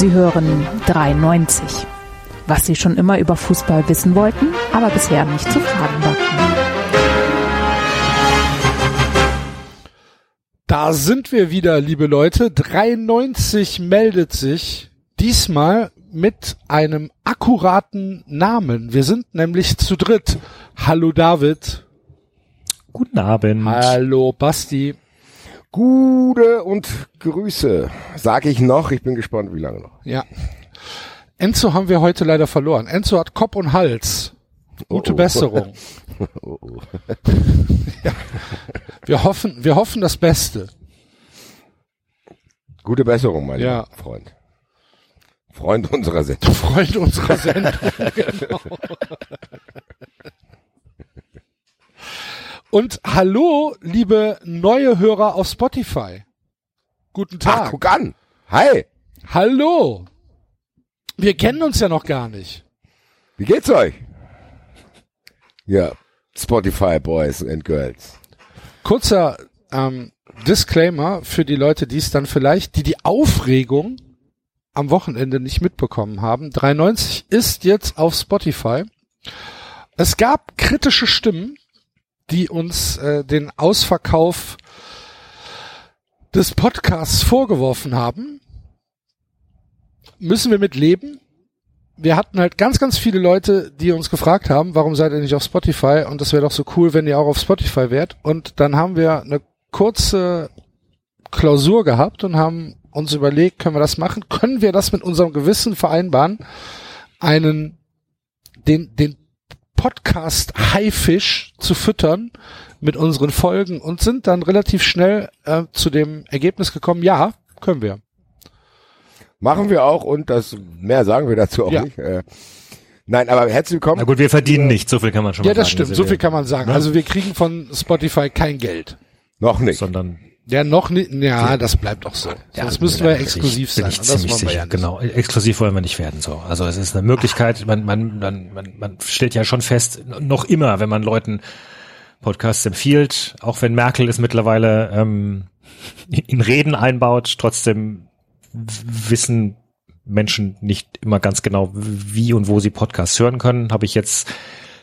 Sie hören 93. Was Sie schon immer über Fußball wissen wollten, aber bisher nicht zu fragen war. Da sind wir wieder, liebe Leute. 93 meldet sich diesmal mit einem akkuraten Namen. Wir sind nämlich zu dritt. Hallo David. Guten Abend. Hallo Basti. Gute und Grüße, sage ich noch. Ich bin gespannt, wie lange noch. Ja. Enzo haben wir heute leider verloren. Enzo hat Kopf und Hals. Gute Oh, oh. Besserung. Oh, oh. Ja. Wir hoffen, wir hoffen das Beste. Gute Besserung, mein Ja. Freund. Freund unserer Sendung. Freund unserer Sendung. genau. Und hallo, liebe neue Hörer auf Spotify. Guten Ach, Tag. guck an. Hi, hallo. Wir kennen uns ja noch gar nicht. wie geht's euch? Ja, Spotify Boys and Girls. Kurzer ähm, Disclaimer für die Leute, die es dann vielleicht, die die Aufregung am Wochenende nicht mitbekommen haben. 93 ist jetzt auf Spotify. Es gab kritische Stimmen, die uns äh, den Ausverkauf des Podcasts vorgeworfen haben. Müssen wir mit leben? Wir hatten halt ganz, ganz viele Leute, die uns gefragt haben, warum seid ihr nicht auf Spotify? Und das wäre doch so cool, wenn ihr auch auf Spotify wärt. Und dann haben wir eine kurze Klausur gehabt und haben uns überlegt, können wir das machen? Können wir das mit unserem Gewissen vereinbaren? Einen, den, den Podcast Haifisch zu füttern mit unseren Folgen und sind dann relativ schnell äh, zu dem Ergebnis gekommen, ja, können wir. Machen wir auch und das mehr sagen wir dazu auch Ja. nicht. Äh, nein, aber herzlich Na willkommen. gut, wir verdienen nicht, so viel kann man schon Ja, mal das sagen. stimmt, Also so viel kann man sagen. Also wir kriegen von Spotify kein Geld. Noch nicht. Sondern Ja, noch nicht, ja, das bleibt auch so. Sonst müssen wir exklusiv sein. Ich das ziemlich wollen wir sicher. ja. Genau, exklusiv wollen wir nicht werden. So, also es ist eine Möglichkeit. Man, man, man, man, man stellt ja schon fest, noch immer, wenn man Leuten Podcasts empfiehlt, auch wenn Merkel es mittlerweile ähm, in Reden einbaut, trotzdem wissen Menschen nicht immer ganz genau, wie und wo sie Podcasts hören können. Habe ich jetzt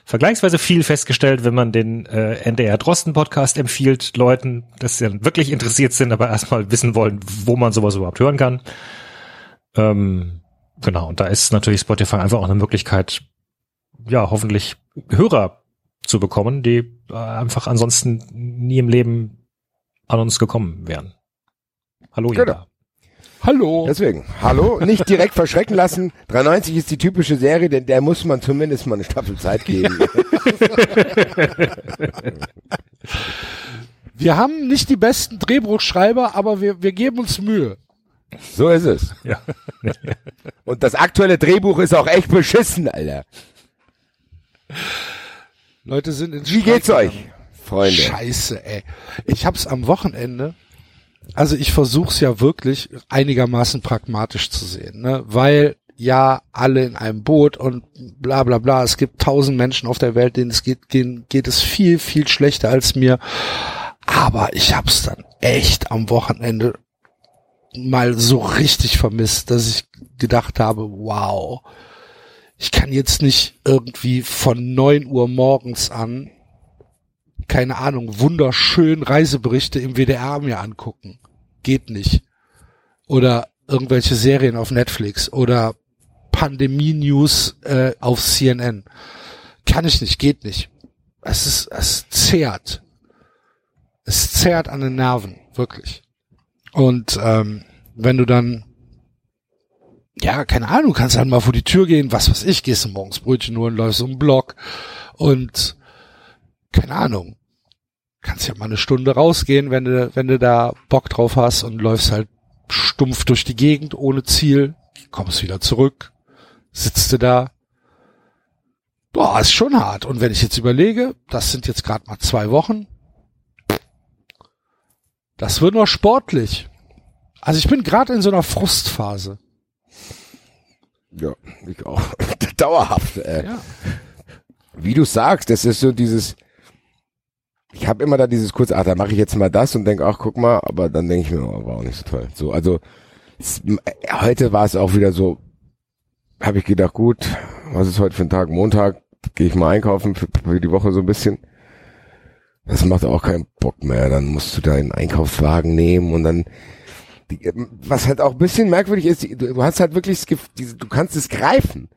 vergleichsweise viel festgestellt, wenn man den äh, NDR Drosten Podcast empfiehlt, Leuten, dass sie dann wirklich interessiert sind, aber erstmal wissen wollen, wo man sowas überhaupt hören kann. Ähm, genau, und da ist natürlich Spotify einfach auch eine Möglichkeit, ja, hoffentlich Hörer zu bekommen, die äh, einfach ansonsten nie im Leben an uns gekommen wären. Hallo, Genau. Ida. Hallo. Deswegen, hallo, nicht direkt verschrecken lassen. 93 ist die typische Serie, denn der muss man zumindest mal eine Staffel Zeit geben. Wir haben nicht die besten Drehbuchschreiber, aber wir, wir geben uns Mühe. so ist es. Ja. Und das aktuelle Drehbuch ist auch echt beschissen, Alter. Leute sind ins Wie Streik geht's euch. Freunde? Scheiße, ey. Ich hab's am Wochenende, also ich versuch's ja wirklich einigermaßen pragmatisch zu sehen, ne? Weil ja alle in einem Boot und bla bla bla. Es gibt tausend Menschen auf der Welt, denen es geht, denen geht es viel, viel schlechter als mir. Aber ich hab's dann echt am Wochenende mal so richtig vermisst, dass ich gedacht habe, wow, ich kann jetzt nicht irgendwie von neun Uhr morgens an keine Ahnung, wunderschön Reiseberichte im WDR mir angucken. Geht nicht. Oder irgendwelche Serien auf Netflix oder Pandemie-News äh, auf CNN. Kann ich nicht, geht nicht. Es ist, es zehrt. Es zehrt an den Nerven, wirklich. Und ähm, wenn du dann, ja, keine Ahnung, kannst halt mal vor die Tür gehen, was weiß ich, gehst du morgens Brötchen holen, läufst um den Block und keine Ahnung, kannst ja mal eine Stunde rausgehen, wenn du, wenn du da Bock drauf hast und läufst halt stumpf durch die Gegend ohne Ziel, kommst wieder zurück, sitzt du da. Boah, ist schon hart. Und wenn ich jetzt überlege, das sind jetzt gerade mal zwei Wochen, das wird noch sportlich. Also ich bin gerade in so einer Frustphase. Ja, ich auch. Dauerhaft. Äh. Ja. Wie du sagst, das ist so dieses, ich habe immer da dieses kurze, ach, da mache ich jetzt mal das und denk, ach, guck mal, aber dann denke ich mir, oh, war auch nicht so toll. So, also Es, heute war es auch wieder so, habe ich gedacht, gut, was ist heute für ein Tag? Montag, gehe ich mal einkaufen für, für die Woche so ein bisschen. Das macht auch keinen Bock mehr. Dann musst du deinen Einkaufswagen nehmen und dann, die, was halt auch ein bisschen merkwürdig ist, du hast halt wirklich, du kannst es greifen,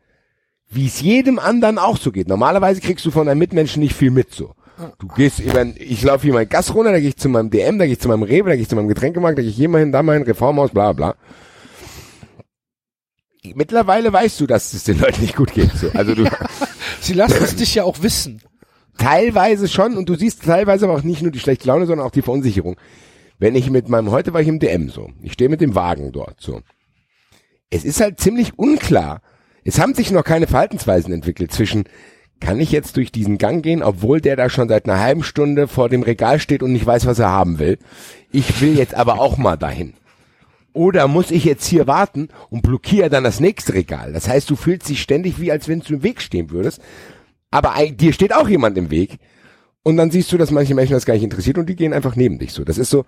wie es jedem anderen auch so geht. Normalerweise kriegst du von deinen Mitmenschen nicht viel mit so. Du gehst, ich, mein, ich laufe hier mein Gas runter, da gehe ich zu meinem DM, da gehe ich zu meinem Rewe, da gehe ich zu meinem Getränkemarkt, da gehe ich hier mal hin, da mal hin, Reformhaus, bla bla. Mittlerweile weißt du, dass es den Leuten nicht gut geht. So. Also du Sie lassen es dich ja auch wissen. teilweise schon und du siehst teilweise aber auch nicht nur die schlechte Laune, sondern auch die Verunsicherung. Wenn ich mit meinem, heute war ich im DM so, ich stehe mit dem Wagen dort so. Es ist halt ziemlich unklar. Es haben sich noch keine Verhaltensweisen entwickelt zwischen, kann ich jetzt durch diesen Gang gehen, obwohl der da schon seit einer halben Stunde vor dem Regal steht und nicht weiß, was er haben will. Ich will jetzt aber auch mal dahin. Oder muss ich jetzt hier warten und blockiere dann das nächste Regal? Das heißt, du fühlst dich ständig wie, als wenn du im Weg stehen würdest. Aber dir steht auch jemand im Weg. Und dann siehst du, dass manche Menschen das gar nicht interessiert und die gehen einfach neben dich so. Das ist so,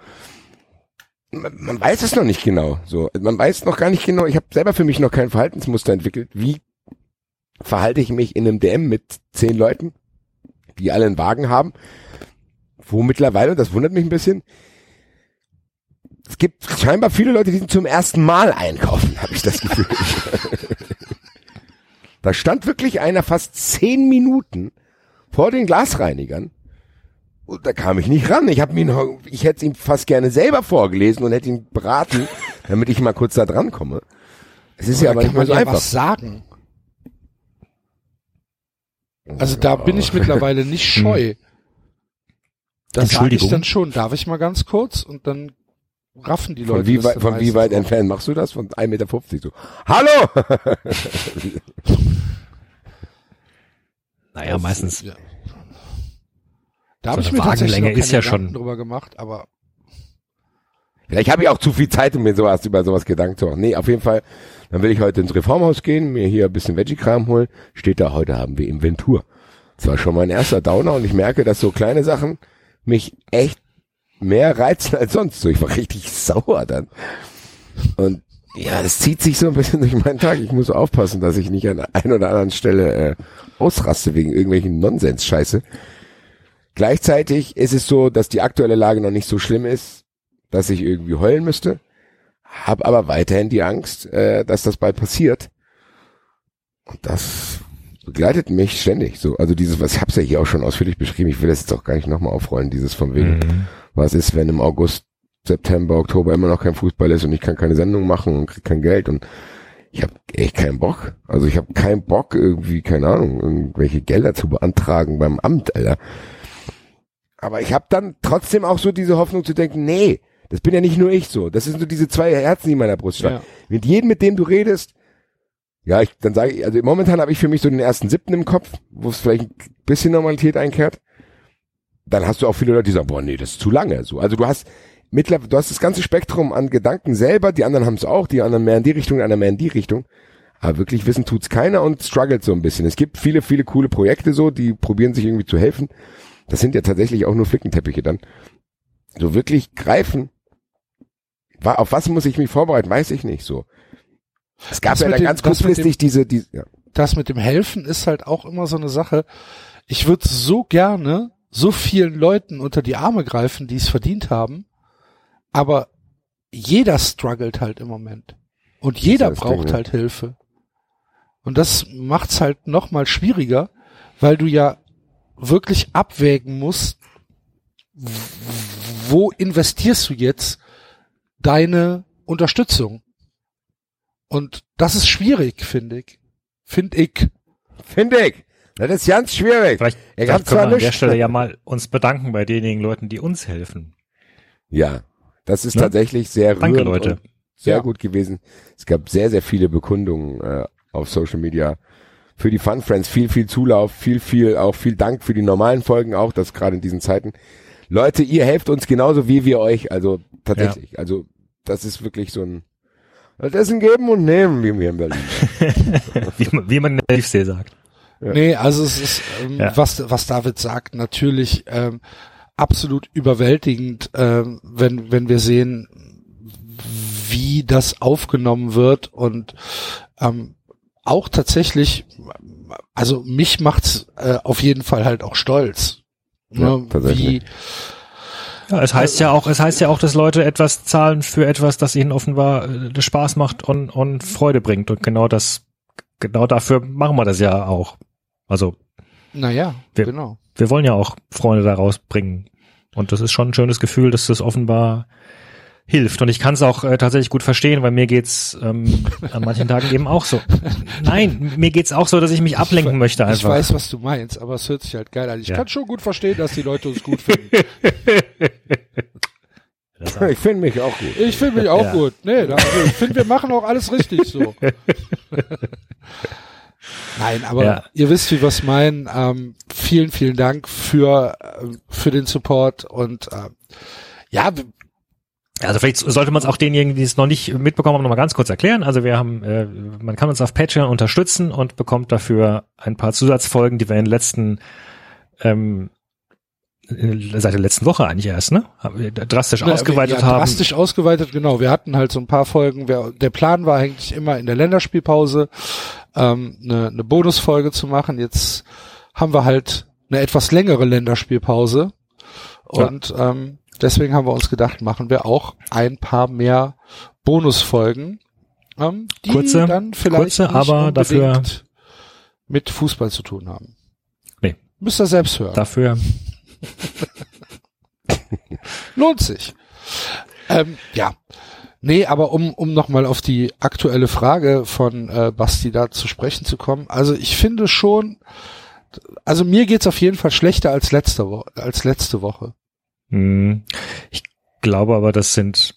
man, man weiß es noch nicht genau. So, man weiß noch gar nicht genau. Ich habe selber für mich noch kein Verhaltensmuster entwickelt. Wie verhalte ich mich in einem DM mit zehn Leuten, die alle einen Wagen haben, wo mittlerweile, und das wundert mich ein bisschen, es gibt scheinbar viele Leute, die sind zum ersten Mal einkaufen, habe ich das Gefühl. da stand wirklich einer fast zehn Minuten vor den Glasreinigern und da kam ich nicht ran. Ich habe ihn, ich hätte ihm fast gerne selber vorgelesen und hätte ihn beraten, damit ich mal kurz da dran komme. Es ist ja aber nicht kann mal man so einfach. was sagen. Also da bin ich mittlerweile nicht scheu. Das sage ich dann schon. Darf ich mal ganz kurz? Und dann raffen die Leute. Von wie, das weit, dann von wie weit entfernt machst du das? Von 1,50 Meter so. Hallo! Naja, meistens. Ja. Da habe So ich eine mir tatsächlich Wagenlänge noch keine ist ja Gedanken schon- drüber gemacht, aber Vielleicht habe ich auch zu viel Zeit, um mir sowas über sowas Gedanken zu machen. Nee, auf jeden Fall. Dann will ich heute ins Reformhaus gehen, mir hier ein bisschen Veggie-Kram holen. Steht da, heute haben wir Inventur. Das war schon mein erster Downer und ich merke, dass so kleine Sachen mich echt mehr reizen als sonst. So, ich war richtig sauer dann. Und ja, das zieht sich so ein bisschen durch meinen Tag. Ich muss aufpassen, dass ich nicht an der einen oder anderen Stelle äh, ausraste wegen irgendwelchen Nonsens-Scheiße. Gleichzeitig ist es so, dass die aktuelle Lage noch nicht so schlimm ist, dass ich irgendwie heulen müsste, habe aber weiterhin die Angst, äh, dass das bald passiert. Und das begleitet mich ständig. So, also dieses, was ich hab's ja hier auch schon ausführlich beschrieben. Ich will das jetzt auch gar nicht nochmal aufrollen. Dieses von wegen, Mhm. was ist, wenn im August, September, Oktober immer noch kein Fußball ist und ich kann keine Sendung machen und krieg kein Geld und ich habe echt keinen Bock. Also ich habe keinen Bock irgendwie, keine Ahnung, irgendwelche Gelder zu beantragen beim Amt, Alter. Aber ich habe dann trotzdem auch so diese Hoffnung zu denken, nee, das bin ja nicht nur ich so. Das sind so diese zwei Herzen, die in meiner Brust schlagen. Ja. Mit jedem, mit dem du redest, ja, ich, dann sage ich, also momentan habe ich für mich so den ersten siebten im Kopf, wo es vielleicht ein bisschen Normalität einkehrt. Dann hast du auch viele Leute, die sagen, boah, nee, das ist zu lange. So, also du hast mittlerweile, du hast das ganze Spektrum an Gedanken selber. Die anderen haben es auch, die anderen mehr in die Richtung, die anderen mehr in die Richtung. Aber wirklich wissen tut's keiner und struggelt so ein bisschen. Es gibt viele, viele coole Projekte so, die probieren sich irgendwie zu helfen. Das sind ja tatsächlich auch nur Flickenteppiche dann. So wirklich greifen. Auf was muss ich mich vorbereiten? Weiß ich nicht so. Es gab Das ja mit dann dem- ganz kurzfristig diese, diese ja. das mit dem Helfen ist halt auch immer so eine Sache. Ich würde so gerne so vielen Leuten unter die Arme greifen, die es verdient haben, aber jeder struggelt halt im Moment. Und jeder das braucht Ding, ja. halt Hilfe. Und das macht's halt noch mal schwieriger, weil du ja wirklich abwägen musst, wo investierst du jetzt deine Unterstützung? Und das ist schwierig, finde ich. Finde ich. Finde ich. Das ist ganz schwierig. Vielleicht, Er vielleicht können wir an der Stelle ja mal uns bedanken bei denjenigen Leuten, die uns helfen. Ja, das ist Ne? tatsächlich sehr Danke, rührend Leute. und sehr Ja. gut gewesen. Es gab sehr, sehr viele Bekundungen äh, auf Social Media für die Fun Friends. Viel, viel Zulauf, viel, viel, auch viel Dank für die normalen Folgen auch, das gerade in diesen Zeiten. Leute, ihr helft uns genauso wie wir euch. Also tatsächlich. Also das ist wirklich so ein das ist ein Geben und Nehmen, wie wir in Berlin. wie, man- wie man in der Tiefsee sagt. Nee, also es ist, ähm, Ja. was, was David sagt, natürlich ähm, absolut überwältigend, ähm, wenn, wenn wir sehen, wie das aufgenommen wird und ähm, auch tatsächlich, also mich macht's äh, auf jeden Fall halt auch stolz. Ja, ne, tatsächlich. wie, Ja, es heißt ja auch, es heißt ja auch, dass Leute etwas zahlen für etwas, das ihnen offenbar äh, Spaß macht und, und Freude bringt. Und genau das, genau dafür machen wir das ja auch. Also, naja, Wir- genau. wir wollen ja auch Freunde daraus bringen. Und das ist schon ein schönes Gefühl, dass das offenbar hilft. Und ich kann es auch äh, tatsächlich gut verstehen, weil mir geht's ähm, an manchen Tagen eben auch so. Nein, mir geht's auch so, dass ich mich ablenken möchte Ich einfach. weiß, was du meinst, aber es hört sich halt geil an. Ich Ja. kann schon gut verstehen, dass die Leute uns gut finden. Ich finde mich auch gut. Ich finde mich auch Ja. gut. Nee, da, also ich finde, wir machen auch alles richtig so. Nein, aber Ja. ihr wisst, wie wir es meinen. Ähm, vielen, vielen Dank für, äh, für den Support und ähm, ja, Also vielleicht sollte man es auch denjenigen, die es noch nicht mitbekommen haben, noch mal ganz kurz erklären. Also wir haben, äh, man kann uns auf Patreon unterstützen und bekommt dafür ein paar Zusatzfolgen, die wir in den letzten ähm, äh, seit der letzten Woche eigentlich erst, ne? Drastisch ausgeweitet ja, haben. Drastisch ausgeweitet, genau. Wir hatten halt so ein paar Folgen. Der Plan war eigentlich immer in der Länderspielpause ähm, eine, eine Bonusfolge zu machen. Jetzt haben wir halt eine etwas längere Länderspielpause. Ja. Und ähm, deswegen haben wir uns gedacht, machen wir auch ein paar mehr Bonusfolgen, ähm, die Kurze- dann vielleicht kurze, aber dafür- mit Fußball zu tun haben. Nee. Müsst ihr selbst hören. Dafür Lohnt sich. Ähm, ja. Nee, aber um, um nochmal auf die aktuelle Frage von äh, Basti da zu sprechen zu kommen. Also ich finde schon, also mir geht's auf jeden Fall schlechter als letzte, Wo als letzte Woche. Hm. Ich glaube aber, das sind,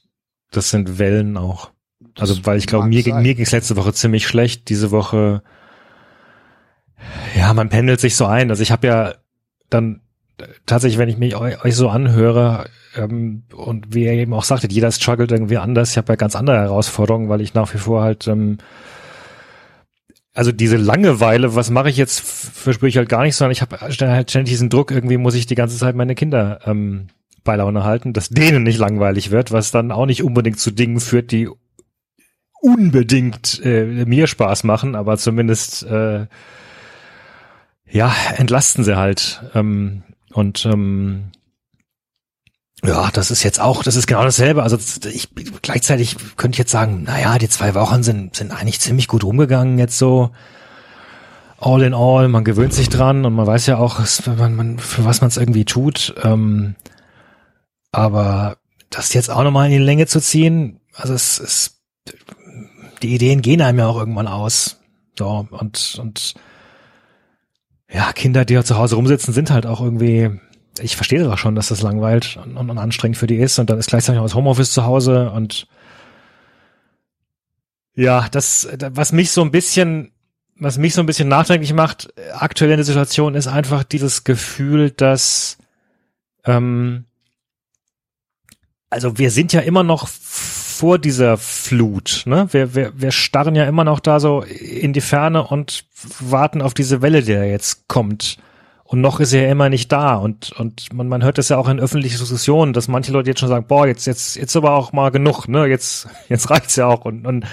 das sind Wellen auch. Also, weil ich glaube, mir, sein. ging mir ging es letzte Woche ziemlich schlecht. Diese Woche, ja, man pendelt sich so ein. Also ich habe ja dann tatsächlich, wenn ich mich eu euch so anhöre, ähm, und wie ihr eben auch sagtet, jeder struggelt irgendwie anders. Ich habe ja ganz andere Herausforderungen, weil ich nach wie vor halt, ähm, also diese Langeweile, was mache ich jetzt, verspüre ich halt gar nicht, sondern ich habe halt ständig diesen Druck, irgendwie muss ich die ganze Zeit meine Kinder ähm, bei Laune halten, dass denen nicht langweilig wird, was dann auch nicht unbedingt zu Dingen führt, die unbedingt äh, mir Spaß machen, aber zumindest äh, ja, entlasten sie halt. Ähm, und ähm, ja, das ist jetzt auch, das ist genau dasselbe. Also ich gleichzeitig könnte ich jetzt sagen, naja, die zwei Wochen sind, sind eigentlich ziemlich gut rumgegangen jetzt so. All in all, man gewöhnt sich dran und man weiß ja auch, man, man, für was man es irgendwie tut. Ähm, aber das jetzt auch nochmal in die Länge zu ziehen, also es ist, die Ideen gehen einem ja auch irgendwann aus. So, und, und ja, Kinder, die ja zu Hause rumsitzen, sind halt auch irgendwie, ich verstehe auch schon, dass das langweilt und, und, anstrengend für die ist und dann ist gleichzeitig noch das Homeoffice zu Hause und ja, das, was mich so ein bisschen, was mich so ein bisschen nachdenklich macht, aktuell in der Situation, ist einfach dieses Gefühl, dass, ähm, also wir sind ja immer noch vor dieser Flut, ne? Wir, wir, wir starren ja immer noch da so in die Ferne und warten auf diese Welle, die da jetzt kommt. Und noch ist er ja immer nicht da. Und, und man, man hört das ja auch in öffentlichen Diskussionen, dass manche Leute jetzt schon sagen, boah, jetzt, jetzt, jetzt aber auch mal genug, ne? Jetzt, jetzt reicht's ja auch. Und, und,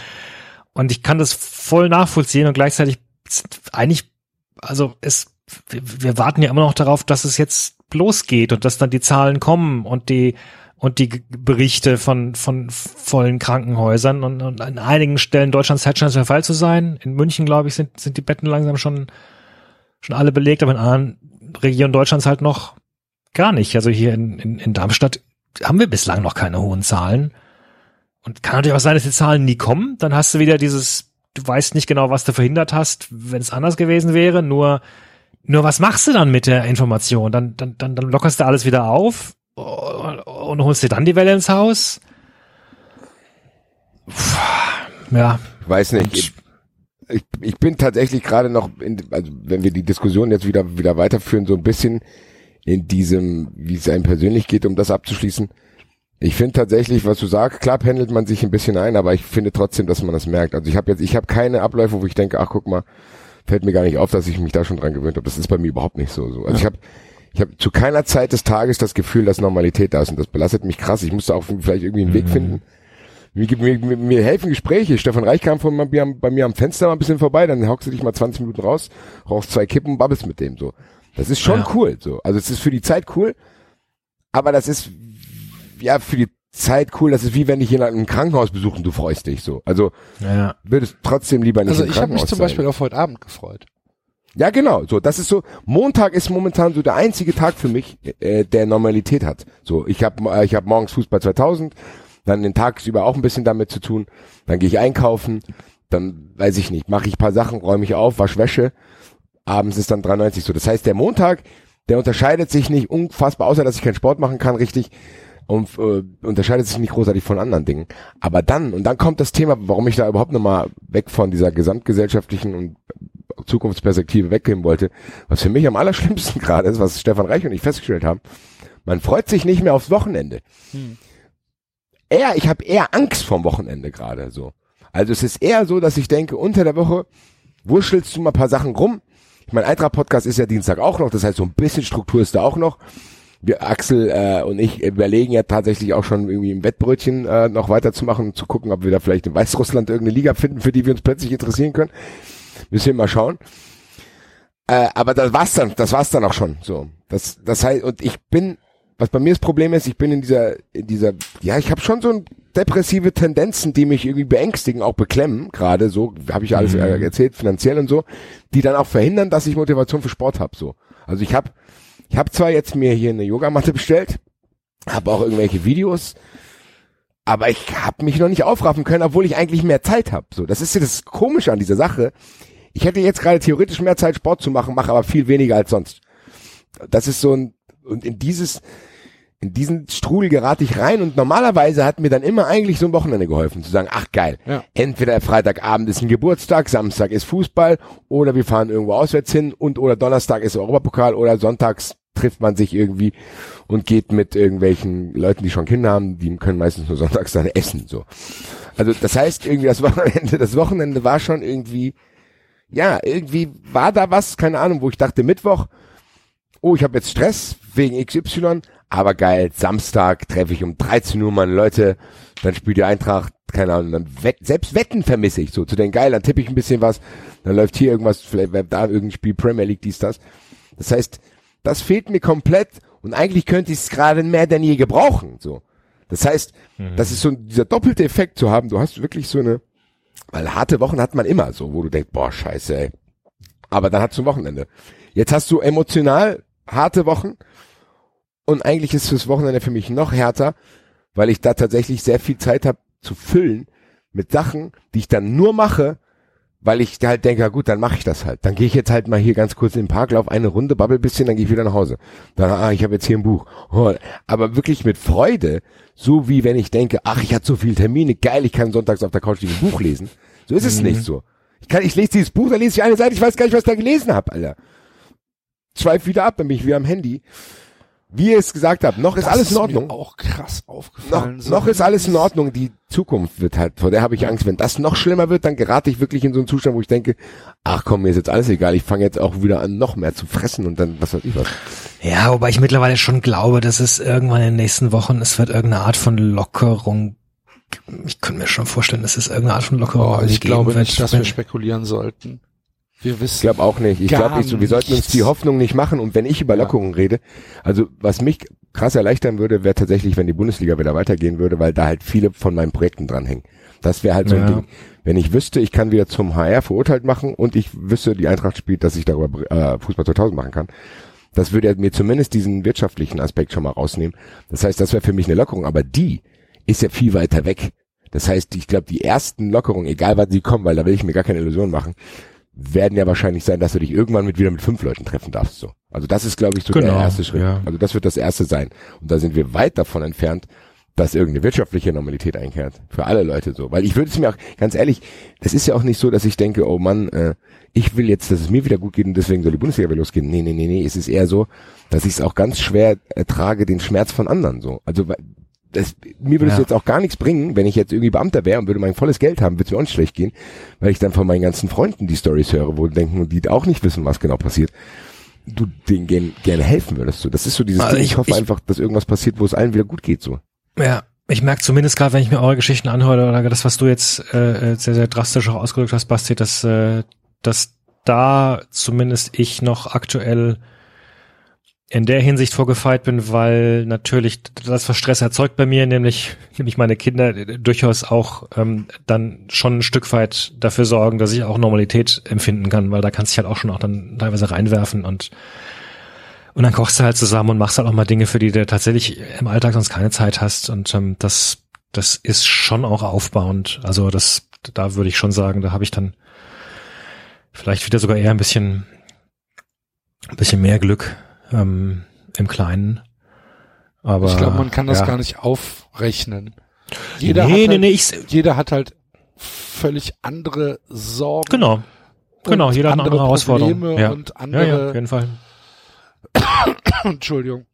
und ich kann das voll nachvollziehen und gleichzeitig eigentlich, also es, wir, wir warten ja immer noch darauf, dass es jetzt losgeht und dass dann die Zahlen kommen und die, und die Berichte von, von vollen Krankenhäusern und, und an einigen Stellen Deutschlands scheint schon der Fall zu sein. In München, glaube ich, sind, sind die Betten langsam schon, schon alle belegt, aber in anderen Regionen Deutschlands halt noch gar nicht. Also hier in, in, in Darmstadt haben wir bislang noch keine hohen Zahlen. Und kann natürlich auch sein, dass die Zahlen nie kommen. Dann hast du wieder dieses, du weißt nicht genau, was du verhindert hast, wenn es anders gewesen wäre. Nur, nur was machst du dann mit der Information? Dann, dann, dann, dann lockerst du alles wieder auf und holst dir dann die Welle ins Haus. Puh, Ja, Ich weiß nicht. Ich, ich, ich bin tatsächlich gerade noch, in, also wenn wir die Diskussion jetzt wieder wieder weiterführen, so ein bisschen in diesem, wie es einem persönlich geht, um das abzuschließen. Ich finde tatsächlich, was du sagst, klar pendelt man sich ein bisschen ein, aber ich finde trotzdem, dass man das merkt. Also ich habe jetzt, ich habe keine Abläufe, wo ich denke, ach guck mal, fällt mir gar nicht auf, dass ich mich da schon dran gewöhnt habe. Das ist bei mir überhaupt nicht so. so. Also ich habe ich habe zu keiner Zeit des Tages das Gefühl, dass Normalität da ist und das belastet mich krass. Ich musste auch vielleicht irgendwie einen Weg finden, Mir, mir, mir, helfen Gespräche. Stefan Reich kam von bei, bei mir am Fenster mal ein bisschen vorbei, dann hockst du dich mal 20 Minuten raus, rauchst zwei Kippen und babbelst mit dem so. Das ist schon Ja. cool. So. Also es ist für die Zeit cool, aber das ist ja für die Zeit cool, das ist wie wenn dich jemand im Krankenhaus besucht und du freust dich so. Also Ja. würdest trotzdem lieber nicht Also im ich habe mich zum sein. Beispiel auf heute Abend gefreut. Ja, genau. So, das ist so. Montag ist momentan so der einzige Tag für mich, äh, der Normalität hat. So, ich habe äh, ich hab morgens Fußball 2000, dann den tagsüber auch ein bisschen damit zu tun. Dann gehe ich einkaufen, dann weiß ich nicht, mache ich paar Sachen, räume ich auf, wasch Wäsche. Abends ist dann 93 so. Das heißt, der Montag, der unterscheidet sich nicht unfassbar, außer dass ich keinen Sport machen kann, richtig. Und äh, unterscheidet sich nicht großartig von anderen Dingen. Aber dann, und dann kommt das Thema, warum ich da überhaupt nochmal weg von dieser gesamtgesellschaftlichen und Zukunftsperspektive weggehen wollte, was für mich am allerschlimmsten gerade ist, was Stefan Reich und ich festgestellt haben, man freut sich nicht mehr aufs Wochenende. Eher, ich habe eher Angst vorm Wochenende gerade so. Also es ist eher so, dass ich denke, unter der Woche wurschelst du mal ein paar Sachen rum. Ich meine, Eintracht-Podcast ist ja Dienstag auch noch, das heißt, so ein bisschen Struktur ist da auch noch. Wir, Axel äh, und ich überlegen ja tatsächlich auch schon irgendwie im Wettbrötchen äh, noch weiterzumachen und zu gucken, ob wir da vielleicht in Weißrussland irgendeine Liga finden, für die wir uns plötzlich interessieren können. Müssen wir mal schauen. Äh, aber das war's dann, das war's dann auch schon. So, das, das heißt, und ich bin, was bei mir das Problem ist, ich bin in dieser, in dieser, ja, ich habe schon so ein depressive Tendenzen, die mich irgendwie beängstigen, auch beklemmen, gerade so, habe ich alles äh, erzählt, finanziell und so, die dann auch verhindern, dass ich Motivation für Sport habe. So, also ich habe, ich habe zwar jetzt mir hier eine Yogamatte bestellt, habe auch irgendwelche Videos, aber ich habe mich noch nicht aufraffen können, obwohl ich eigentlich mehr Zeit habe. So, das ist ja das Komische an dieser Sache. Ich hätte jetzt gerade theoretisch mehr Zeit, Sport zu machen, mache aber viel weniger als sonst. Das ist so ein und in dieses in diesen Strudel gerate ich rein und normalerweise hat mir dann immer eigentlich so ein Wochenende geholfen, zu sagen, ach geil, Ja. entweder Freitagabend ist ein Geburtstag, Samstag ist Fußball oder wir fahren irgendwo auswärts hin und oder Donnerstag ist Europapokal oder sonntags trifft man sich irgendwie und geht mit irgendwelchen Leuten, die schon Kinder haben, die können meistens nur sonntags dann essen, so. Also das heißt irgendwie das Wochenende, das Wochenende war schon irgendwie, ja, irgendwie war da was, keine Ahnung, wo ich dachte Mittwoch, oh, ich habe jetzt Stress wegen XY, aber geil, Samstag treffe ich um 13 Uhr meine Leute, dann spielt die Eintracht, keine Ahnung, dann wett, selbst Wetten vermisse ich so, zu den geil, dann tippe ich ein bisschen was, dann läuft hier irgendwas, vielleicht da irgendein Spiel, Premier League, dies, das. Das heißt, das fehlt mir komplett und eigentlich könnte ich es gerade mehr denn je gebrauchen, so. Das heißt, das ist so dieser doppelte Effekt zu haben, du hast wirklich so eine, weil harte Wochen hat man immer so, wo du denkst, boah, scheiße, ey. Aber dann hast du ein Wochenende. Jetzt hast du emotional harte Wochen und eigentlich ist fürs Wochenende für mich noch härter, weil ich da tatsächlich sehr viel Zeit habe zu füllen mit Sachen, die ich dann nur mache, weil ich halt denke, ja gut, dann mache ich das halt. Dann gehe ich jetzt halt mal hier ganz kurz in den Park, lauf eine Runde, babbel ein bisschen, dann gehe ich wieder nach Hause. Dann, ah, ich habe jetzt hier ein Buch. Oh, aber wirklich mit Freude, so wie wenn ich denke, ach, ich hatte so viele Termine, geil, ich kann sonntags auf der Couch ein Buch lesen. So ist es nicht so. Ich kann, ich lese dieses Buch, dann lese ich eine Seite, ich weiß gar nicht, was ich da gelesen habe, Alter. Schweif wieder ab, dann bin ich wieder am Handy. Wie ihr es gesagt habt, noch ist Das alles in mir Ordnung. auch krass Noch, aufgefallen. So noch ist alles in Ordnung. Die Zukunft wird halt, vor der habe ich Angst. Wenn das noch schlimmer wird, dann gerate ich wirklich in so einen Zustand, wo ich denke, ach komm, mir ist jetzt alles egal. Ich fange jetzt auch wieder an, noch mehr zu fressen und dann, was weiß ich was. Ja, wobei ich mittlerweile schon glaube, dass es irgendwann in den nächsten Wochen, es wird irgendeine Art von Lockerung. Ich könnte mir schon vorstellen, dass es irgendeine Art von Lockerung Oh, ich geben glaube wird. nicht, dass wir spekulieren sollten. Wir wissen. Ich glaube auch nicht. Ich glaube nicht so. Wir sollten uns die Hoffnung nicht machen. Und wenn ich über Lockerungen rede, also was mich krass erleichtern würde, wäre tatsächlich, wenn die Bundesliga wieder weitergehen würde, weil da halt viele von meinen Projekten dranhängen. Das wäre halt so ein Ja. Ding. Wenn ich wüsste, ich kann wieder zum HR verurteilt machen und ich wüsste, die Eintracht spielt, dass ich darüber äh, Fußball 2000 machen kann. Das würde ja mir zumindest diesen wirtschaftlichen Aspekt schon mal rausnehmen. Das heißt, das wäre für mich eine Lockerung. Aber die ist ja viel weiter weg. Das heißt, ich glaube, die ersten Lockerungen, egal wann sie kommen, weil da will ich mir gar keine Illusion machen, werden ja wahrscheinlich sein, dass du dich irgendwann mit wieder mit fünf Leuten treffen darfst. So. Also das ist, glaube ich, so der Genau, erste Schritt. ja. Also das wird das erste sein. Und da sind wir weit davon entfernt, dass irgendeine wirtschaftliche Normalität einkehrt. Für alle Leute so. Weil ich würde es mir auch, ganz ehrlich, das ist ja auch nicht so, dass ich denke, oh Mann, äh, ich will jetzt, dass es mir wieder gut geht und deswegen soll die Bundesliga wieder losgehen. Nee, nee, nee, nee. Es ist eher so, dass ich es auch ganz schwer ertrage, den Schmerz von anderen so. Also weil- das, mir würde es Ja. jetzt auch gar nichts bringen, wenn ich jetzt irgendwie Beamter wäre und würde mein volles Geld haben, würde es mir auch nicht schlecht gehen, weil ich dann von meinen ganzen Freunden die Stories höre, wo die denken, die auch nicht wissen, was genau passiert. Du denen gern, gerne helfen würdest. So, das ist so dieses Also Ding. Ich, ich- hoffe ich- einfach, dass irgendwas passiert, wo es allen wieder gut geht. So. Ja, ich merke zumindest gerade, wenn ich mir eure Geschichten anhöre oder das, was du jetzt äh, sehr, sehr drastisch auch ausgedrückt hast, Basti, dass, äh, dass da zumindest ich noch aktuell in der Hinsicht vorgefeit bin, weil natürlich das, was Stress erzeugt bei mir, nämlich, nämlich meine Kinder durchaus auch ähm, dann schon ein Stück weit dafür sorgen, dass ich auch Normalität empfinden kann, weil da kannst du halt auch schon auch dann teilweise reinwerfen und und dann kochst du halt zusammen und machst halt auch mal Dinge, für die du tatsächlich im Alltag sonst keine Zeit hast. Und ähm, das, das ist schon auch aufbauend. Also das, da würde ich schon sagen, da habe ich dann vielleicht wieder sogar eher ein bisschen, ein bisschen mehr Glück ähm, im Kleinen. Aber ich glaube, man kann das ja. gar nicht aufrechnen. Jeder, nee, hat nee, halt, nee, ich, jeder hat halt völlig andere Sorgen. genau. Genau, jeder hat eine andere Herausforderung. Ja. und ja, andere, ja, auf jeden Fall. Entschuldigung.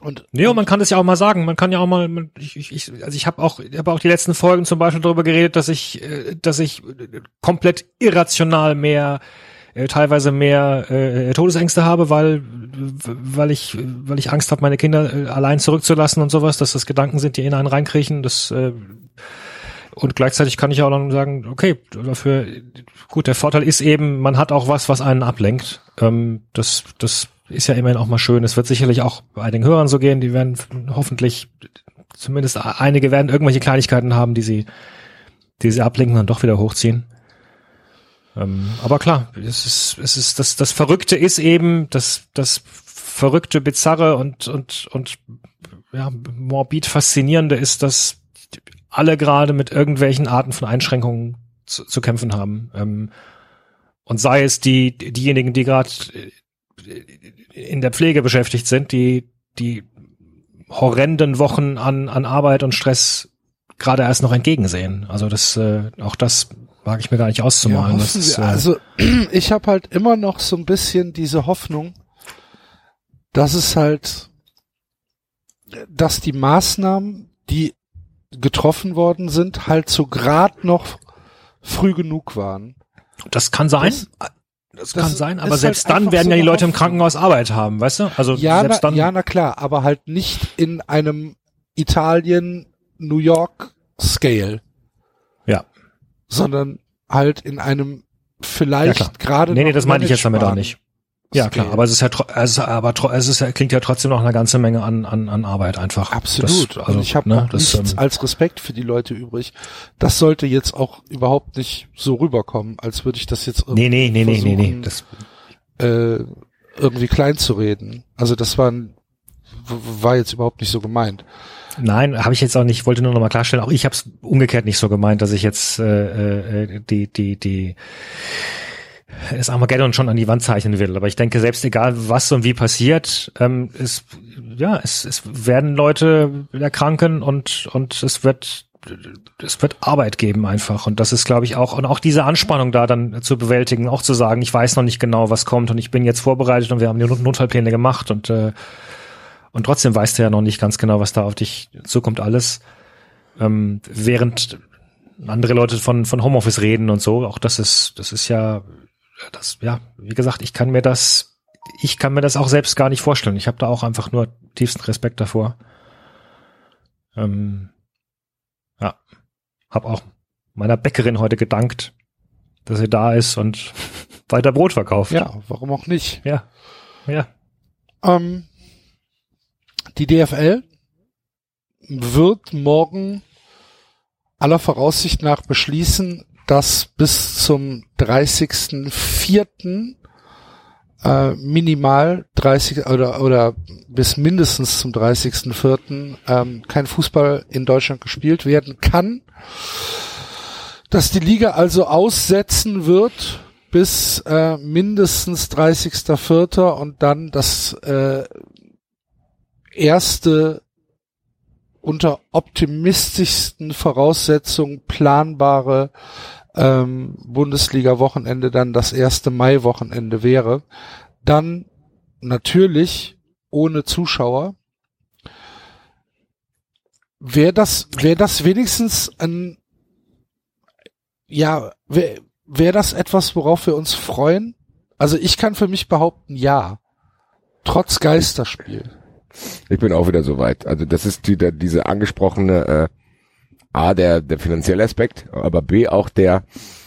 Und, Nee, und man kann das ja auch mal sagen. Man kann ja auch mal, ich, ich also ich habe auch, ich habe auch die letzten Folgen zum Beispiel darüber geredet, dass ich, äh, dass ich äh, komplett irrational mehr, äh, teilweise mehr äh, Todesängste habe, weil, weil ich, weil ich Angst habe, meine Kinder äh, allein zurückzulassen und sowas, dass das Gedanken sind, die in einen reinkriechen. Das äh, und gleichzeitig kann ich auch dann sagen, okay, dafür, gut, der Vorteil ist eben, man hat auch was, was einen ablenkt. Ähm, das, das ist ja immerhin auch mal schön. Es wird sicherlich auch bei einigen Hörern so gehen, die werden hoffentlich, zumindest einige werden irgendwelche Kleinigkeiten haben, die sie, die sie ablenken und dann doch wieder hochziehen. Ähm, aber klar, es ist, es ist, das, das Verrückte ist eben, das, das Verrückte, Bizarre und, und, und, ja, morbid Faszinierende ist, dass alle gerade mit irgendwelchen Arten von Einschränkungen zu, zu kämpfen haben. Ähm, und sei es die, diejenigen, die gerade in der Pflege beschäftigt sind, die, die horrenden Wochen an, an Arbeit und Stress gerade erst noch entgegensehen. Also das, äh, auch das wage ich mir gar nicht auszumalen. Ja, ist, äh, also ich habe halt immer noch so ein bisschen diese Hoffnung, dass es halt, dass die Maßnahmen, die getroffen worden sind, halt so grad noch früh genug waren. das kann sein. Das- Das, das kann sein, aber halt selbst dann einfach werden so ja die Leute im. Krankenhaus Arbeit haben, weißt du? Also Ja, na, selbst dann. ja, na klar, aber halt nicht in einem Italien, New York Scale. Sondern halt in einem vielleicht Ja, gerade Nee, nee, das meine ich jetzt damit auch nicht. Ja, Scale. klar, aber es ist ja, ist, aber es ist ja, klingt ja trotzdem noch eine ganze Menge an, an, an Arbeit einfach. Absolut. Das, also, und ich habe ne, das, nichts ähm, als Respekt für die Leute übrig. Das sollte jetzt auch überhaupt nicht so rüberkommen, als würde ich das jetzt Nee, nee, nee, nee, nee, nee. versuchen, Das, äh, irgendwie klein zu reden. Also das war, war jetzt überhaupt nicht so gemeint. Nein, habe ich jetzt auch nicht, wollte nur noch mal klarstellen, auch ich habe es umgekehrt nicht so gemeint, dass ich jetzt äh, äh, die, die, die das Armageddon schon an die Wand zeichnen will. Aber ich denke, selbst egal was und wie passiert, ähm, es, ja, es, es werden Leute erkranken und, und es wird es wird Arbeit geben einfach und das ist glaube ich auch und auch diese Anspannung da dann zu bewältigen, auch zu sagen, ich weiß noch nicht genau, was kommt und ich bin jetzt vorbereitet und wir haben die Not- Notfallpläne gemacht und äh, und trotzdem weißt du ja noch nicht ganz genau, was da auf dich zukommt alles. Ähm, während andere Leute von von Homeoffice reden und so, auch das ist das ist ja das ja, wie gesagt, ich kann mir das ich kann mir das auch selbst gar nicht vorstellen. Ich habe da auch einfach nur tiefsten Respekt davor. Ähm, ja, hab auch meiner Bäckerin heute gedankt, dass sie da ist und weiter Brot verkauft. Ja, warum auch nicht? ja, ja. Ähm, die DFL wird morgen aller Voraussicht nach beschließen, dass bis zum 30.04. Äh, minimal 30 oder oder bis mindestens zum 30.04. Ähm, kein Fußball in Deutschland gespielt werden kann. Dass die Liga also aussetzen wird bis äh, mindestens 30.04. und dann das äh, erste unter optimistischsten Voraussetzungen planbare ähm, Bundesliga-Wochenende dann das erste Mai-Wochenende wäre. Dann natürlich ohne Zuschauer. Wäre das, wäre das wenigstens ein, ja, wäre wär das etwas, worauf wir uns freuen? Also ich kann für mich behaupten, ja. Trotz Geisterspiel. Ich bin auch wieder so weit. Also das ist die, der, diese angesprochene äh, A, der, der finanzielle Aspekt, aber B auch der,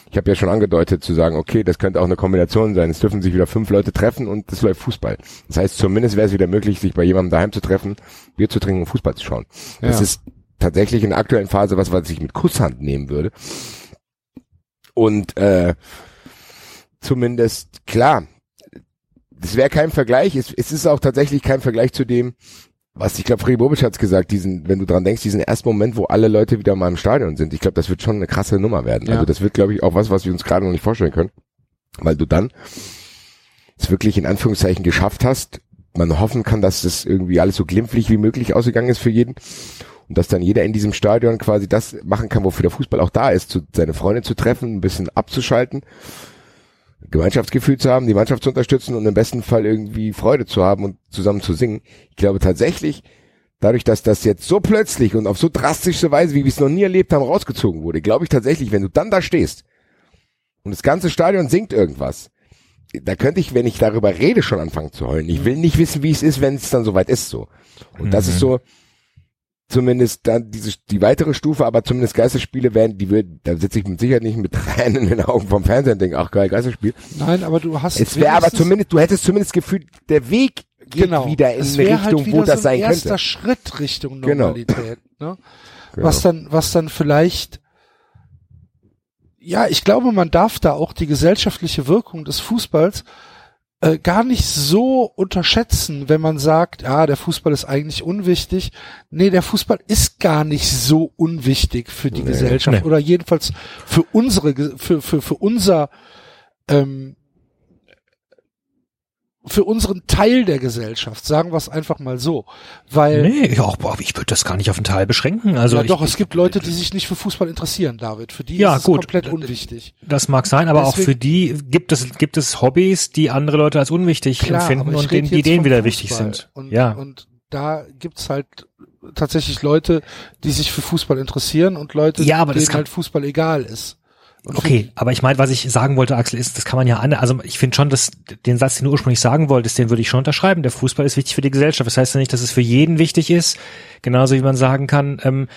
ich habe ja schon angedeutet zu sagen, okay, das könnte auch eine Kombination sein. Es dürfen sich wieder fünf Leute treffen und es läuft Fußball. Das heißt, zumindest wäre es wieder möglich, sich bei jemandem daheim zu treffen, Bier zu trinken und Fußball zu schauen. Das Ja. ist tatsächlich in der aktuellen Phase was, was ich mit Kusshand nehmen würde. Und äh, zumindest klar, das wäre kein Vergleich. Es, es ist auch tatsächlich kein Vergleich zu dem, was ich glaube, Freddy Bobic hat's gesagt, diesen, wenn du dran denkst, diesen ersten Moment, wo alle Leute wieder mal im Stadion sind. Ich glaube, das wird schon eine krasse Nummer werden. Ja. Also das wird, glaube ich, auch was, was wir uns gerade noch nicht vorstellen können. Weil du dann es wirklich in Anführungszeichen geschafft hast. Man hoffen kann, dass das irgendwie alles so glimpflich wie möglich ausgegangen ist für jeden. Und dass dann jeder in diesem Stadion quasi das machen kann, wofür der Fußball auch da ist, zu, seine Freunde zu treffen, ein bisschen abzuschalten, Gemeinschaftsgefühl zu haben, die Mannschaft zu unterstützen und im besten Fall irgendwie Freude zu haben und zusammen zu singen. Ich glaube tatsächlich, dadurch, dass das jetzt so plötzlich und auf so drastische Weise, wie wir es noch nie erlebt haben, rausgezogen wurde, glaube ich tatsächlich, wenn du dann da stehst und das ganze Stadion singt irgendwas, da könnte ich, wenn ich darüber rede, schon anfangen zu heulen. Ich will nicht wissen, wie es ist, wenn es dann soweit ist so. Und das Mhm. ist so, zumindest dann diese die weitere Stufe, aber zumindest Geisterspiele werden, die wird, da sitze ich mit Sicherheit nicht mit Tränen in den Augen vom Fernseher und denke, ach geil, Geisterspiel. Nein, aber du hast Es wäre aber zumindest, du hättest zumindest gefühlt, der Weg geht genau, wieder in eine wär Richtung, halt wo das so ein sein erster könnte. Schritt Richtung Genau. Normalität, ne? Genau. Was dann, was dann vielleicht, ja, ich glaube, man darf da auch die gesellschaftliche Wirkung des Fußballs äh, gar nicht so unterschätzen, wenn man sagt, ja, der Fußball ist eigentlich unwichtig. Nee, der Fußball ist gar nicht so unwichtig für die Nee. Gesellschaft Nee. oder jedenfalls für unsere, für, für, für unser, ähm, für unseren Teil der Gesellschaft, sagen wir es einfach mal so, weil Nee, ja, boah, ich würde das gar nicht auf einen Teil beschränken. Also ja, ich, doch, es gibt Leute, die sich nicht für Fußball interessieren, David. Für die Ja, ist es gut. komplett unwichtig. Das mag sein, aber auch Deswegen- für die gibt es gibt es Hobbys, die andere Leute als unwichtig empfinden aber ich und denen die denen wieder Fußball. wichtig sind. Und, ja, und da gibt's halt tatsächlich Leute, die sich für Fußball interessieren und Leute, Ja, aber denen kann- halt Fußball egal ist. Okay. Aber ich meine, was ich sagen wollte, Axel, ist, das kann man ja an. Also ich finde schon, dass den Satz, den du ursprünglich sagen wolltest, den würde ich schon unterschreiben. Der Fußball ist wichtig für die Gesellschaft. Das heißt ja nicht, dass es für jeden wichtig ist. Genauso wie man sagen kann, ähm,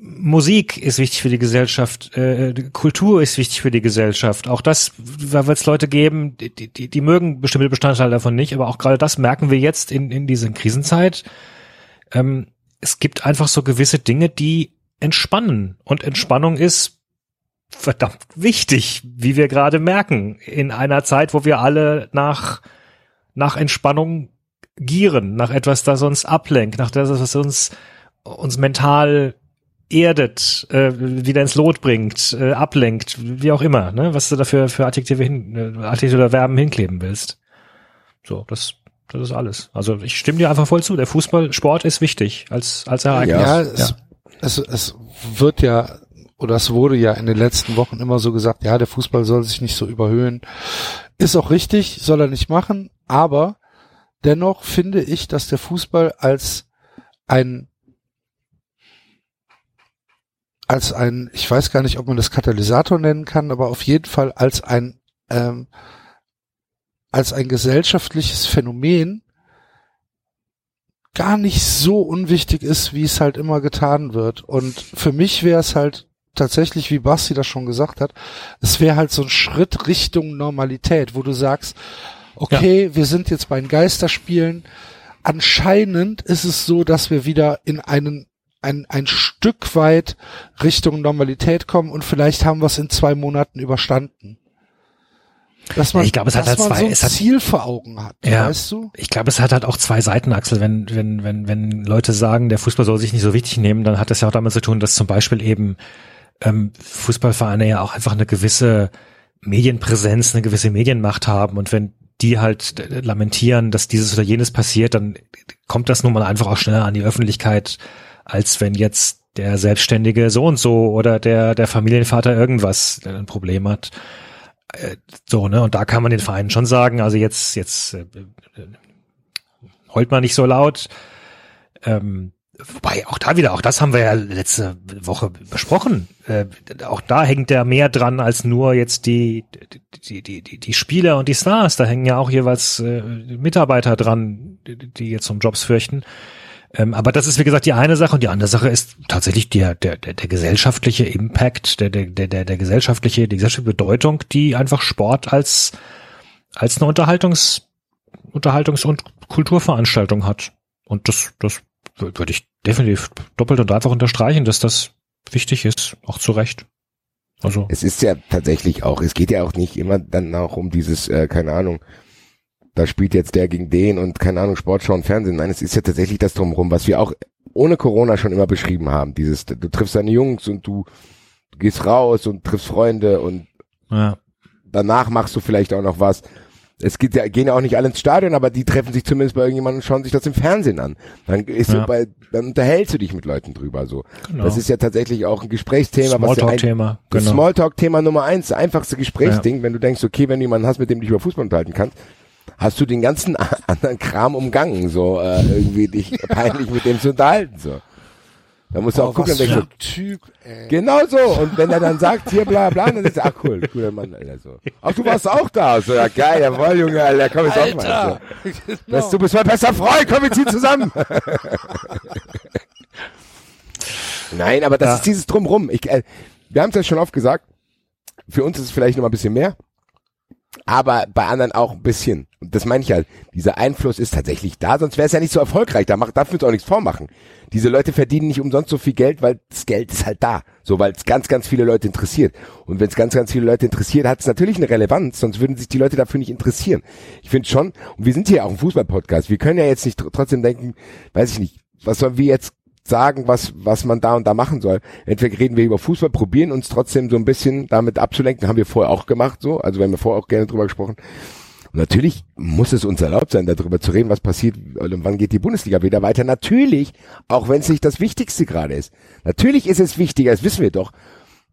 Musik ist wichtig für die Gesellschaft, äh, Kultur ist wichtig für die Gesellschaft. Auch das, da wird es Leute geben, die, die, die mögen bestimmte Bestandteile davon nicht, aber auch gerade das merken wir jetzt in, in dieser Krisenzeit. Ähm, es gibt einfach so gewisse Dinge, die entspannen. Und Entspannung ist verdammt wichtig, wie wir gerade merken, in einer Zeit, wo wir alle nach, nach Entspannung gieren, nach etwas, das uns ablenkt, nach etwas, was uns, uns mental erdet, äh, wieder ins Lot bringt, äh, ablenkt, wie auch immer, ne? was du dafür für Adjektive hin, äh, Adjektive oder Verben hinkleben willst. So, das, das ist alles. Also ich stimme dir einfach voll zu. Der Fußball, Sport ist wichtig als, als Ereignis. Ja, es, Es, es wird ja, oder es wurde ja in den letzten Wochen immer so gesagt, ja, der Fußball soll sich nicht so überhöhen. Ist auch richtig, soll er nicht machen, aber dennoch finde ich, dass der Fußball als ein als ein, ich weiß gar nicht, ob man das Katalysator nennen kann, aber auf jeden Fall als ein ähm, als ein gesellschaftliches Phänomen gar nicht so unwichtig ist, wie es halt immer getan wird. Und für mich wäre es halt tatsächlich, wie Basti das schon gesagt hat, es wäre halt so ein Schritt Richtung Normalität, wo du sagst, okay, wir sind jetzt bei den Geisterspielen. Anscheinend ist es so, dass wir wieder in einen ein, ein Stück weit Richtung Normalität kommen und vielleicht haben wir es in zwei Monaten überstanden. Dass man, Ja, ich glaube, es hat halt zwei- so ein es hat- Ziel vor Augen hat, Ja. weißt du? Ich glaube, es hat halt auch zwei Seiten, Axel. Wenn, wenn, wenn, wenn Leute sagen, der Fußball soll sich nicht so wichtig nehmen, dann hat das ja auch damit zu tun, dass zum Beispiel eben ähm, Fußballvereine ja auch einfach eine gewisse Medienpräsenz, eine gewisse Medienmacht haben. Und wenn die halt äh, lamentieren, dass dieses oder jenes passiert, dann kommt das nun mal einfach auch schneller an die Öffentlichkeit, als wenn jetzt der Selbstständige so und so oder der, der Familienvater irgendwas äh, ein Problem hat. Äh, So, ne? Und da kann man den Vereinen schon sagen, also jetzt, jetzt äh, heult man nicht so laut. Ähm, Wobei, auch da wieder, auch das haben wir ja letzte Woche besprochen. Äh, auch da hängt ja mehr dran als nur jetzt die, die, die, die, die Spieler und die Stars. Da hängen ja auch jeweils äh, Mitarbeiter dran, die, jetzt um Jobs fürchten. Ähm, aber das ist, wie gesagt, die eine Sache und die andere Sache ist tatsächlich der, der, der, der gesellschaftliche Impact, der, der, der, der gesellschaftliche, die gesellschaftliche Bedeutung, die einfach Sport als, als eine Unterhaltungs, Unterhaltungs- und Kulturveranstaltung hat. Und das, das würde ich definitiv doppelt und dreifach unterstreichen, dass das wichtig ist, auch zu Recht. Also. Es ist ja tatsächlich auch, es geht ja auch nicht immer dann auch um dieses, äh, keine Ahnung, da spielt jetzt der gegen den und keine Ahnung, Sportschau und Fernsehen. Nein, es ist ja tatsächlich das drumherum, was wir auch ohne Corona schon immer beschrieben haben. Dieses, du triffst deine Jungs und du, du gehst raus und triffst Freunde und ja. danach machst du vielleicht auch noch was. Es geht ja, gehen ja auch nicht alle ins Stadion, aber die treffen sich zumindest bei irgendjemandem und schauen sich das im Fernsehen an. Dann ist Ja. so bei, dann unterhältst du dich mit Leuten drüber, so. Genau. Das ist ja tatsächlich auch ein Gesprächsthema, ja Smalltalk-Thema. das Genau. Smalltalk-Thema Nummer eins, das einfachste Gesprächsding, wenn du denkst, okay, wenn du jemanden hast, mit dem du dich über Fußball unterhalten kannst, hast du den ganzen anderen Kram umgangen, so äh, irgendwie dich peinlich mit dem zu unterhalten, so. Da musst du auch gucken, ein Typ, ey. Genau so. Und wenn er dann sagt, hier bla bla, dann ist er, ach cool, cooler Mann, Alter. So. Ach, du warst auch da. So, ja geil, jawohl, Junge, Alter, komm jetzt auch mal. Alter. So. Genau. Das, du bist mein bester Freund, komm, wir ziehen zusammen. Nein, aber das Ja. ist dieses Drumrum. Ich, äh, wir haben es ja schon oft gesagt, für uns ist es vielleicht noch mal ein bisschen mehr, aber bei anderen auch ein bisschen. Und das meine ich halt, dieser Einfluss ist tatsächlich da, sonst wäre es ja nicht so erfolgreich. Da macht, darf uns auch nichts vormachen. Diese Leute verdienen nicht umsonst so viel Geld, weil das Geld ist halt da. So, weil es ganz, ganz viele Leute interessiert. Und wenn es ganz, ganz viele Leute interessiert, hat es natürlich eine Relevanz, sonst würden sich die Leute dafür nicht interessieren. Ich finde schon, und wir sind hier auch ein Fußball-Podcast, wir können ja jetzt nicht tr- trotzdem denken, weiß ich nicht, was sollen wir jetzt sagen, was, was man da und da machen soll. Entweder reden wir über Fußball, probieren uns trotzdem so ein bisschen damit abzulenken, haben wir vorher auch gemacht, so, also wir haben vorher auch gerne drüber gesprochen. Und natürlich muss es uns erlaubt sein, darüber zu reden, was passiert und wann geht die Bundesliga wieder weiter. Natürlich, auch wenn es nicht das Wichtigste gerade ist. Natürlich ist es wichtiger, das wissen wir doch,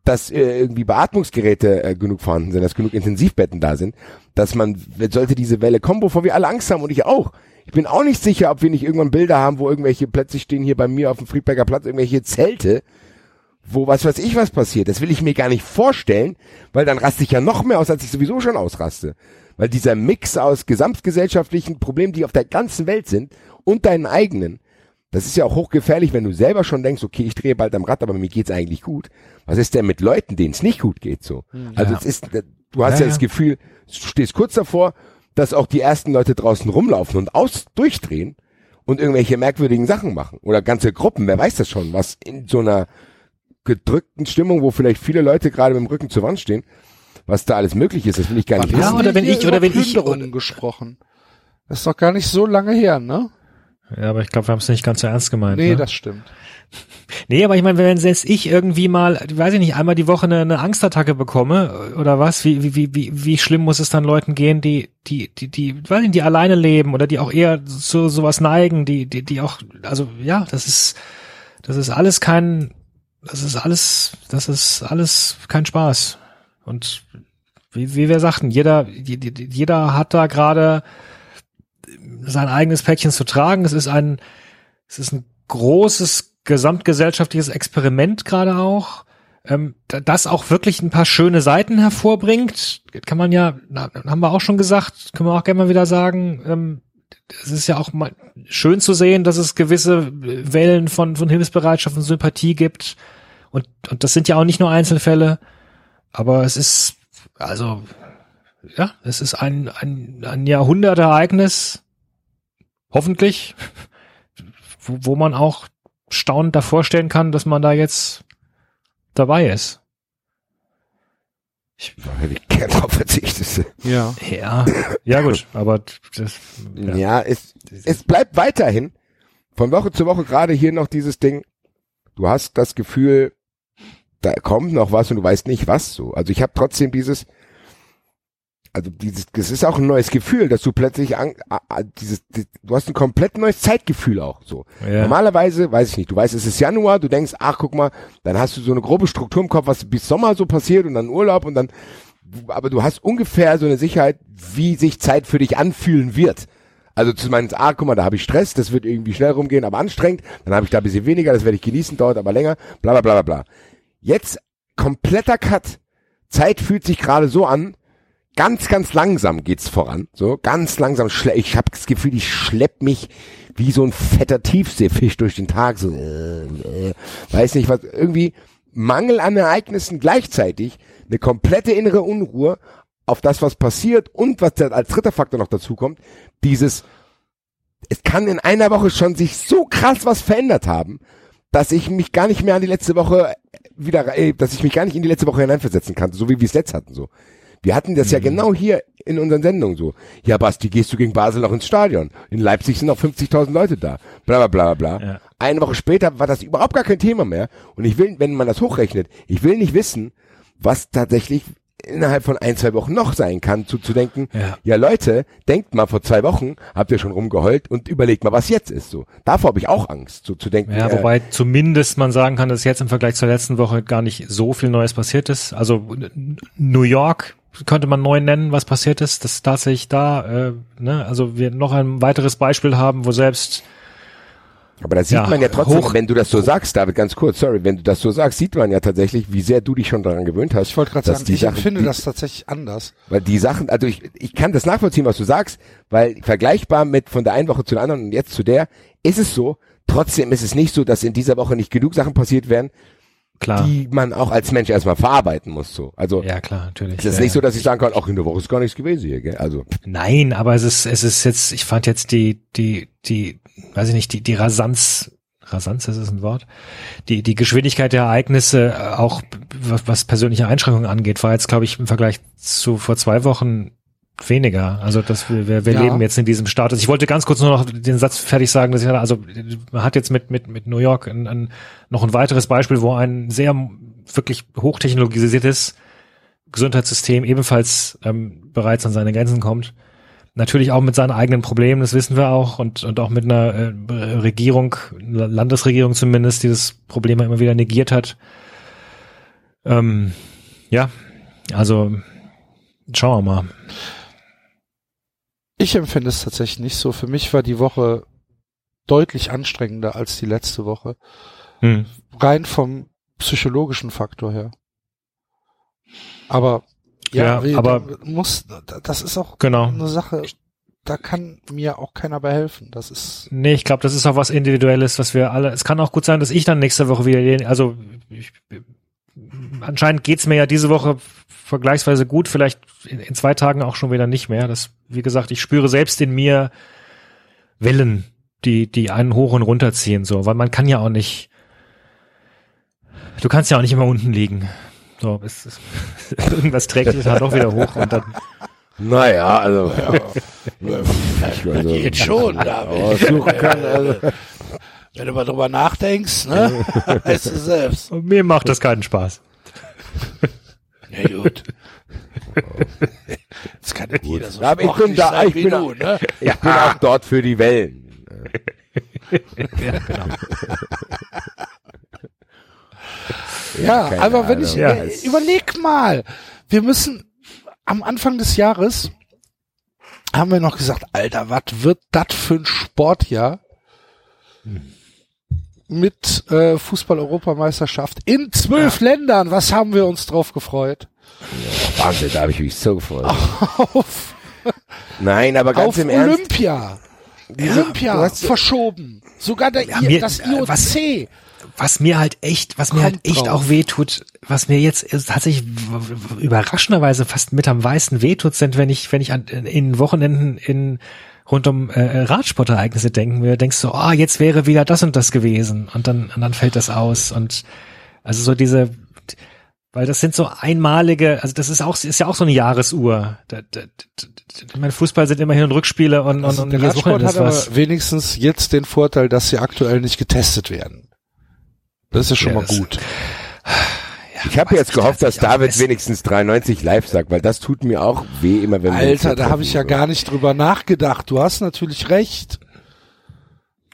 dass äh, irgendwie Beatmungsgeräte äh, genug vorhanden sind, dass genug Intensivbetten da sind, dass man, sollte diese Welle kommen, wovor wir alle Angst haben und ich auch. Ich bin auch nicht sicher, ob wir nicht irgendwann Bilder haben, wo irgendwelche, plötzlich stehen hier bei mir auf dem Friedberger Platz irgendwelche Zelte, wo was weiß ich was passiert. Das will ich mir gar nicht vorstellen, weil dann raste ich ja noch mehr aus, als ich sowieso schon ausraste. Weil dieser Mix aus gesamtgesellschaftlichen Problemen, die auf der ganzen Welt sind und deinen eigenen, das ist ja auch hochgefährlich, wenn du selber schon denkst, okay, ich drehe bald am Rad, aber mir geht's eigentlich gut. Was ist denn mit Leuten, denen es nicht gut geht so? Also Ja. es ist, du hast ja, Ja, das. Gefühl, du stehst kurz davor, dass auch die ersten Leute draußen rumlaufen und aus durchdrehen und irgendwelche merkwürdigen Sachen machen. Oder ganze Gruppen, wer weiß das schon, was in so einer gedrückten Stimmung, wo vielleicht viele Leute gerade mit dem Rücken zur Wand stehen, was da alles möglich ist, das will ich gar nicht Ja, wissen. Haben oder wenn ich- oder wenn ich- Plünderungen gesprochen. Das ist doch gar nicht so lange her, ne? Ja, aber ich glaube, wir haben es nicht ganz so ernst gemeint. Nee, ne? das stimmt. Nee, aber ich meine, wenn selbst ich irgendwie mal, weiß ich nicht, einmal die Woche eine, eine Angstattacke bekomme oder was, wie, wie, wie, wie, schlimm muss es dann Leuten gehen, die, die, die, die, weiß nicht, die alleine leben oder die auch eher zu sowas neigen, die, die, die auch, also ja, das ist, das ist alles kein, das ist alles, das ist alles kein Spaß. Und wie, wie wir sagten, jeder, je- je- jeder hat da gerade sein eigenes Päckchen zu tragen. Es ist ein, es ist ein großes gesamtgesellschaftliches Experiment gerade auch, ähm, da- das auch wirklich ein paar schöne Seiten hervorbringt. Kann man ja, haben wir auch schon gesagt, können wir auch gerne mal wieder sagen. Ähm, es ist ja auch mal schön zu sehen, dass es gewisse Wellen von, von Hilfsbereitschaft und Sympathie gibt. Und, und das sind ja auch nicht nur Einzelfälle, aber es ist, also, ja, es ist ein, ein, ein Jahrhundertereignis, hoffentlich, wo, wo man auch staunend davor stellen kann, dass man da jetzt dabei ist. Da hätte ich gern drauf verzichtet. Ja. Ja, ja gut, aber das, Ja, ja. es, es bleibt weiterhin von Woche zu Woche gerade hier noch dieses Ding. Du hast das Gefühl, da kommt noch was und du weißt nicht was so. Also ich habe trotzdem dieses, also dieses, das ist auch ein neues Gefühl, dass du plötzlich an, a, dieses, die, du hast ein komplett neues Zeitgefühl auch so. Ja. Normalerweise, weiß ich nicht, du weißt, es ist Januar, du denkst, ach guck mal, dann hast du so eine grobe Struktur im Kopf, was bis Sommer so passiert und dann Urlaub und dann, aber du hast ungefähr so eine Sicherheit, wie sich Zeit für dich anfühlen wird. Also zu meinen, ah, guck mal, da habe ich Stress, das wird irgendwie schnell rumgehen, aber anstrengend. Dann habe ich da ein bisschen weniger, das werde ich genießen, dauert aber länger, bla bla bla bla bla. Jetzt kompletter Cut. Zeit fühlt sich gerade so an, ganz, ganz langsam geht's voran. So, ganz langsam. Ich habe das Gefühl, ich schlepp mich wie so ein fetter Tiefseefisch durch den Tag. So, äh, äh, weiß nicht was. Irgendwie Mangel an Ereignissen gleichzeitig, eine komplette innere Unruhe auf das, was passiert und was als dritter Faktor noch dazu kommt, dieses, es kann in einer Woche schon sich so krass was verändert haben, dass ich mich gar nicht mehr an die letzte Woche wieder, äh, dass ich mich gar nicht in die letzte Woche hineinversetzen kann, so wie wir es letzt hatten, so. Wir hatten das ja genau hier in unseren Sendungen so. Ja, Basti, gehst du gegen Basel noch ins Stadion? In Leipzig sind noch 50.000 Leute da. Bla, bla, bla, bla. Ja. Eine Woche später war das überhaupt gar kein Thema mehr. Und ich will, wenn man das hochrechnet, ich will nicht wissen, was tatsächlich innerhalb von ein, zwei Wochen noch sein kann, zu, zu denken, Ja. ja Leute, denkt mal, vor zwei Wochen habt ihr schon rumgeheult und überlegt mal, was jetzt ist, so. Davor habe ich auch Angst, so zu denken. Ja, äh, wobei zumindest man sagen kann, dass jetzt im Vergleich zur letzten Woche gar nicht so viel Neues passiert ist. Also New York könnte man neu nennen, was passiert ist. Das ist tatsächlich da, äh, ne, also wir noch ein weiteres Beispiel haben, wo selbst Aber da sieht Ja, man ja trotzdem, hoch- wenn du das so sagst, David, ganz kurz, sorry, wenn du das so sagst, sieht man ja tatsächlich, wie sehr du dich schon daran gewöhnt hast. Ich wollte gerade dass sagen, die ich Sachen, empfinde die, das tatsächlich anders. Weil die Sachen, also ich, ich kann das nachvollziehen, was du sagst, weil vergleichbar mit von der einen Woche zu der anderen und jetzt zu der, ist es so, trotzdem ist es nicht so, dass in dieser Woche nicht genug Sachen passiert werden, klar, die man auch als Mensch erstmal verarbeiten muss, so. Also, ja klar, natürlich. es ist ja, nicht so, ja. dass ich sagen kann, ach, in der Woche ist gar nichts gewesen hier, gell? Also, Nein, aber es ist, es ist jetzt, ich fand jetzt die, die, die, weiß ich nicht, die, die Rasanz, Rasanz ist es ein Wort? Die, die Geschwindigkeit der Ereignisse, äh, auch was, was persönliche Einschränkungen angeht, war jetzt, glaube ich, im Vergleich zu vor zwei Wochen weniger. Also dass wir, wir, wir Ja. leben jetzt in diesem Status. Ich wollte ganz kurz nur noch den Satz fertig sagen, dass ich also man hat jetzt mit mit mit New York ein, ein, noch ein weiteres Beispiel, wo ein sehr wirklich hochtechnologisiertes Gesundheitssystem ebenfalls ähm, bereits an seine Grenzen kommt. Natürlich auch mit seinen eigenen Problemen, das wissen wir auch, und, und auch mit einer äh, Regierung, Landesregierung zumindest, die das Problem immer wieder negiert hat. Ähm, ja, also schauen wir mal. Ich empfinde es tatsächlich nicht so. Für mich war die Woche deutlich anstrengender als die letzte Woche. Hm. Rein vom psychologischen Faktor her. Aber ja, Ja, aber- muss, das ist auch Genau. eine Sache, da kann mir auch keiner bei helfen. Das ist Nee, ich glaube, das ist auch was Individuelles, was wir alle. Es kann auch gut sein, dass ich dann nächste Woche wieder. Also ich, anscheinend geht's mir ja diese Woche vergleichsweise gut, vielleicht in, in zwei Tagen auch schon wieder nicht mehr. Das, wie gesagt, ich spüre selbst in mir Wellen, die die einen hoch und runter ziehen, so, weil man kann ja auch nicht. Du kannst ja auch nicht immer unten liegen. So, es, es, irgendwas trägt dich dann doch wieder hoch und dann. naja, also, ja. ich, also Geht schon, David. kann, also, wenn du mal drüber nachdenkst, ne, weißt du selbst. Und mir macht das keinen Spaß. Ja, gut. Das kann nicht jeder so Ja, aber ich bin da, ich bin, du, ne? ich bin auch dort für die Wellen. Ja, genau. Ja, Keine aber wenn ich. Ja. äh, überleg mal, wir müssen am Anfang des Jahres haben wir noch gesagt, Alter, was wird das für ein Sportjahr mit äh, Fußball-Europameisterschaft in zwölf Ländern? Was haben wir uns drauf gefreut? Wahnsinn, da habe ich mich so gefreut. Auf, Nein, aber ganz auf im Ernst. Olympia. Olympia hast- verschoben. Sogar der I, mir- das äh, IOC. was- was mir halt echt, was mir halt echt drauf. auch wehtut, was mir jetzt ist tatsächlich überraschenderweise fast mit am meisten wehtut, sind, wenn ich, wenn ich an, in Wochenenden in rund um äh, Radsportereignisse denken will, denkst du, ah, jetzt wäre wieder das und das gewesen und dann, und dann fällt das aus und also so diese, weil das sind so einmalige, also das ist auch, ist ja auch so eine Jahresuhr. Da, da, da, da, mein Fußball sind immerhin Rückspiele und, und, Also und der Radsport hat ist aber was. wenigstens jetzt den Vorteil, dass sie aktuell nicht getestet werden. Das ist ja schon Ja, mal gut. Ich habe jetzt gehofft, dass David wenigstens 93 live sagt, weil das tut mir auch weh, immer wenn Alter, da habe ich ja gar nicht drüber nachgedacht. Du hast natürlich recht.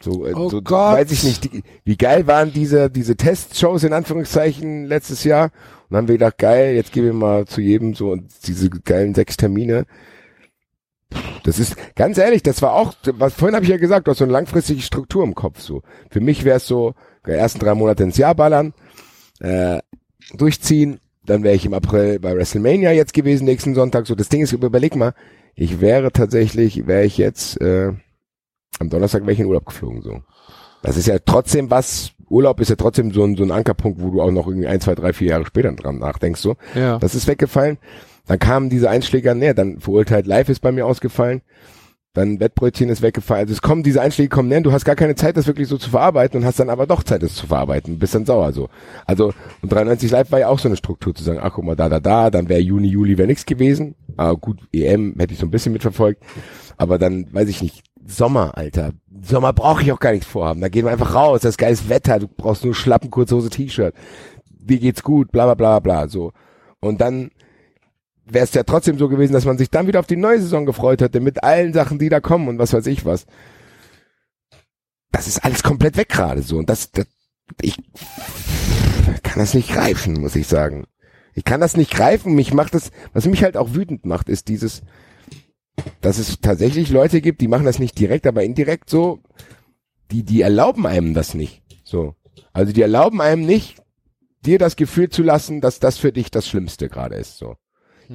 so. So, äh, Oh so Gott. weiß ich nicht, die, wie geil waren diese diese Testshows in Anführungszeichen letztes Jahr? Und dann haben wir gedacht, geil, jetzt gehen wir mal zu jedem so und diese geilen sechs Termine. Das ist ganz ehrlich, das war auch, was vorhin habe ich ja gesagt, du hast so eine langfristige Struktur im Kopf so. Für mich wäre es so, die ersten drei Monate ins Jahr ballern, äh, durchziehen, dann wäre ich im April bei WrestleMania jetzt gewesen, nächsten Sonntag. So, das Ding ist, überleg mal, ich wäre tatsächlich, wäre ich jetzt, äh, am Donnerstag wäre ich in Urlaub geflogen, so. Das ist ja trotzdem was, Urlaub ist ja trotzdem so ein, so ein Ankerpunkt, wo du auch noch irgendwie ein, zwei, drei, vier Jahre später dran nachdenkst, so. Ja. Das ist weggefallen. Dann kamen diese Einschläge näher, dann verurteilt live ist bei mir ausgefallen. Dann Wettbrötchen ist weggefallen. Also es kommen, diese Einschläge kommen näher, du hast gar keine Zeit, das wirklich so zu verarbeiten und hast dann aber doch Zeit, das zu verarbeiten. Bist dann sauer so. Also, und 93 Live war ja auch so eine Struktur zu sagen, ach guck mal, da, da, da, dann wäre Juni, Juli wäre nichts gewesen. Aber gut, EM hätte ich so ein bisschen mitverfolgt. Aber dann, weiß ich nicht, Sommer, Alter. Sommer brauche ich auch gar nichts vorhaben. Da gehen wir einfach raus, das ist geiles Wetter, du brauchst nur Schlappen, kurze Hose, T-Shirt. Dir geht's gut, bla bla bla bla. So. Und dann wäre es ja trotzdem so gewesen, dass man sich dann wieder auf die neue Saison gefreut hätte, mit allen Sachen, die da kommen und was weiß ich was. Das ist alles komplett weg gerade so. Und das, das ich kann das nicht greifen, muss ich sagen. Ich kann das nicht greifen. Mich macht das, was mich halt auch wütend macht, ist dieses, dass es tatsächlich Leute gibt, die machen das nicht direkt, aber indirekt so, die, die erlauben einem das nicht. So. Also die erlauben einem nicht, dir das Gefühl zu lassen, dass das für dich das Schlimmste gerade ist. So.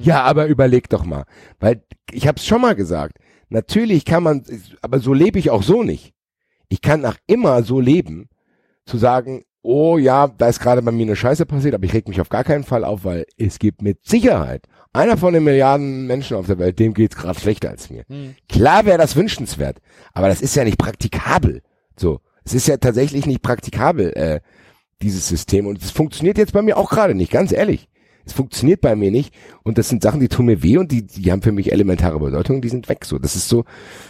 Ja, aber überleg doch mal. Weil ich habe es schon mal gesagt. Natürlich kann man, aber so lebe ich auch so nicht. Ich kann nach immer so leben, zu sagen, oh ja, da ist gerade bei mir eine Scheiße passiert, aber ich reg mich auf gar keinen Fall auf, weil es gibt mit Sicherheit einer von den Milliarden Menschen auf der Welt, dem geht's gerade schlechter als mir. Hm. Klar wäre das wünschenswert, aber das ist ja nicht praktikabel. So, es ist ja tatsächlich nicht praktikabel, äh, dieses System. Und es funktioniert jetzt bei mir auch gerade nicht, ganz ehrlich. Es funktioniert bei mir nicht. Und das sind Sachen, die tun mir weh und die, die haben für mich elementare Bedeutung, die sind weg. So, das ist so,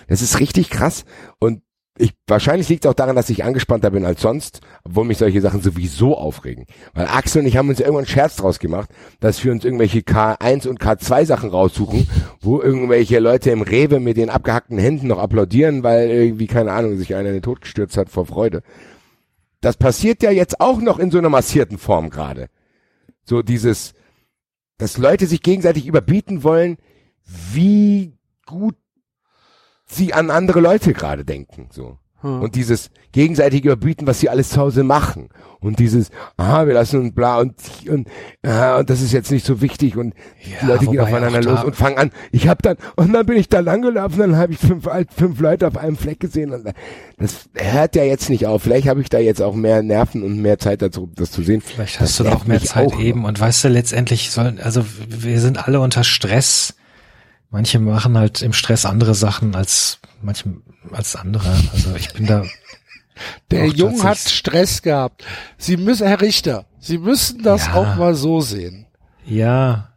das ist richtig krass. Und ich, wahrscheinlich liegt es auch daran, dass ich angespannter bin als sonst, obwohl mich solche Sachen sowieso aufregen. Weil Axel und ich haben uns irgendwann einen Scherz draus gemacht, dass wir uns irgendwelche K1 und K2 Sachen raussuchen, wo irgendwelche Leute im Rewe mit den abgehackten Händen noch applaudieren, weil irgendwie, keine Ahnung, sich einer in den Tod gestürzt hat vor Freude. Das passiert ja jetzt auch noch in so einer massierten Form gerade. So dieses, dass Leute sich gegenseitig überbieten wollen, wie gut sie an andere Leute gerade denken, so. Hm. Und dieses gegenseitige Überbieten, was sie alles zu Hause machen. Und dieses, ah, wir lassen uns bla und, und, ah, und das ist jetzt nicht so wichtig und die Ja, Leute gehen aufeinander los und fangen an. Ich habe dann, und dann bin ich da langgelaufen, dann habe ich fünf, fünf Leute auf einem Fleck gesehen und das hört ja jetzt nicht auf. Vielleicht habe ich da jetzt auch mehr Nerven und mehr Zeit dazu, das zu sehen. Vielleicht Das hast du da nervt auch mehr Zeit auch. eben. Und weißt du, letztendlich sollen, also wir sind alle unter Stress. Manche machen halt im Stress andere Sachen als manche als andere. Also ich bin da. Der Jung hat Stress gehabt. Sie müssen, Herr Richter, Sie müssen das Ja. auch mal so sehen. Ja,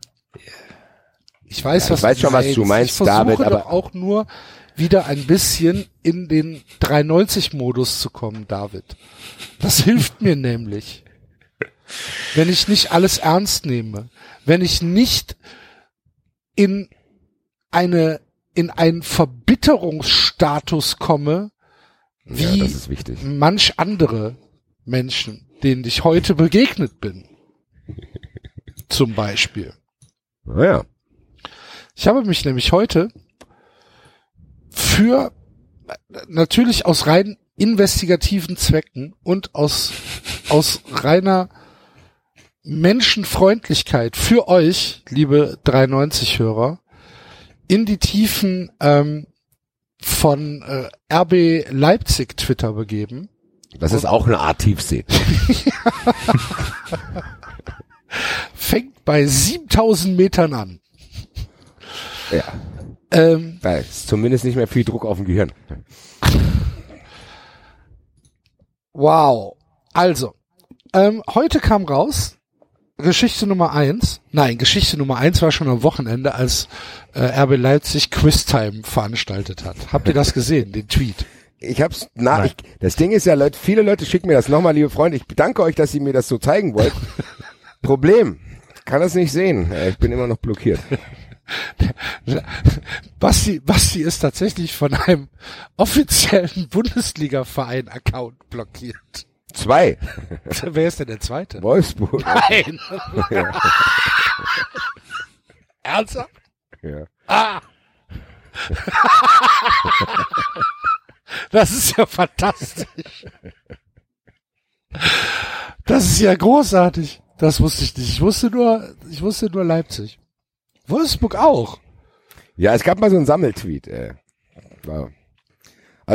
Ich weiß, Ja, was ich weiß schon, was du meinst, ich versuche David, doch aber- auch nur wieder ein bisschen in den 390-Modus zu kommen, David. Das hilft mir nämlich. Wenn ich nicht alles ernst nehme, wenn ich nicht in eine, in einen Verbitterungsstatus komme, Ja, wie wichtig. manch andere Menschen, denen ich heute begegnet bin. Zum Beispiel. Naja. Ich habe mich nämlich heute für natürlich aus rein investigativen Zwecken und aus aus reiner Menschenfreundlichkeit für euch, liebe 93-Hörer, in die Tiefen ähm, von äh, RB Leipzig Twitter begeben. Das ist auch eine Art Tiefsee. Fängt bei 7000 Metern an. Ja. Ähm, Da ist zumindest nicht mehr viel Druck auf dem Gehirn. Wow. Also, ähm, heute kam raus Geschichte Nummer eins. Nein, Geschichte Nummer eins war schon am Wochenende, als äh, RB Leipzig Quiztime veranstaltet hat. Habt ihr das gesehen, den Tweet? Ich hab's, na, Nein. ich, das Ding ist ja, Leute, viele Leute schicken mir das nochmal, liebe Freunde. Ich bedanke euch, dass ihr mir das so zeigen wollt. Problem. Kann das nicht sehen. Äh, Ich bin immer noch blockiert. Basti, Basti ist tatsächlich von einem offiziellen Bundesliga-Verein-Account blockiert. Zwei. Wer ist denn der zweite? Wolfsburg. Nein. Ernsthaft? Ja. Ah. Das ist ja fantastisch. Das ist ja großartig. Das wusste ich nicht. Ich wusste nur, ich wusste nur Leipzig. Wolfsburg auch. Ja, es gab mal so einen Sammeltweet. Äh. Also,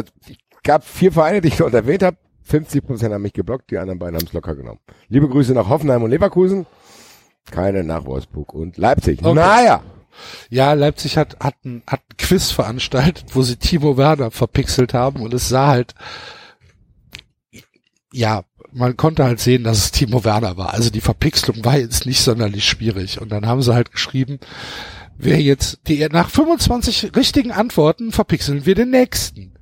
es gab vier Vereine, die ich dort erwähnt habe. 50 Prozent haben mich geblockt, die anderen beiden haben es locker genommen. Liebe Grüße nach Hoffenheim und Leverkusen. Keine nach Wolfsburg und Leipzig. Okay. Naja. Ja, Leipzig hat, hat, ein, hat ein Quiz veranstaltet, wo sie Timo Werner verpixelt haben und es sah halt, ja, man konnte halt sehen, dass es Timo Werner war. Also die Verpixelung war jetzt nicht sonderlich schwierig. Und dann haben sie halt geschrieben, wer jetzt, die, nach 25 richtigen Antworten verpixeln wir den nächsten.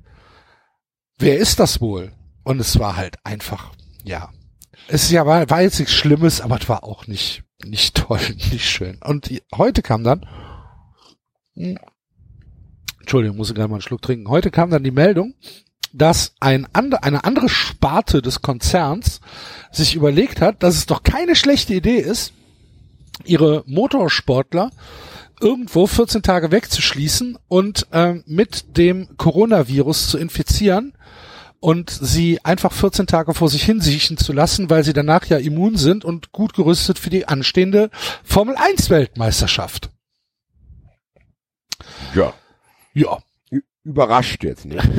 Wer ist das wohl? Und es war halt einfach, ja. Es ist ja, war, war jetzt nichts Schlimmes, aber es war auch nicht, nicht toll, nicht schön. Und die, heute kam dann, hm, Entschuldigung, muss ich gerade mal einen Schluck trinken. Heute kam dann die Meldung, dass ein andre, eine andere Sparte des Konzerns sich überlegt hat, dass es doch keine schlechte Idee ist, ihre Motorsportler irgendwo 14 Tage wegzuschließen und ähm, mit dem Coronavirus zu infizieren und sie einfach 14 Tage vor sich hinsiechen zu lassen, weil sie danach ja immun sind und gut gerüstet für die anstehende Formel 1 Weltmeisterschaft. Ja. Ja. Überrascht jetzt nicht.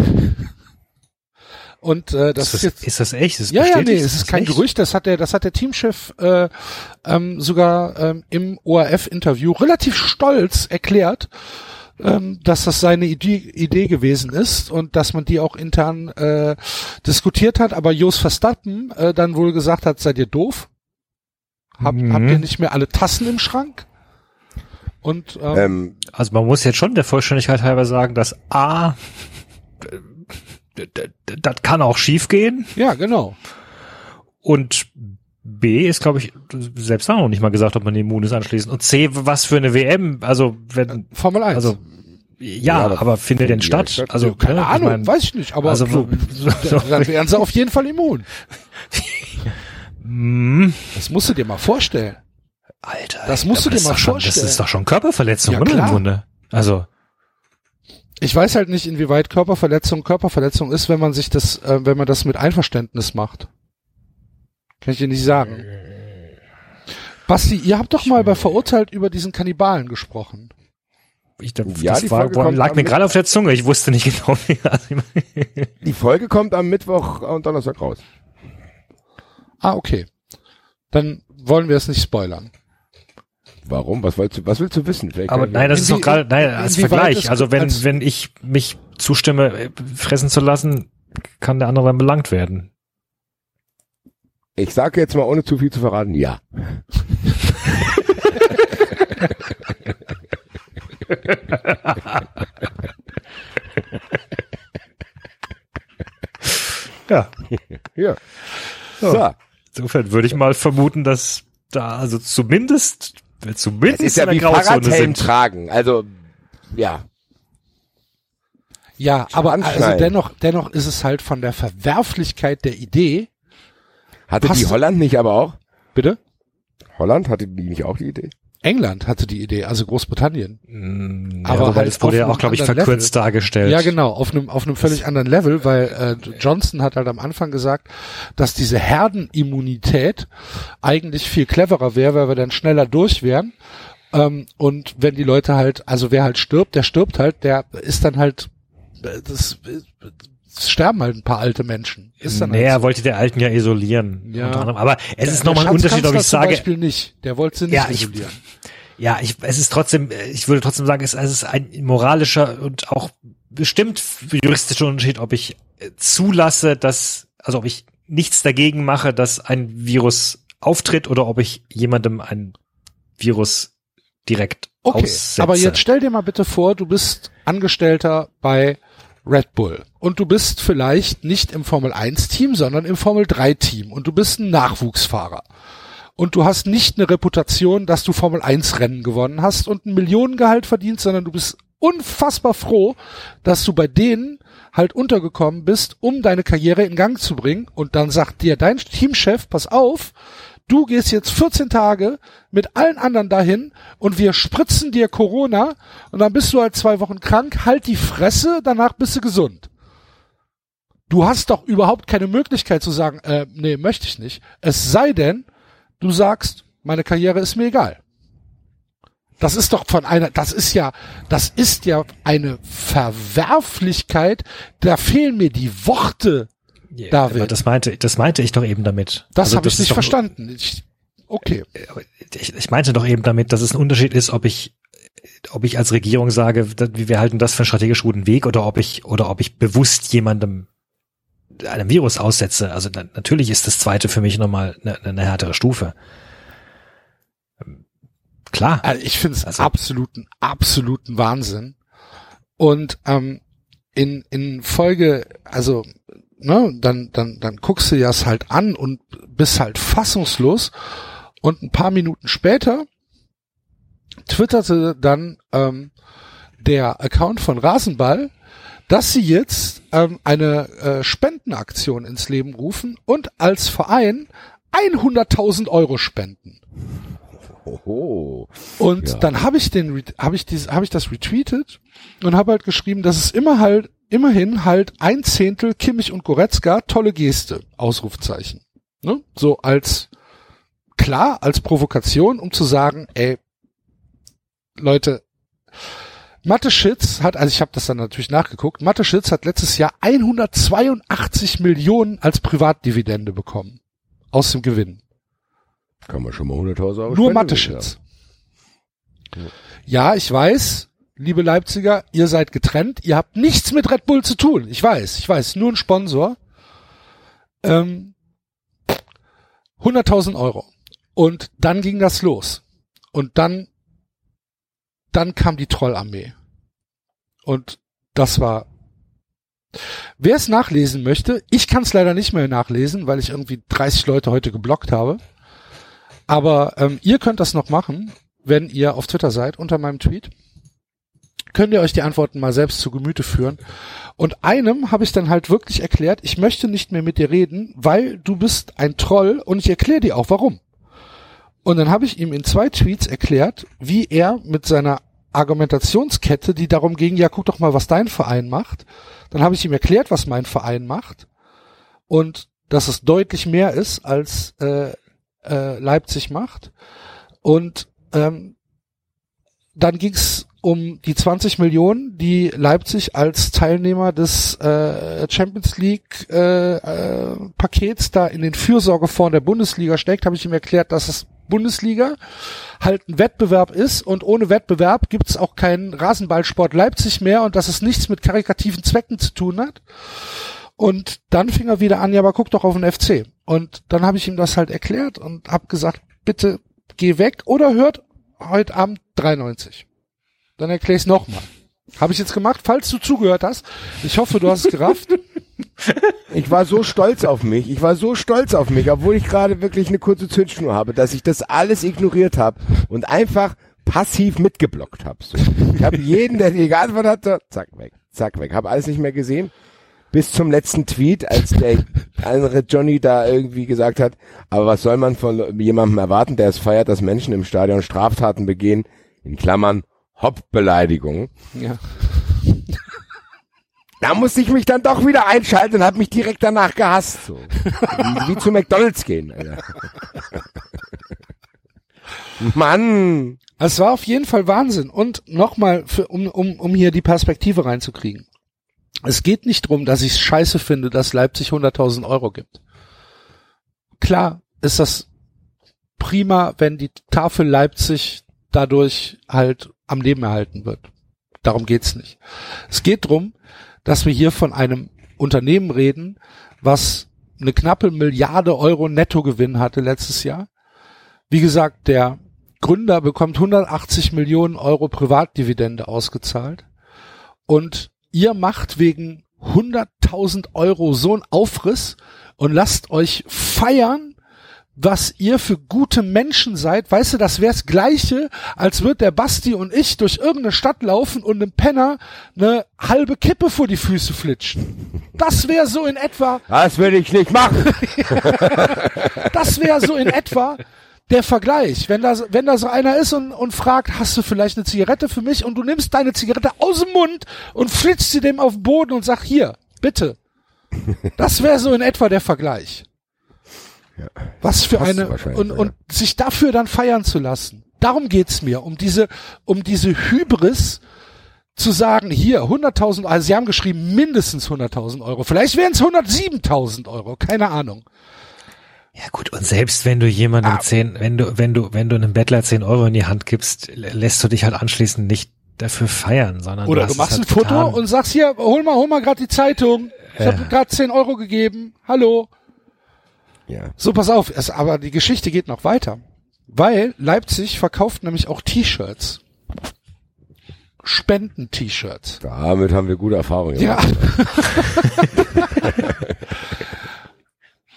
Und äh, das ist, ist das, jetzt ist das echt? Ist das Ja, ja, nee, es ist das kein echt? Gerücht, das hat der, das hat der Teamchef äh, ähm, sogar ähm, im ORF-Interview relativ stolz erklärt, ähm, dass das seine Idee, Idee gewesen ist und dass man die auch intern äh, diskutiert hat, aber Jos Verstappen äh, dann wohl gesagt hat, seid ihr doof? Hab, Mhm. Habt ihr nicht mehr alle Tassen im Schrank? Und ähm, ähm, Also man muss jetzt schon der Vollständigkeit halber sagen, dass A, d- das kann auch schief gehen ja, genau. und B ist, glaube ich, selbst da noch nicht mal gesagt, ob man immun ist anschließend. Und C, was für eine WM, also wenn, Formel 1. also ja, Ja, aber findet denn statt? statt- Also keine ne, ich Ahnung, mein, weiß ich nicht, aber also so, dann wären sie auf jeden Fall immun. mm, Das musst du dir mal vorstellen. Alter, Das musst du dir mal doch schon, vorstellen. Das ist doch schon Körperverletzung, Ja, oder klar. im Grunde? Also Ich weiß halt nicht, inwieweit Körperverletzung Körperverletzung ist, wenn man sich das, äh, wenn man das mit Einverständnis macht. Kann ich dir nicht sagen. Basti, ihr habt doch mal bei Verurteilt über diesen Kannibalen gesprochen. ich, das Ja, das die war, Folge kommt lag mir gerade auf der Zunge. Ich wusste nicht genau, wie. Mein- die Folge kommt am Mittwoch und Donnerstag raus. Ah, okay. Dann wollen wir es nicht spoilern. Warum? Was willst du, was willst du wissen? Vielleicht Aber nein, das ist doch gerade, nein, als Vergleich. Also wenn, als- wenn ich mich zustimme, äh, fressen zu lassen, kann der andere dann belangt werden. Ich sage jetzt mal, ohne zu viel zu verraten, ja. Ja. Ja. So. So. Insofern würde ich mal vermuten, dass da also zumindest, zumindest Es ist ja in der wie Grauzone Fahrradhelm sind. tragen. Also, ja. Ja, aber also dennoch, dennoch ist es halt von der Verwerflichkeit der Idee. Hatte Hast die Holland nicht aber auch? Bitte? Holland hatte die nicht auch die Idee? England hatte die Idee, also Großbritannien. Mm, Aber ja, halt das wurde ja auch, glaube ich, verkürzt dargestellt. Ja, genau, auf einem auf einem völlig anderen Level, weil äh, Johnson hat halt am Anfang gesagt, dass diese Herdenimmunität eigentlich viel cleverer wäre, weil wir dann schneller durch wären. Ähm, und wenn die Leute halt, also wer halt stirbt, der stirbt halt, der ist dann halt, äh, das, es sterben halt ein paar alte Menschen. Ist dann er halt so. wollte der Alten ja isolieren. Ja. Aber es ist nochmal ein Unterschied, ob ich sage, Zum Beispiel nicht. Der wollte sie nicht Ja, ich- isolieren. Ja, ich, es ist trotzdem, äh, ich würde trotzdem sagen, es, es ist ein moralischer und auch bestimmt juristischer Unterschied, ob ich äh, zulasse, dass, also ob ich nichts dagegen mache, dass ein Virus auftritt oder ob ich jemandem ein Virus direkt Okay, aussetze. aber jetzt stell dir mal bitte vor, du bist Angestellter bei Red Bull und du bist vielleicht nicht im Formel 1 Team, sondern im Formel 3 Team und du bist ein Nachwuchsfahrer. Und du hast nicht eine Reputation, dass du Formel 1 Rennen gewonnen hast und ein Millionengehalt verdienst, sondern du bist unfassbar froh, dass du bei denen halt untergekommen bist, um deine Karriere in Gang zu bringen. Und dann sagt dir dein Teamchef, pass auf, du gehst jetzt 14 Tage mit allen anderen dahin und wir spritzen dir Corona und dann bist du halt zwei Wochen krank, halt die Fresse, danach bist du gesund. Du hast doch überhaupt keine Möglichkeit zu sagen, äh, nee, möchte ich nicht. Es sei denn, du sagst, meine Karriere ist mir egal. Das ist doch von einer, das ist ja, das ist ja eine Verwerflichkeit, da fehlen mir die Worte, Ja, David. aber das meinte, das meinte ich doch eben damit. Das Also habe ich nicht doch- verstanden. Ich, okay. Ich, ich meinte doch eben damit, dass es ein Unterschied ist, ob ich, ob ich als Regierung sage, wir halten das für einen strategisch guten Weg oder ob ich, oder ob ich bewusst jemandem einem Virus aussetze. Also na, natürlich ist das zweite für mich nochmal eine, eine härtere Stufe. Ähm, Klar. Also ich finde es Also- absoluten, absoluten Wahnsinn. Und ähm, in, in Folge, also, ne, dann, dann, dann guckst du das halt an und bist halt fassungslos. Und ein paar Minuten später twitterte dann ähm, der Account von Rasenball, dass sie jetzt ähm, eine äh, Spendenaktion ins Leben rufen und als Verein 100.000 Euro spenden. Oho. Und Ja. dann habe ich den, habe ich dieses, habe ich das retweetet und habe halt geschrieben, dass es immer halt, immerhin halt ein Zehntel Kimmich und Goretzka, tolle Geste, Ausrufzeichen. Ne? So als, klar, als Provokation, um zu sagen, ey, Leute, Mathe Schitz hat, also ich habe das dann natürlich nachgeguckt, Mathe Schitz hat letztes Jahr 182 Millionen als Privatdividende bekommen. Aus dem Gewinn. Kann man schon mal 100.000 Euro Nur spenden, Mathe-Schitz. Ja, ich weiß, liebe Leipziger, ihr seid getrennt, ihr habt nichts mit Red Bull zu tun. Ich weiß, ich weiß, nur ein Sponsor. Ähm, 100.000 Euro. Und dann ging das los. Und dann, dann kam die Trollarmee. Und das war Wer es nachlesen möchte, ich kann es leider nicht mehr nachlesen, weil ich irgendwie 30 Leute heute geblockt habe. Aber ähm, ihr könnt das noch machen, wenn ihr auf Twitter seid, unter meinem Tweet. Könnt ihr euch die Antworten mal selbst zu Gemüte führen. Und einem habe ich dann halt wirklich erklärt, ich möchte nicht mehr mit dir reden, weil du bist ein Troll und ich erkläre dir auch warum. Und dann habe ich ihm in zwei Tweets erklärt, wie er mit seiner Argumentationskette, die darum ging, ja, guck doch mal, was dein Verein macht. Dann habe ich ihm erklärt, was mein Verein macht und dass es deutlich mehr ist, als äh, äh, Leipzig macht. Und ähm, dann ging's um die 20 Millionen, die Leipzig als Teilnehmer des äh, Champions League äh, äh, Pakets da in den Fürsorgefonds der Bundesliga steckt, habe ich ihm erklärt, dass es Bundesliga halt ein Wettbewerb ist und ohne Wettbewerb gibt's auch keinen Rasenballsport Leipzig mehr und dass es nichts mit karikativen Zwecken zu tun hat. Und dann fing er wieder an, ja, aber guck doch auf den FC. Und dann habe ich ihm das halt erklärt und habe gesagt, bitte geh weg oder hört heute Abend 93. Dann erkläre ich es nochmal. Habe ich jetzt gemacht, falls du zugehört hast. Ich hoffe, du hast es gerafft. Ich war so stolz auf mich. Ich war so stolz auf mich, obwohl ich gerade wirklich eine kurze Zündschnur habe, dass ich das alles ignoriert habe und einfach passiv mitgeblockt habe. So. Ich habe jeden, der die geantwortet hatte, zack weg, zack weg. Habe alles nicht mehr gesehen. Bis zum letzten Tweet, als der andere Johnny da irgendwie gesagt hat, aber was soll man von jemandem erwarten, der es feiert, dass Menschen im Stadion Straftaten begehen, in Klammern Hopp-Beleidigung. Ja. Da musste ich mich dann doch wieder einschalten und habe mich direkt danach gehasst. So. Wie, wie zu McDonalds gehen. Alter. Mann. Es war auf jeden Fall Wahnsinn. Und nochmal, um, um, um hier die Perspektive reinzukriegen. Es geht nicht drum, dass ich es scheiße finde, dass Leipzig 100.000 Euro gibt. Klar ist das prima, wenn die Tafel Leipzig dadurch halt am Leben erhalten wird. Darum geht's nicht. Es geht drum, dass wir hier von einem Unternehmen reden, was eine knappe Milliarde Euro Nettogewinn hatte letztes Jahr. Wie gesagt, der Gründer bekommt 180 Millionen Euro Privatdividende ausgezahlt und ihr macht wegen 100.000 Euro so einen Aufriss und lasst euch feiern was ihr für gute Menschen seid, weißt du, das wär's gleiche, als wird der Basti und ich durch irgendeine Stadt laufen und einem Penner eine halbe Kippe vor die Füße flitschen. Das wäre so in etwa, Das würde ich nicht machen. das wäre so in etwa der Vergleich. Wenn da, wenn da so einer ist und, und fragt, hast du vielleicht eine Zigarette für mich? Und du nimmst deine Zigarette aus dem Mund und flitzt sie dem auf den Boden und sag, hier, bitte. Das wäre so in etwa der Vergleich. Was für eine und, ja. und sich dafür dann feiern zu lassen. Darum geht's mir, um diese um diese Hybris zu sagen, hier 100.000, also sie haben geschrieben mindestens 100.000 Euro, vielleicht wären es 107.000 Euro, keine Ahnung. Ja gut, und selbst wenn du jemandem Ah. zehn, wenn du, wenn du, wenn du einem Bettler zehn Euro in die Hand gibst, lä- lässt du dich halt anschließend nicht dafür feiern, sondern Oder hast du es machst halt ein Foto getan. und sagst hier, hol mal, hol mal gerade die Zeitung. Ich habe gerade 10 Euro gegeben. Hallo. Ja. So, pass auf. Es, aber die Geschichte geht noch weiter. Weil Leipzig verkauft nämlich auch T-Shirts. Spenden-T-Shirts. Damit haben wir gute Erfahrungen Ja.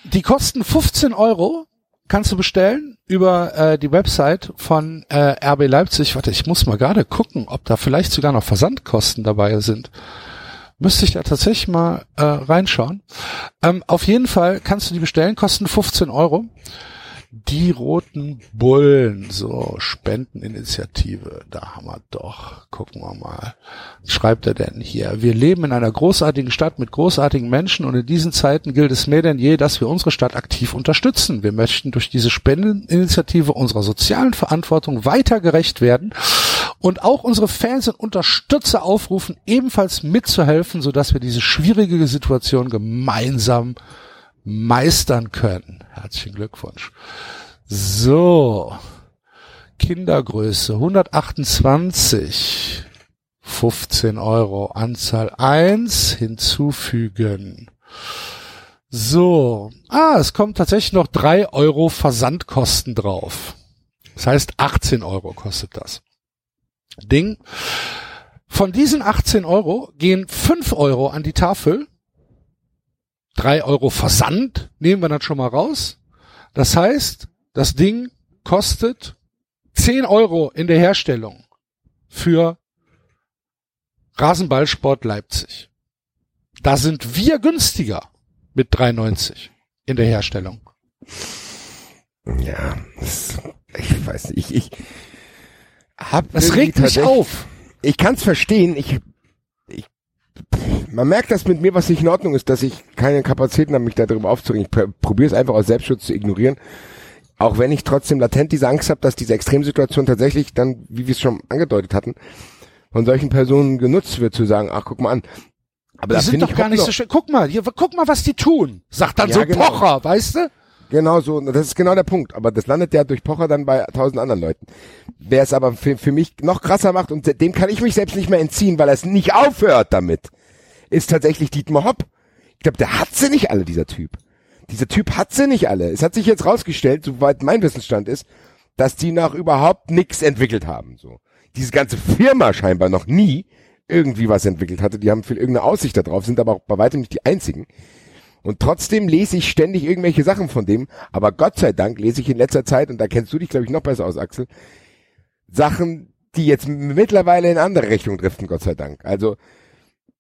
Die kosten 15 Euro. Kannst du bestellen über äh, die Website von äh, RB Leipzig. Warte, ich muss mal gerade gucken, ob da vielleicht sogar noch Versandkosten dabei sind. Müsste ich da tatsächlich mal äh, reinschauen. Ähm, auf jeden Fall kannst du die bestellen, kosten 15 Euro. Die roten Bullen, so Spendeninitiative, da haben wir doch. Gucken wir mal. Was schreibt er denn hier? Wir leben in einer großartigen Stadt mit großartigen Menschen und in diesen Zeiten gilt es mehr denn je, dass wir unsere Stadt aktiv unterstützen. Wir möchten durch diese Spendeninitiative unserer sozialen Verantwortung weiter gerecht werden und auch unsere Fans und Unterstützer aufrufen, ebenfalls mitzuhelfen, sodass wir diese schwierige Situation gemeinsam meistern können. Herzlichen Glückwunsch. So. Kindergröße 128. 15 Euro. Anzahl 1 hinzufügen. So. Ah, es kommt tatsächlich noch 3 Euro Versandkosten drauf. Das heißt 18 Euro kostet das. Ding. Von diesen 18 Euro gehen 5 Euro an die Tafel. 3 Euro Versand nehmen wir dann schon mal raus. Das heißt, das Ding kostet 10 Euro in der Herstellung für Rasenballsport Leipzig. Da sind wir günstiger mit 3,90 in der Herstellung. Ja, ich weiß nicht, ich, ich hab Das regt mich auf. Ich kann's verstehen, ich, ich, man merkt, dass mit mir was nicht in Ordnung ist, dass ich keine Kapazitäten habe, mich darüber aufzuregen. Ich probiere es einfach aus Selbstschutz zu ignorieren. Auch wenn ich trotzdem latent diese Angst habe, dass diese Extremsituation tatsächlich dann, wie wir es schon angedeutet hatten, von solchen Personen genutzt wird, zu sagen, ach, guck mal an. Aber Die sind doch ich gar nicht so schön. Guck mal, hier, guck mal, was die tun. Sagt dann Ja, so genau. Pocher, weißt du? Genau so, das ist genau der Punkt. Aber das landet ja durch Pocher dann bei tausend anderen Leuten. Wer es aber für, für mich noch krasser macht und dem kann ich mich selbst nicht mehr entziehen, weil er es nicht aufhört damit, ist tatsächlich Dietmar Hopp. Ich glaube, der hat sie nicht alle, dieser Typ. Dieser Typ hat sie nicht alle. Es hat sich jetzt rausgestellt, soweit mein Wissensstand ist, dass die noch überhaupt nichts entwickelt haben. So, diese ganze Firma scheinbar noch nie irgendwie was entwickelt hatte. Die haben viel irgendeine Aussicht darauf, sind aber auch bei weitem nicht die einzigen. Und trotzdem lese ich ständig irgendwelche Sachen von dem. Aber Gott sei Dank lese ich in letzter Zeit, und da kennst du dich, glaube ich, noch besser aus, Axel, Sachen, die jetzt mittlerweile in andere Richtungen driften, Gott sei Dank. Also,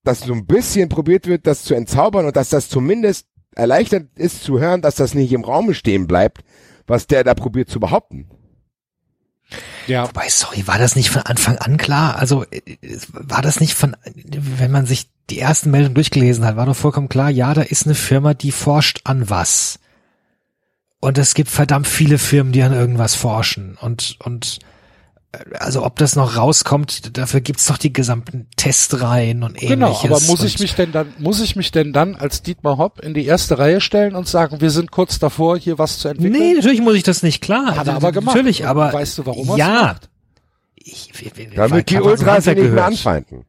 dass so ein bisschen probiert wird, das zu entzaubern und dass das zumindest erleichtert ist zu hören, dass das nicht im Raum stehen bleibt, was der da probiert zu behaupten. Ja. Wobei, sorry, war das nicht von Anfang an klar? Also äh, war das nicht von, wenn man sich die ersten Meldungen durchgelesen hat, war doch vollkommen klar, ja, da ist eine Firma, die forscht an was. Und es gibt verdammt viele Firmen, die an irgendwas forschen. Und, und also ob das noch rauskommt, dafür gibt's doch die gesamten Testreihen und ähnliches. Genau, aber muss ich mich denn dann, muss ich mich denn dann als Dietmar Hopp in die erste Reihe stellen und sagen, wir sind kurz davor, hier was zu entwickeln? Nee, natürlich muss ich das nicht, klar. Hat er aber gemacht. Natürlich, aber. weißt du, warum Ja. Ich, wir- wir- Damit weil die Ultras ihn nicht mehr anfeinden.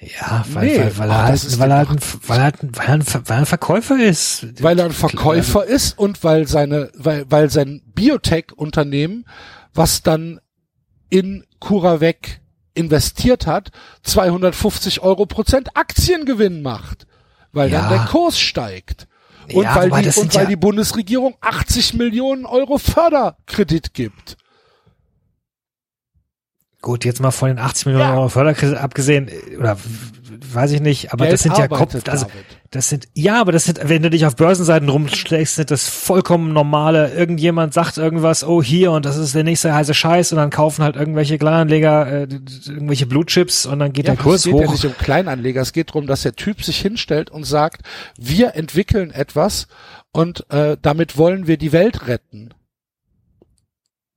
Ja, weil, Nee, weil, weil, ah, er das halt, weil, er halt ein, weil, er halt, ein- weil, er ein, weil er ein Verkäufer ist. Weil er ein Verkäufer ist und weil seine, weil, weil sein Biotech-Unternehmen, was dann in CuraVec investiert hat, 250 Euro Prozent Aktiengewinn macht, weil Ja. dann der Kurs steigt. Und, Ja, weil, die, und weil ja- die Bundesregierung 80 Millionen Euro Förderkredit gibt. Gut, jetzt mal von den 80 Millionen. Euro Förderkredit abgesehen, äh, oder weiß ich nicht, aber Geld das sind ja Kopf, also David. Das sind, ja, aber das sind, wenn du dich auf Börsenseiten rumschlägst, sind das vollkommen normale, irgendjemand sagt irgendwas, oh hier und das ist der nächste heiße Scheiß und dann kaufen halt irgendwelche Kleinanleger äh, irgendwelche Blue Chips und dann geht Ja, der Kurs es geht ja hoch. nicht um Kleinanleger, es geht darum, dass der Typ sich hinstellt und sagt, wir entwickeln etwas und äh, damit wollen wir die Welt retten.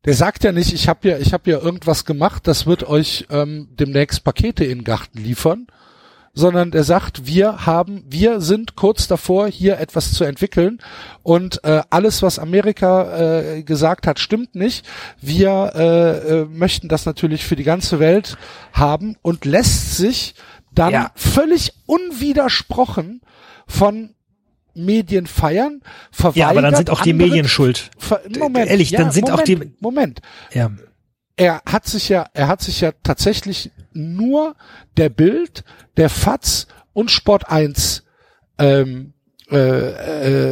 Der sagt ja nicht, ich habe ja, ich habe ja irgendwas gemacht, das wird euch ähm, demnächst Pakete in den Garten liefern, sondern der sagt, wir haben, wir sind kurz davor, hier etwas zu entwickeln und äh, alles, was Amerika äh, gesagt hat, stimmt nicht. Wir äh, äh, möchten das natürlich für die ganze Welt haben und lässt sich dann Ja. völlig unwidersprochen von Medien feiern, verweigert Ja, aber dann sind auch die Medien schuld. Moment, Ehrlich, ja, dann sind auch Moment, die- Moment, Ja. er hat sich ja, er hat sich ja tatsächlich nur der Bild, der FATS und Sport 1 ähm, äh,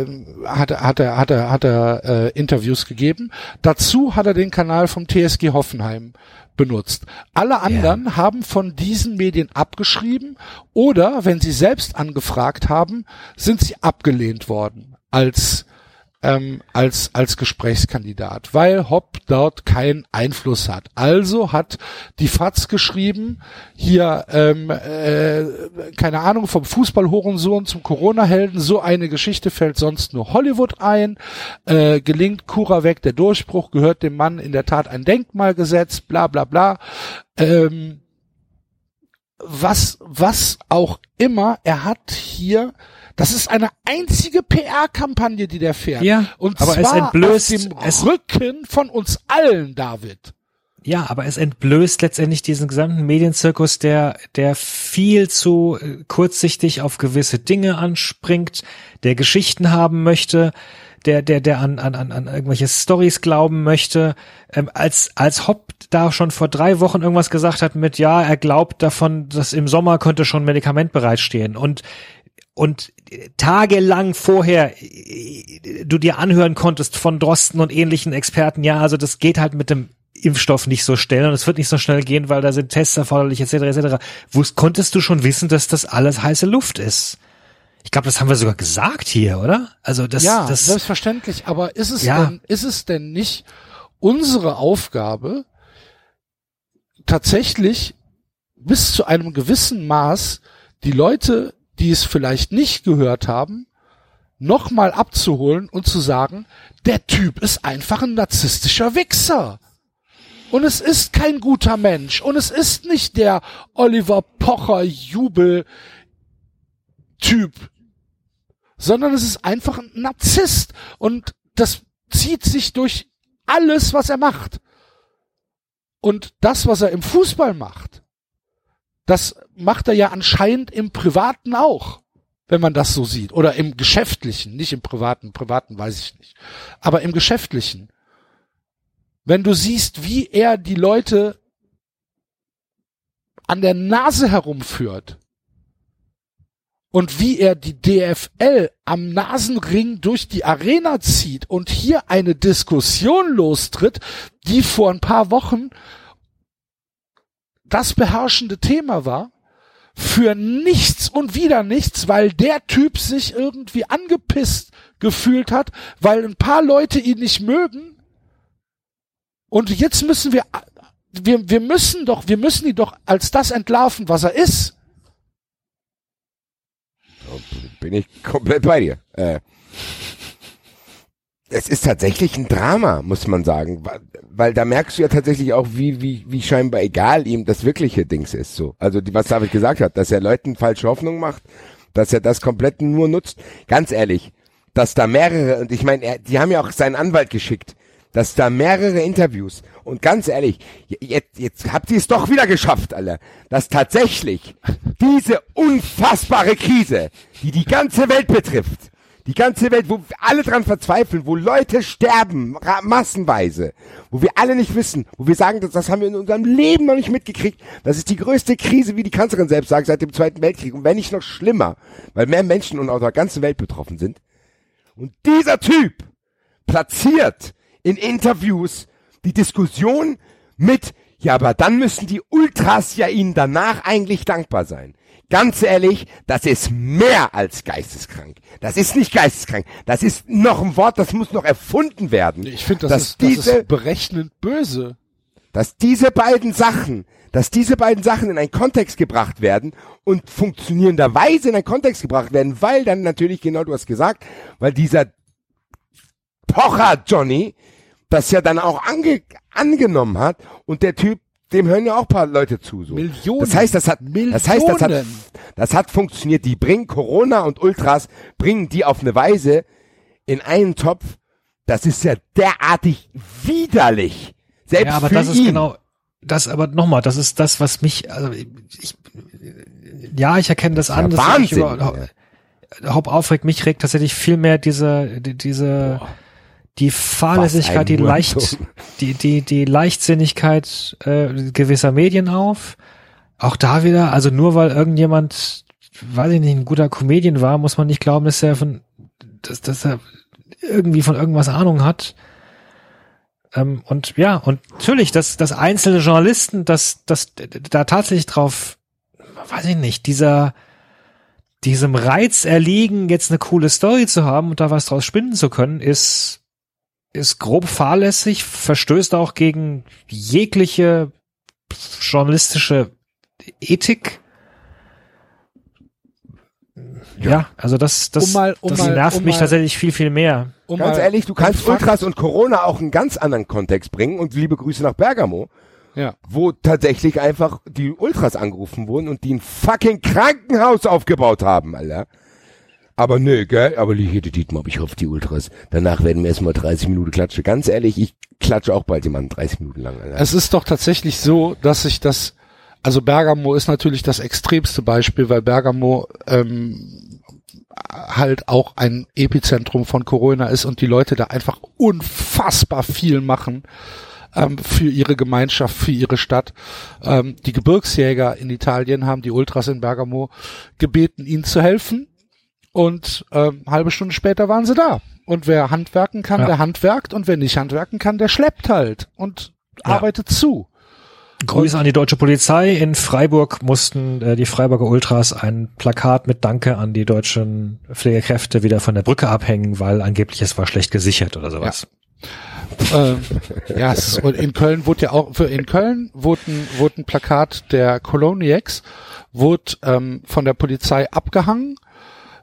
äh, hat, er- hat er, hat er, hat er äh, Interviews gegeben. Dazu hat er den Kanal vom TSG Hoffenheim benutzt. Alle anderen haben von diesen Medien abgeschrieben oder, wenn sie selbst angefragt haben, sind sie abgelehnt worden als ähm, als, als Gesprächskandidat, weil Hopp dort keinen Einfluss hat. Also hat die FAZ geschrieben, hier, ähm, äh, keine Ahnung, vom Fußballhorensohn zum Corona-Helden, so eine Geschichte fällt sonst nur Hollywood ein, äh, gelingt Kura weg der Durchbruch, gehört dem Mann in der Tat ein Denkmal gesetzt, bla bla bla. Ähm, was, was auch immer, er hat hier, das ist eine einzige PR-Kampagne, die der fährt. Ja, Und aber es zwar entblößt- auf dem es- Rücken von uns allen, David. Ja, aber es entblößt letztendlich diesen gesamten Medienzirkus, der, der viel zu äh, kurzsichtig auf gewisse Dinge anspringt, der Geschichten haben möchte, der, der, der an, an, an, an irgendwelche Stories glauben möchte. Ähm, als, als Hopp da schon vor drei Wochen irgendwas gesagt hat mit, ja, er glaubt davon, dass im Sommer könnte schon Medikament bereitstehen und und tagelang vorher äh, du dir anhören konntest von Drosten und ähnlichen Experten, ja, also das geht halt mit dem Impfstoff nicht so schnell und es wird nicht so schnell gehen, weil da sind Tests erforderlich, etc., etc. Wus konntest du schon wissen, dass das alles heiße Luft ist? Ich glaube, das haben wir sogar gesagt hier, oder? Also das, ja, das selbstverständlich. Aber ist es Ja. denn, ist es denn nicht unsere Aufgabe, tatsächlich bis zu einem gewissen Maß die Leute, die es vielleicht nicht gehört haben, nochmal abzuholen und zu sagen, der Typ ist einfach ein narzisstischer Wichser. Und es ist kein guter Mensch. Und es ist nicht der Oliver Pocher Jubel Typ, sondern es ist einfach ein Narzisst. Und das zieht sich durch alles, was er macht. Und das, was er im Fußball macht, das macht er ja anscheinend im Privaten auch, wenn man das so sieht. Oder im Geschäftlichen, nicht im Privaten. Privaten weiß ich nicht. Aber im Geschäftlichen. Wenn du siehst, wie er die Leute an der Nase herumführt und wie er die DFL am Nasenring durch die Arena zieht und hier eine Diskussion lostritt, die vor ein paar Wochen das beherrschende Thema war, für nichts und wieder nichts, weil der Typ sich irgendwie angepisst gefühlt hat, weil ein paar Leute ihn nicht mögen. Und jetzt müssen wir, wir, wir müssen doch, wir müssen ihn doch als das entlarven, was er ist. Bin ich komplett bei dir. Äh, es ist tatsächlich ein Drama, muss man sagen, weil, da merkst du ja tatsächlich auch, wie, wie, wie scheinbar egal ihm das wirkliche Dings ist, so. Also, die, was David gesagt hat, dass er Leuten falsche Hoffnung macht, dass er das komplett nur nutzt. Ganz ehrlich, dass da mehrere, und ich meine, die haben ja auch seinen Anwalt geschickt, dass da mehrere Interviews, und ganz ehrlich, jetzt, jetzt habt ihr es doch wieder geschafft, Alter, dass tatsächlich diese unfassbare Krise, die die ganze Welt betrifft, die ganze Welt, wo alle dran verzweifeln, wo Leute sterben, massenweise, wo wir alle nicht wissen, wo wir sagen, das, das haben wir in unserem Leben noch nicht mitgekriegt. Das ist die größte Krise, wie die Kanzlerin selbst sagt, seit dem Zweiten Weltkrieg. Und wenn nicht noch schlimmer, weil mehr Menschen und aus der ganzen Welt betroffen sind. Und dieser Typ platziert in Interviews die Diskussion mit, ja, aber dann müssen die Ultras ja ihnen danach eigentlich dankbar sein. Ganz ehrlich, das ist mehr als geisteskrank. Das ist nicht geisteskrank. Das ist noch ein Wort, das muss noch erfunden werden. Ich finde, das, dass ist, das diese, ist berechnend böse. dass diese beiden Sachen, dass diese beiden Sachen in einen Kontext gebracht werden und funktionierenderweise in einen Kontext gebracht werden, weil dann natürlich, genau du hast gesagt, weil dieser Pocher Johnny das ja dann auch ange angenommen hat und der Typ, dem hören ja auch paar Leute zu. So. Millionen. Das heißt, das hat, das heißt, das hat, Millionen. das hat funktioniert. Die bringen Corona und Ultras, bringen die auf eine Weise in einen Topf. Das ist ja derartig widerlich. Selbst Ja, aber für das ist ihn. genau, das aber nochmal, das ist das, was mich, also ich, ja, ich erkenne das an. Ja, das Wahnsinn. Haupt aufregt, mich regt tatsächlich viel mehr diese, die- diese, die Fahrlässigkeit, die leicht, die, die, die Leichtsinnigkeit äh, gewisser Medien auf. Auch da wieder, also nur weil irgendjemand, weiß ich nicht, ein guter Comedian war, muss man nicht glauben, dass er von, dass, dass er irgendwie von irgendwas Ahnung hat. Ähm, und ja, und natürlich, dass, dass einzelne Journalisten, dass, dass da tatsächlich drauf, weiß ich nicht, dieser, diesem Reiz erliegen, jetzt eine coole Story zu haben und da was draus spinnen zu können, ist, ist grob fahrlässig, verstößt auch gegen jegliche journalistische Ethik. Ja, also das, das, Um mal- um das mal- nervt um mich mal- tatsächlich viel, viel mehr. Um Ganz mal- ehrlich, du kannst Ultras und Corona auch einen ganz anderen Kontext bringen und liebe Grüße nach Bergamo, Ja. wo tatsächlich einfach die Ultras angerufen wurden und die ein fucking Krankenhaus aufgebaut haben, Alter. Aber nö, gell, aber hier die Dietmar, ich hoffe die Ultras. Danach werden wir erstmal 30 Minuten klatschen. Ganz ehrlich, ich klatsche auch bald jemanden 30 Minuten lang, Alter. Es ist doch tatsächlich so, dass sich das, also Bergamo ist natürlich das extremste Beispiel, weil Bergamo ähm, halt auch ein Epizentrum von Corona ist und die Leute da einfach unfassbar viel machen ähm, für ihre Gemeinschaft, für ihre Stadt. Ähm, die Gebirgsjäger in Italien haben die Ultras in Bergamo gebeten, ihnen zu helfen. Und ähm, halbe Stunde später waren sie da. Und wer handwerken kann, Ja. der handwerkt. Und wer nicht handwerken kann, der schleppt halt und Ja. arbeitet zu. Grüße an die deutsche Polizei. In Freiburg mussten äh, die Freiburger Ultras ein Plakat mit Danke an die deutschen Pflegekräfte wieder von der Brücke abhängen, weil angeblich es war schlecht gesichert oder sowas. ähm, ja, es ist, und in Köln wurde ja auch, für in Köln wurde ein, wurde ein Plakat der Coloniacs, wurde ähm, von der Polizei abgehangen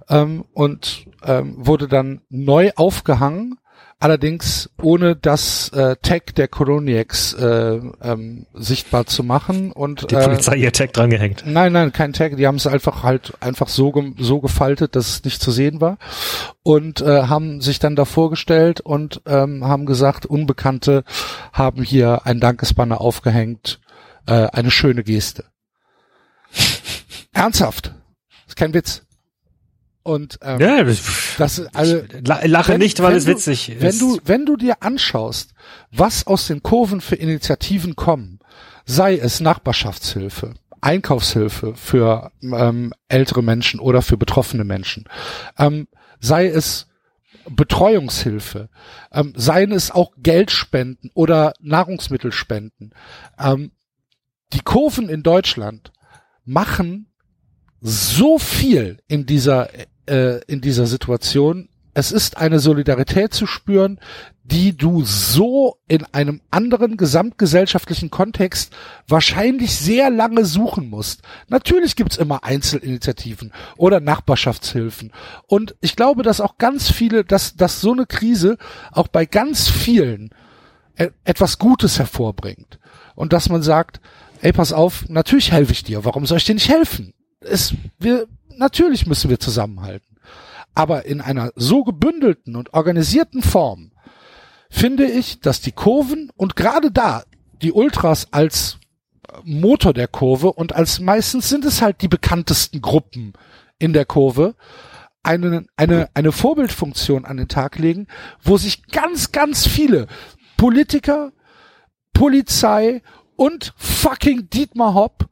ähm, und ähm, wurde dann neu aufgehangen, allerdings ohne das äh, Tag der Coloniacs äh, ähm, sichtbar zu machen und Die äh, Polizei ihr Tag dran gehängt. Nein, nein, kein Tag. Die haben es einfach halt einfach so so gefaltet, dass es nicht zu sehen war und äh, haben sich dann davor gestellt und ähm, haben gesagt, Unbekannte haben hier ein Dankesbanner aufgehängt, äh, eine schöne Geste. Ernsthaft, ist kein Witz. Und ähm, Ja, das also la- lache wenn- nicht, weil wenn es du- witzig wenn ist. du, wenn du dir anschaust, was aus den Kurven für Initiativen kommen, sei es Nachbarschaftshilfe, Einkaufshilfe für ähm, ältere Menschen oder für betroffene Menschen, ähm, sei es Betreuungshilfe, ähm, seien es auch Geldspenden oder Nahrungsmittelspenden. Ähm, die Kurven in Deutschland machen so viel in dieser äh, in dieser Situation. Es ist eine Solidarität zu spüren, die du so in einem anderen gesamtgesellschaftlichen Kontext wahrscheinlich sehr lange suchen musst. Natürlich gibt's immer Einzelinitiativen oder Nachbarschaftshilfen. Und ich glaube, dass auch ganz viele, dass, dass so eine Krise auch bei ganz vielen e- etwas Gutes hervorbringt. Und dass man sagt, ey, pass auf, natürlich helfe ich dir. Warum soll ich dir nicht helfen? Es, wir, natürlich müssen wir zusammenhalten. Aber in einer so gebündelten und organisierten Form finde ich, dass die Kurven und gerade da die Ultras als Motor der Kurve und als meistens sind es halt die bekanntesten Gruppen in der Kurve, eine, eine, eine Vorbildfunktion an den Tag legen, wo sich ganz, ganz viele Politiker, Polizei und fucking Dietmar Hopp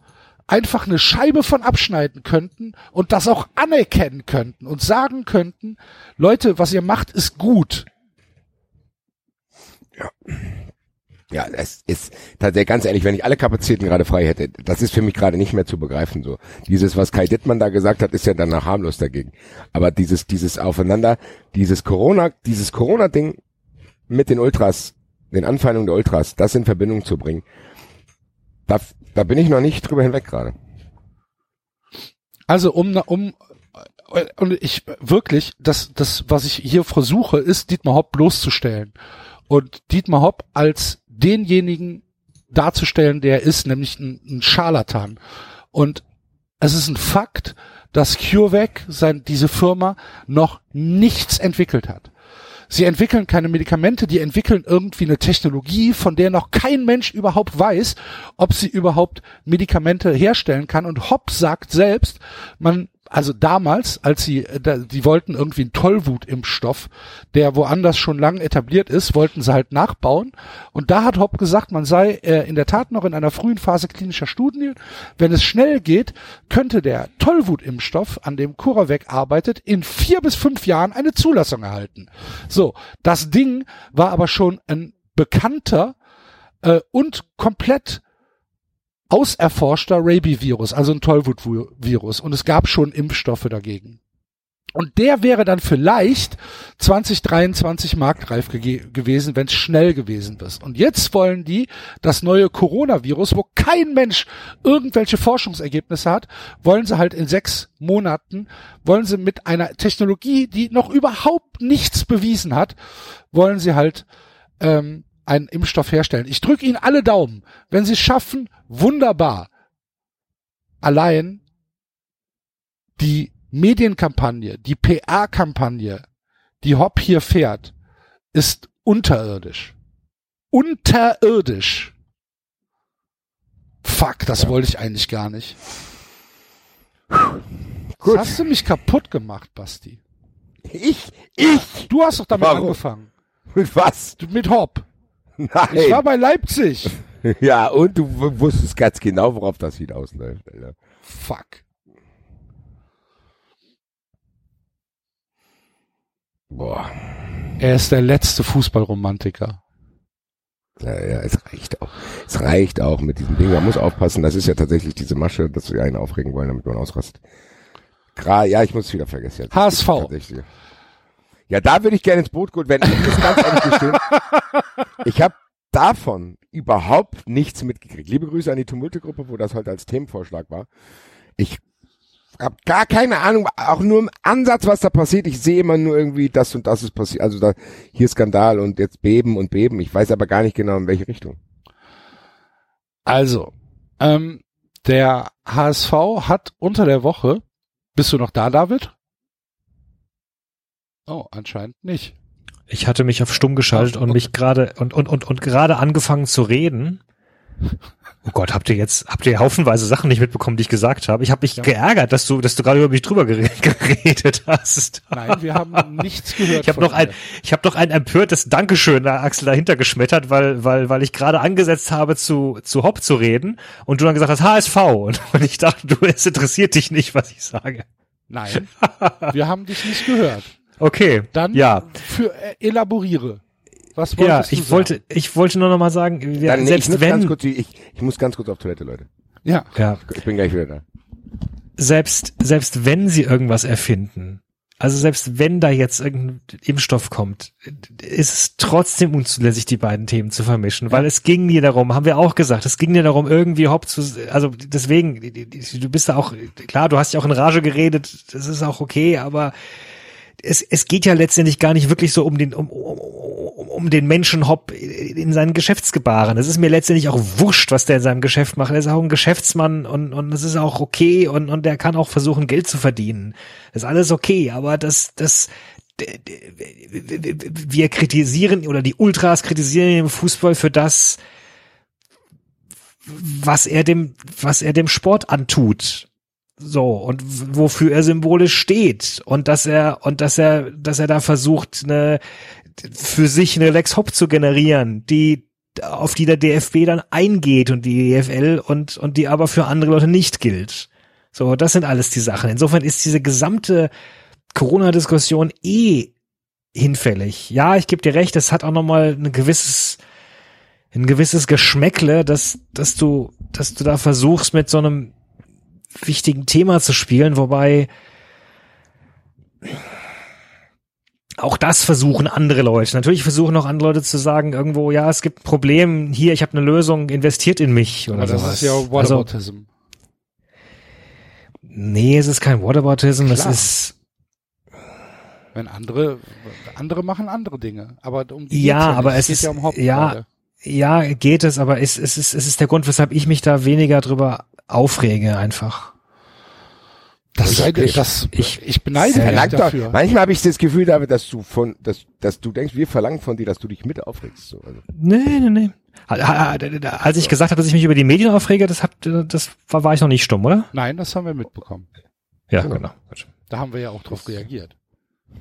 einfach eine Scheibe von abschneiden könnten und das auch anerkennen könnten und sagen könnten, Leute, was ihr macht, ist gut. Ja, es ist tatsächlich ganz ehrlich, wenn ich alle Kapazitäten gerade frei hätte, das ist für mich gerade nicht mehr zu begreifen so. Dieses, was Kai Dittmann da gesagt hat, ist ja danach harmlos dagegen. Aber dieses, dieses Aufeinander, dieses Corona, dieses Corona-Ding mit den Ultras, den Anfeindungen der Ultras, das in Verbindung zu bringen, da, da bin ich noch nicht drüber hinweg gerade. Also um, um, und ich wirklich, das, das, was ich hier versuche, ist Dietmar Hopp bloßzustellen. Und Dietmar Hopp als denjenigen darzustellen, der ist, nämlich ein, ein Scharlatan. Und es ist ein Fakt, dass CureVac, sein, diese Firma, noch nichts entwickelt hat. Sie entwickeln keine Medikamente, die entwickeln irgendwie eine Technologie, von der noch kein Mensch überhaupt weiß, ob sie überhaupt Medikamente herstellen kann. Und Hobbs sagt selbst, man also damals, als sie, äh, da, die wollten irgendwie einen Tollwutimpfstoff, der woanders schon lange etabliert ist, wollten sie halt nachbauen. Und da hat Hopp gesagt, man sei äh, in der Tat noch in einer frühen Phase klinischer Studien. Wenn es schnell geht, könnte der Tollwutimpfstoff, an dem CuraVac arbeitet, in vier bis fünf Jahren eine Zulassung erhalten. So, das Ding war aber schon ein bekannter äh, und komplett auserforschter Rabies-Virus, also ein Tollwut-Virus. Und es gab schon Impfstoffe dagegen. Und der wäre dann vielleicht 2023 marktreif ge gewesen, wenn es schnell gewesen ist. Und jetzt wollen die das neue Coronavirus, wo kein Mensch irgendwelche Forschungsergebnisse hat, wollen sie halt in sechs Monaten, wollen sie mit einer Technologie, die noch überhaupt nichts bewiesen hat, wollen sie halt ähm, einen Impfstoff herstellen. Ich drücke Ihnen alle Daumen. Wenn Sie es schaffen, wunderbar. Allein die Medienkampagne, die PR-Kampagne, die Hopp hier fährt, ist unterirdisch. Unterirdisch. Fuck, das ja. wollte ich eigentlich gar nicht. Gut. hast du mich kaputt gemacht, Basti. Ich? Ich? Du hast doch damit Warum? angefangen. Mit was? Mit Hopp. Nein. Ich war bei Leipzig. ja, und du wusstest ganz genau, worauf das hinausläuft, Alter. Fuck. Boah. Er ist der letzte Fußballromantiker. Ja, ja, es reicht auch. Es reicht auch mit diesem Ding. Man muss aufpassen. Das ist ja tatsächlich diese Masche, dass wir einen aufregen wollen, damit man ausrastet. Gra ja, ich muss es wieder vergessen. Jetzt. HSV. Ja, da würde ich gerne ins Boot gehen, wenn ich das ganz ehrlich gestehen. Ich habe davon überhaupt nichts mitgekriegt. Liebe Grüße an die Tumulte-Gruppe, wo das heute als Themenvorschlag war. Ich habe gar keine Ahnung, auch nur im Ansatz, was da passiert. Ich sehe immer nur irgendwie, das und das ist passiert. Also da hier Skandal und jetzt Beben und Beben. Ich weiß aber gar nicht genau, in welche Richtung. Also, ähm, der HSV hat unter der Woche, bist du noch da, David? Oh, anscheinend nicht. Ich hatte mich auf stumm geschaltet und mich gerade und und und und gerade angefangen zu reden. Oh Gott, habt ihr jetzt habt ihr haufenweise Sachen nicht mitbekommen, die ich gesagt habe? Ich habe mich ja. geärgert, dass du dass du gerade über mich drüber geredet hast. Nein, wir haben nichts gehört. Ich habe noch ein ich habe noch ein empörtes Dankeschön Axel dahinter geschmettert, weil weil weil ich gerade angesetzt habe zu zu Hopp zu reden und du dann gesagt hast HSV und, und ich dachte, du es interessiert dich nicht, was ich sage. Nein, wir haben dich nicht gehört. Okay. Dann ja. für äh, elaboriere. Was wolltest ja, ich wollte, ich wollte nur noch mal sagen, wir, Dann, nee, selbst ich wenn, kurz, ich, ich muss ganz kurz auf Toilette, Leute. Ja. ja. Ich bin gleich wieder da. Selbst, selbst wenn sie irgendwas erfinden, also selbst wenn da jetzt irgendein Impfstoff kommt, ist es trotzdem unzulässig, die beiden Themen zu vermischen, ja. weil es ging nie darum, haben wir auch gesagt, es ging nie darum, irgendwie Hopp zu, also deswegen, du bist da auch, klar, du hast ja auch in Rage geredet, das ist auch okay, aber es, es geht ja letztendlich gar nicht wirklich so um den, um, um, um den Menschen Hopp in seinen Geschäftsgebaren. Es ist mir letztendlich auch wurscht, was der in seinem Geschäft macht. Er ist auch ein Geschäftsmann und, und das ist auch okay und, und der kann auch versuchen, Geld zu verdienen. Das ist alles okay, aber das, das, wir kritisieren oder die Ultras kritisieren den Fußball für das, was er dem, was er dem Sport antut. So, und wofür er symbolisch steht. Und dass er, und dass er, dass er da versucht, eine, für sich eine Lex Hop zu generieren, die auf die der DFB dann eingeht und die EFL und, und die aber für andere Leute nicht gilt. So, das sind alles die Sachen. Insofern ist diese gesamte Corona-Diskussion eh hinfällig. Ja, ich gebe dir recht, es hat auch nochmal ein gewisses, ein gewisses Geschmäckle, dass, dass du, dass du da versuchst, mit so einem wichtigen Thema zu spielen, wobei auch das versuchen andere Leute. Natürlich versuchen auch andere Leute zu sagen, irgendwo, ja, es gibt ein Problem, hier, ich habe eine Lösung, investiert in mich oder Aber das sowas. ist ja Whataboutism. Also, nee, es ist kein Whataboutism, es Klar. ist, Wenn andere, andere machen andere Dinge. Aber um die Ja, ja aber es geht ist- ja um ja, ja, geht es, aber es, es, ist, es ist der Grund, weshalb ich mich da weniger drüber aufrege einfach. Das, Ich- sei, ich- das, ich, ich- beneide dich doch, dafür. manchmal habe ich das Gefühl, David, dass du von, dass, dass du denkst, wir verlangen von dir, dass du dich mit aufregst. So. Also, Nee, nee, nee. Als ich gesagt habe, dass ich mich über die Medien aufrege, das, hab, das war, war ich noch nicht stumm, oder? Nein, das haben wir mitbekommen. Ja, Genau. genau. Da haben wir ja auch drauf reagiert.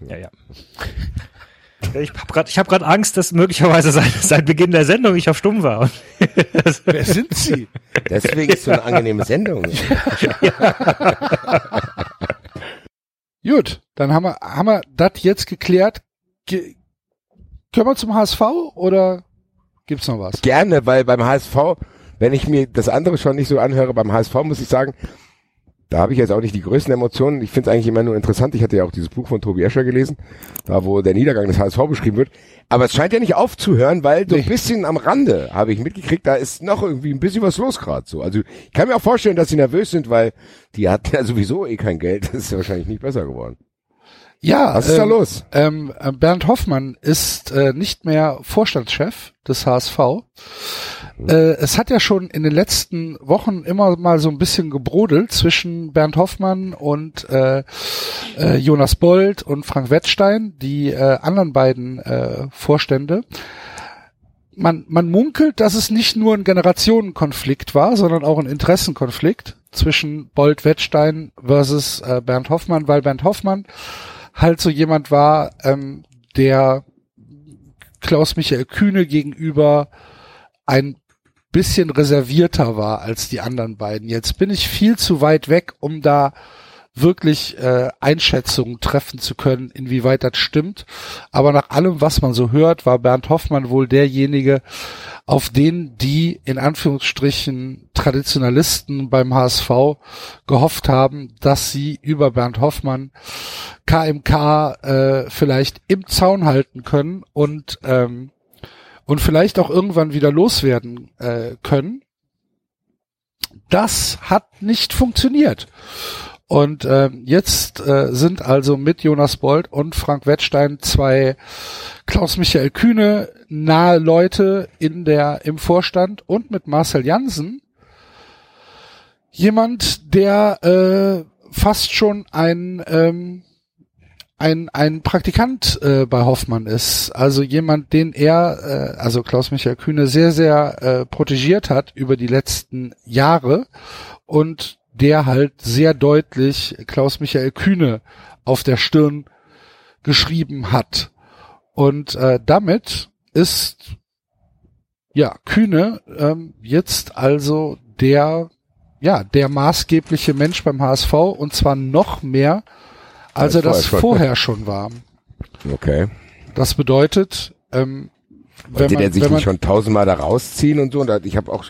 Ja, ja. Ich habe gerade hab grad Angst, dass möglicherweise seit, seit Beginn der Sendung ich auf stumm war. Wer sind Sie? deswegen ist so eine angenehme Sendung. Gut, dann haben wir, haben wir das jetzt geklärt. Ge können wir zum HSV oder gibt's noch was? Gerne, weil beim HSV, wenn ich mir das andere schon nicht so anhöre, beim HSV muss ich sagen, da habe ich jetzt auch nicht die größten Emotionen. Ich finde es eigentlich immer nur interessant. Ich hatte ja auch dieses Buch von Tobi Escher gelesen, da wo der Niedergang des HSV beschrieben wird. Aber es scheint ja nicht aufzuhören, weil so ein bisschen am Rande habe ich mitgekriegt, da ist noch irgendwie ein bisschen was los gerade so. Also ich kann mir auch vorstellen, dass sie nervös sind, weil die hatten ja sowieso eh kein Geld. Das ist ja wahrscheinlich nicht besser geworden. Ja, Was ist da ähm, los? Ähm, äh, Bernd Hoffmann ist äh, nicht mehr Vorstandschef des HSV. Äh, es hat ja schon in den letzten Wochen immer mal so ein bisschen gebrodelt zwischen Bernd Hoffmann und äh, äh, Jonas Bold und Frank Wettstein, die äh, anderen beiden äh, Vorstände. Man, man munkelt, dass es nicht nur ein Generationenkonflikt war, sondern auch ein Interessenkonflikt zwischen Bold Wettstein versus äh, Bernd Hoffmann, weil Bernd Hoffmann halt so jemand war, ähm, der Klaus Michael Kühne gegenüber ein bisschen reservierter war als die anderen beiden. Jetzt bin ich viel zu weit weg, um da wirklich äh, Einschätzungen treffen zu können, inwieweit das stimmt. Aber nach allem, was man so hört, war Bernd Hoffmann wohl derjenige, auf den die in Anführungsstrichen Traditionalisten beim HSV gehofft haben, dass sie über Bernd Hoffmann KMK äh, vielleicht im Zaun halten können und ähm, und vielleicht auch irgendwann wieder loswerden äh, können. Das hat nicht funktioniert. Und ähm, jetzt äh, sind also mit Jonas Bold und Frank Wettstein zwei Klaus-Michael Kühne nahe Leute in der im Vorstand und mit Marcel Jansen jemand, der äh, fast schon ein ähm, ein, ein Praktikant äh, bei Hoffmann ist, also jemand, den er, äh, also Klaus-Michael Kühne, sehr, sehr äh, protegiert hat über die letzten Jahre und der halt sehr deutlich Klaus-Michael Kühne auf der Stirn geschrieben hat. Und äh, damit ist ja Kühne ähm, jetzt also der ja der maßgebliche Mensch beim HSV und zwar noch mehr als er das vorher schon. war. Okay. Das bedeutet, ähm, wenn Wollte der man, sich wenn man nicht schon tausendmal da rausziehen und so? Und da- ich habe auch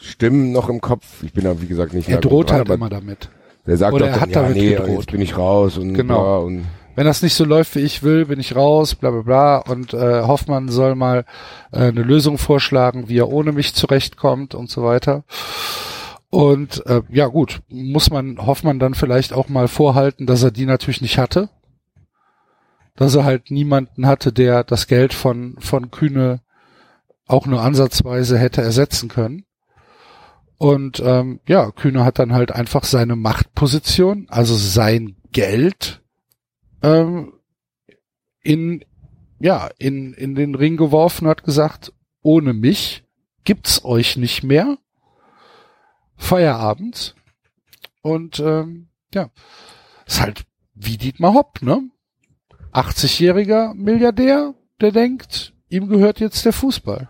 Stimmen noch im Kopf. Ich bin da, wie gesagt, nicht er droht dran, halt immer damit. Der sagt oder doch er dann, ja, nee, gedroht. jetzt bin ich raus und Genau. und Wenn das nicht so läuft, wie ich will, bin ich raus, bla bla bla. Und äh, Hoffmann soll mal äh, eine Lösung vorschlagen, wie er ohne mich zurechtkommt und so weiter. Und äh, ja gut, muss man Hoffmann dann vielleicht auch mal vorhalten, dass er die natürlich nicht hatte. Dass er halt niemanden hatte, der das Geld von, von Kühne auch nur ansatzweise hätte ersetzen können. Und ähm, ja, Kühne hat dann halt einfach seine Machtposition, also sein Geld, ähm, in ja in in den Ring geworfen, hat gesagt, ohne mich gibt's euch nicht mehr. Feierabend und ähm, ja, ist halt wie Dietmar Hopp, ne? 80-jähriger Milliardär, der denkt, ihm gehört jetzt der Fußball.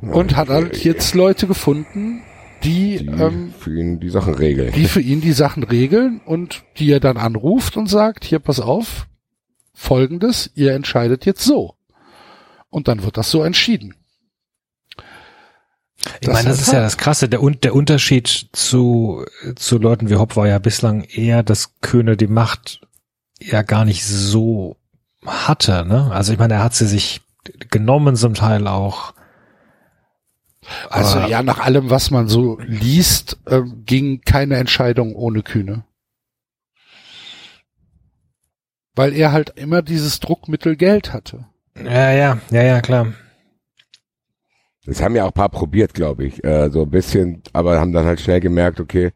und hat halt jetzt Leute gefunden, die, die ähm, für ihn die Sachen regeln. die für ihn die Sachen regeln und die er dann anruft und sagt, hier pass auf, folgendes, ihr entscheidet jetzt so. Und dann wird das so entschieden. Ich Das meine, das ist ja das Krasse. Der, der Unterschied zu, zu Leuten wie Hopp war ja bislang eher, dass Köhne die Macht ja gar nicht so hatte. Ne? Also ich meine, er hat sie sich genommen zum Teil auch. Also ja, nach allem, was man so liest, ähm, ging keine Entscheidung ohne Kühne. Weil er halt immer dieses Druckmittel Geld hatte. Ja, ja, ja, ja, klar. Das haben ja auch ein paar probiert, glaube ich. Äh, so ein bisschen, aber haben dann halt schnell gemerkt, okay,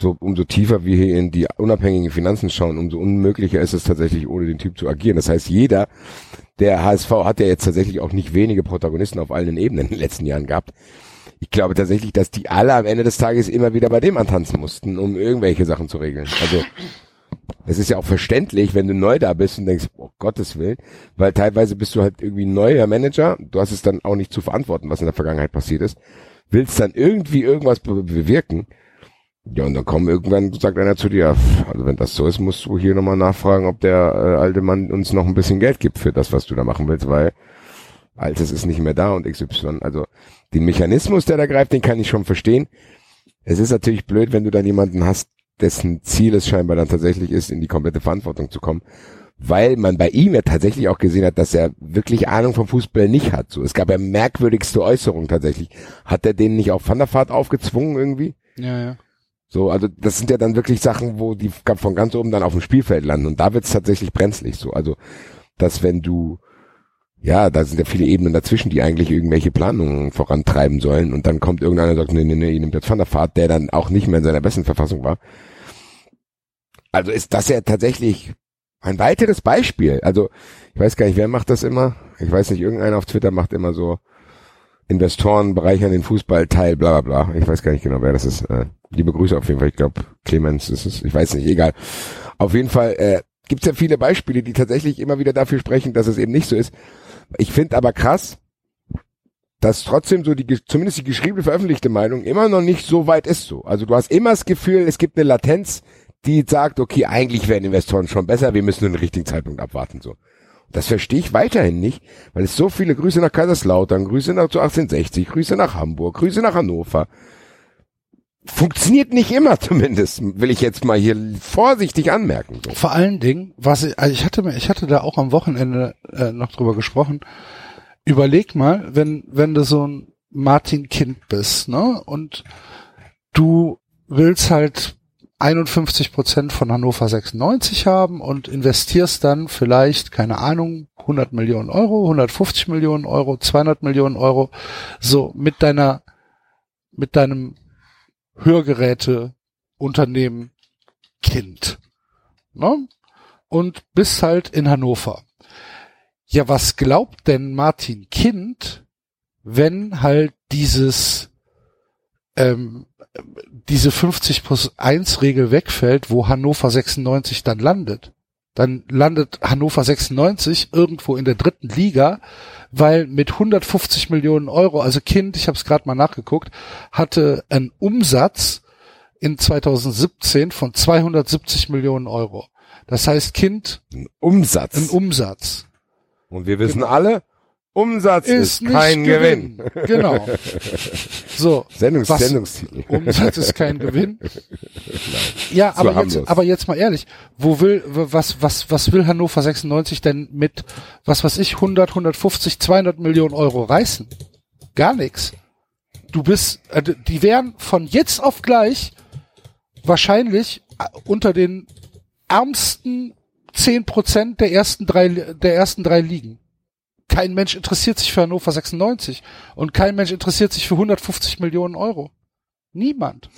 so umso tiefer wir hier in die unabhängigen Finanzen schauen, umso unmöglicher ist es tatsächlich, ohne den Typ zu agieren. Das heißt, jeder, der HSV hat ja jetzt tatsächlich auch nicht wenige Protagonisten auf allen Ebenen in den letzten Jahren gehabt. Ich glaube tatsächlich, dass die alle am Ende des Tages immer wieder bei dem antanzen mussten, um irgendwelche Sachen zu regeln. Also es ist ja auch verständlich, wenn du neu da bist und denkst, oh Gottes Willen, weil teilweise bist du halt irgendwie neuer Manager, du hast es dann auch nicht zu verantworten, was in der Vergangenheit passiert ist, willst dann irgendwie irgendwas be bewirken, ja und dann kommt irgendwann, sagt einer zu dir, also wenn das so ist, musst du hier nochmal nachfragen, ob der äh, alte Mann uns noch ein bisschen Geld gibt für das, was du da machen willst, weil altes ist nicht mehr da und XY, also den Mechanismus, der da greift, den kann ich schon verstehen. Es ist natürlich blöd, wenn du dann jemanden hast, dessen Ziel es scheinbar dann tatsächlich ist, in die komplette Verantwortung zu kommen, weil man bei ihm ja tatsächlich auch gesehen hat, dass er wirklich Ahnung vom Fußball nicht hat. So, es gab ja merkwürdigste Äußerungen tatsächlich. Hat er denen nicht auf Van der Vaart aufgezwungen irgendwie? Ja, ja. So, also das sind ja dann wirklich Sachen, wo die von ganz oben dann auf dem Spielfeld landen und da wird es tatsächlich brenzlig. So, also dass wenn du ja, da sind ja viele Ebenen dazwischen, die eigentlich irgendwelche Planungen vorantreiben sollen und dann kommt irgendeiner und sagt, nee, nee, nee, ihr nehmt jetzt Van der Vaart, der dann auch nicht mehr in seiner besten Verfassung war. Also ist das ja tatsächlich ein weiteres Beispiel. Also ich weiß gar nicht, wer macht das immer? Ich weiß nicht, irgendeiner auf Twitter macht immer so Investoren bereichern den Fußballteil, bla bla bla. Ich weiß gar nicht genau, wer das ist. Äh, liebe Grüße auf jeden Fall. Ich glaube, Clemens ist es. Ich weiß nicht, egal. Auf jeden Fall äh, gibt es ja viele Beispiele, die tatsächlich immer wieder dafür sprechen, dass es eben nicht so ist. Ich finde aber krass, dass trotzdem so die, zumindest die geschriebene, veröffentlichte Meinung immer noch nicht so weit ist so. Also du hast immer das Gefühl, es gibt eine Latenz, die sagt, okay, eigentlich wären Investoren schon besser, wir müssen nur den richtigen Zeitpunkt abwarten, so. Das verstehe ich weiterhin nicht, weil es so viele Grüße nach Kaiserslautern, Grüße nach zu 1860, Grüße nach Hamburg, Grüße nach Hannover. Funktioniert nicht immer zumindest, will ich jetzt mal hier vorsichtig anmerken. Vor allen Dingen, was ich, also ich hatte mir, ich hatte da auch am Wochenende äh, noch drüber gesprochen. Überleg mal, wenn wenn du so ein Martin Kind bist, ne, und du willst halt 51 Prozent von Hannover 96 haben und investierst dann vielleicht, keine Ahnung, 100 Millionen Euro, 150 Millionen Euro, 200 Millionen Euro, so mit deiner, mit deinem Hörgeräteunternehmen Kind. Ne? Und bist halt in Hannover. Ja, was glaubt denn Martin Kind, wenn halt dieses ähm, diese 50 plus 1 Regel wegfällt, wo Hannover 96 dann landet? Dann landet Hannover 96 irgendwo in der dritten Liga, weil mit 150 Millionen Euro, also Kind, ich habe es gerade mal nachgeguckt, hatte einen Umsatz in 2017 von 270 Millionen Euro. Das heißt, Kind, Umsatz. ein Umsatz. Und wir wissen alle, Umsatz ist, nicht kein Gewinn. Genau. So. Sendungs Was- Sendungstitel. Umsatz ist kein Gewinn. Ja, aber harmlos. jetzt, aber jetzt mal ehrlich, wo will, was, was, was will Hannover 96 denn mit, was weiß ich, 100, 150, 200 Millionen Euro reißen? Gar nichts. Du bist, äh, die wären von jetzt auf gleich wahrscheinlich äh, unter den ärmsten 10 Prozent der ersten drei, der ersten drei Ligen. Kein Mensch interessiert sich für Hannover 96 und kein Mensch interessiert sich für 150 Millionen Euro. Niemand.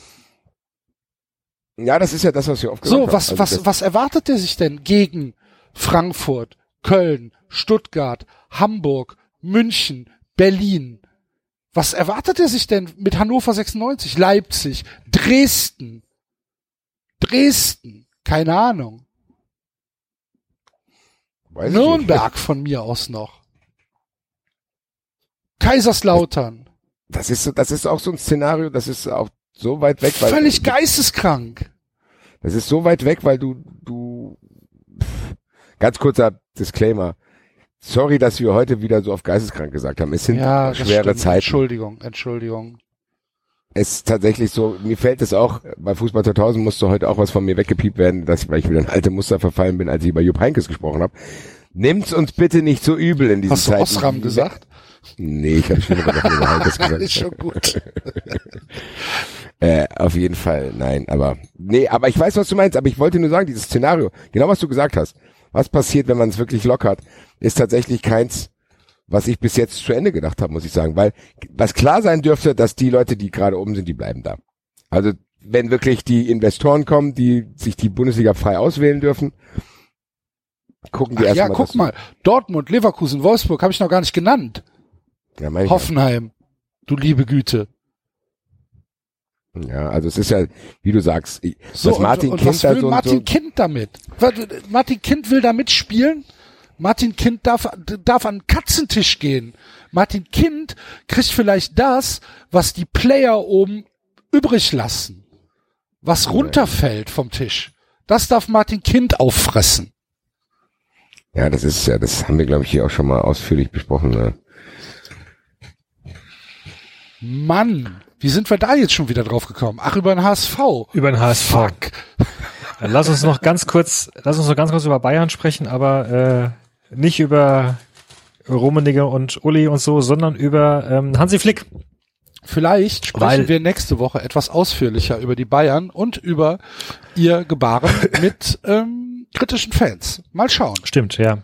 Ja, das ist ja das, was wir oft gesagt So, haben. was, Also was, was erwartet er sich denn gegen Frankfurt, Köln, Stuttgart, Hamburg, München, Berlin? Was erwartet er sich denn mit Hannover 96, Leipzig, Dresden? Dresden, keine Ahnung. Weiß. Nürnberg von mir aus noch. Kaiserslautern. Das ist so, das ist auch so ein Szenario, das ist auch so weit weg, weil Völlig geisteskrank. das ist so weit weg, weil du du ganz kurzer Disclaimer. Sorry, dass wir heute wieder so auf geisteskrank gesagt haben. Es sind Ja, schwere. Zeiten. Entschuldigung, Entschuldigung. Es ist tatsächlich so, mir fällt es auch, bei Fußball 2000 musste heute auch was von mir weggepiept werden, dass, weil ich wieder in alte Muster verfallen bin, als ich über Jupp Heynckes gesprochen habe. Nimmt's uns bitte nicht so übel in diesen Hast du Zeiten. Osram gesagt? Nee, ich habe schon über über Heynckes gesagt. ist schon gut. Äh, auf jeden Fall, nein, aber nee, aber ich weiß, was du meinst, aber ich wollte nur sagen, dieses Szenario, genau was du gesagt hast, was passiert, wenn man es wirklich lockert, ist tatsächlich keins, was ich bis jetzt zu Ende gedacht habe, muss ich sagen, weil was klar sein dürfte, dass die Leute, die gerade oben sind, die bleiben da. Also wenn wirklich die Investoren kommen, die sich die Bundesliga frei auswählen dürfen, gucken die Ach ja, erstmal. guck mal. Dortmund, Leverkusen, Wolfsburg habe ich noch gar nicht genannt. Ja, Hoffenheim. Du liebe Güte. ja, also es ist ja, wie du sagst, ich- So, was Martin und, und Kind was will so, Martin so Kind damit? Martin Kind will da mitspielen? Martin Kind darf, darf an den Katzentisch gehen. Martin Kind kriegt vielleicht das, was die Player oben übrig lassen. Was runterfällt vom Tisch. Das darf Martin Kind auffressen. ja, das ist ja, das haben wir glaube ich hier auch schon mal ausführlich besprochen. Ne? Mann, wie sind wir da jetzt schon wieder drauf gekommen? Ach, über den HSV. Über den HSV. Fuck. Dann lass uns noch ganz kurz, lass uns noch ganz kurz über Bayern sprechen, aber äh, nicht über Rummenigge und Uli und so, sondern über ähm, Hansi Flick. Vielleicht sprechen Weil- wir nächste Woche etwas ausführlicher über die Bayern und über ihr Gebaren mit ähm, kritischen Fans. Mal schauen. Stimmt, ja.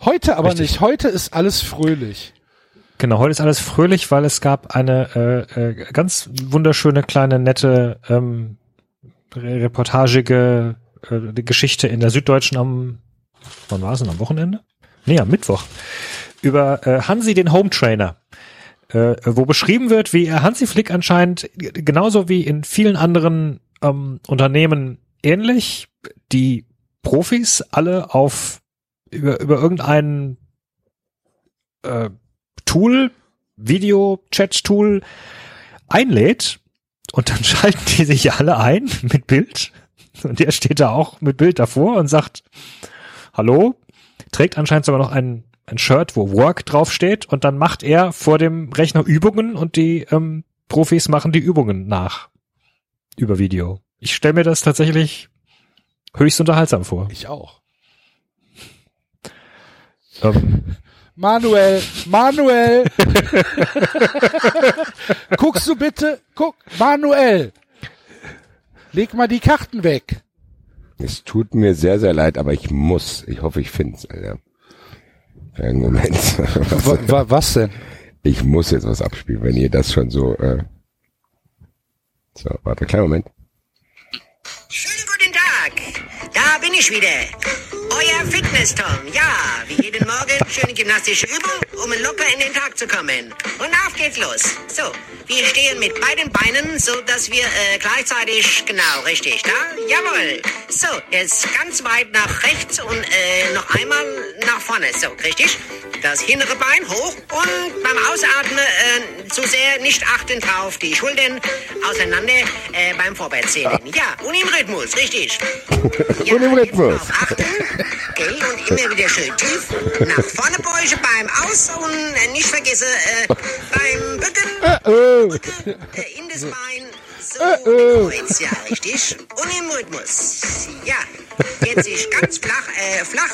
Heute aber Richtig. nicht. Heute ist alles fröhlich. Genau, heute ist alles fröhlich, weil es gab eine äh, äh, ganz wunderschöne kleine nette ähm, re- reportagige äh, Geschichte in der Süddeutschen am wann war es denn? Am Wochenende? Nee, am Mittwoch. Über äh, Hansi den Home Trainer, äh, wo beschrieben wird, wie er Hansi Flick anscheinend genauso wie in vielen anderen ähm, Unternehmen ähnlich die Profis alle auf über, über irgendeinen äh, Tool, Video-Chat-Tool einlädt und dann schalten die sich alle ein mit Bild und der steht da auch mit Bild davor und sagt Hallo, trägt anscheinend sogar noch ein, ein Shirt, wo Work draufsteht und dann macht er vor dem Rechner Übungen und die ähm, Profis machen die Übungen nach über Video. Ich stelle mir das tatsächlich höchst unterhaltsam vor. Ich auch. Ähm, Manuel, Manuel. Guckst du bitte? Guck, Manuel. Leg mal die Karten weg. Es tut mir sehr, sehr leid, aber ich muss. Ich hoffe, ich finde es, Alter. Einen Moment. Wa, wa, was denn? Ich muss jetzt was abspielen, wenn ihr das schon so. Äh so, warte, kleinen Moment. Schönen guten Tag. Da bin ich wieder. Euer Fitness-Tom. Ja, wie jeden Morgen schöne gymnastische Übung, um locker in den Tag zu kommen. Und auf geht's los. So, wir stehen mit beiden Beinen, so dass wir äh, gleichzeitig, genau, richtig, da? Jawohl. So, jetzt ganz weit nach rechts und äh, noch einmal nach vorne. So, richtig? Das hintere Bein hoch und beim Ausatmen äh, zu sehr nicht achten drauf. Die Schultern auseinander äh, beim Vorwärtszählen. Ja, und im Rhythmus, richtig. Ja, Und im Rhythmus. achten. Okay, und immer wieder schön tief. Nach vorne beugen beim Aus und äh, nicht vergessen äh, beim Bücken. Oh, Bücken äh, in das Bein. So, Kreuz, ja, richtig. Und im Rhythmus. Ja, jetzt ist ganz flach, äh, flach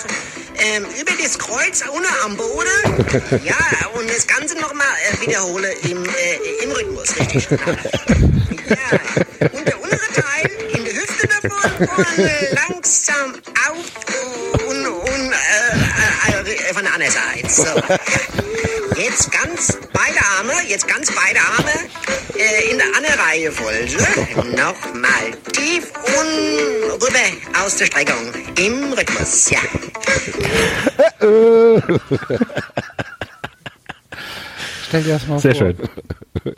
ähm, über das Kreuz, ohne am Boden. Ja, und das Ganze nochmal äh, wiederhole im, äh, im Rhythmus, richtig. Ja, und der untere Teil in der Hüfte davon und äh, langsam auf von der anderen Seite. So. Jetzt ganz beide Arme, jetzt ganz beide Arme äh, in der anderen Reihenfolge. Nochmal tief und rüber aus der Streckung. Im Rhythmus, ja. Stell dir das mal sehr vor. schön.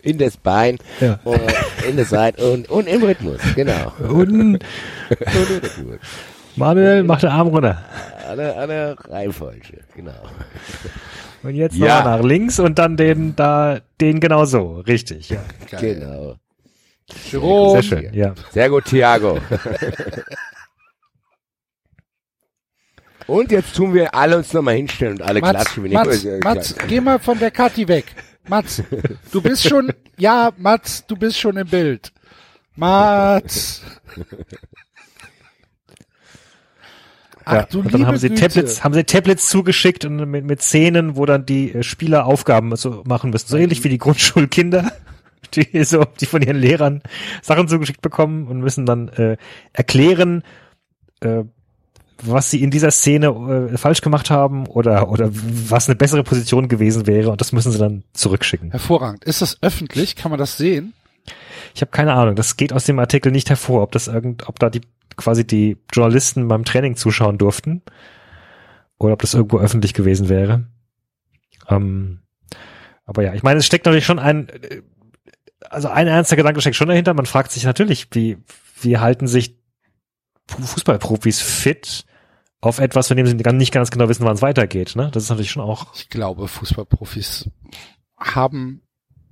in das Bein, Ja. und in das Seite und, und im Rhythmus, genau. Und Und im Rhythmus. Manuel macht den Arm runter. Alle, alle Reihenfolge, genau. Und jetzt Ja. nochmal nach links und dann den da, den genau so. Richtig, ja. Geil. Genau. Jerome, Sehr schön, ja. Sehr gut, Thiago. Und jetzt tun wir alle uns nochmal hinstellen und alle Mats, klatschen. wenn Mats, ich, Mats, geh mal von der Kathi weg. Mats, du bist schon, ja, Mats, du bist schon im Bild. Mats. Ach ja. und dann haben sie Güte. Tablets, haben sie Tablets zugeschickt und mit, mit Szenen, wo dann die äh, Spieler Aufgaben so machen müssen. So ähnlich wie die Grundschulkinder, die so, die von ihren Lehrern Sachen zugeschickt bekommen und müssen dann äh, erklären, äh, was sie in dieser Szene äh, falsch gemacht haben oder oder was eine bessere Position gewesen wäre und das müssen sie dann zurückschicken. Hervorragend. Ist das öffentlich? Kann man das sehen? Ich habe keine Ahnung, das geht aus dem Artikel nicht hervor, ob das irgend, ob da die quasi die Journalisten beim Training zuschauen durften oder ob das irgendwo öffentlich gewesen wäre. Ähm, aber ja, ich meine, es steckt natürlich schon ein, also ein ernster Gedanke steckt schon dahinter. Man fragt sich natürlich, wie wie halten sich Fu- Fußballprofis fit auf etwas, von dem sie nicht ganz genau wissen, wann es weitergeht. Ne? Das ist natürlich schon auch Ich glaube, Fußballprofis haben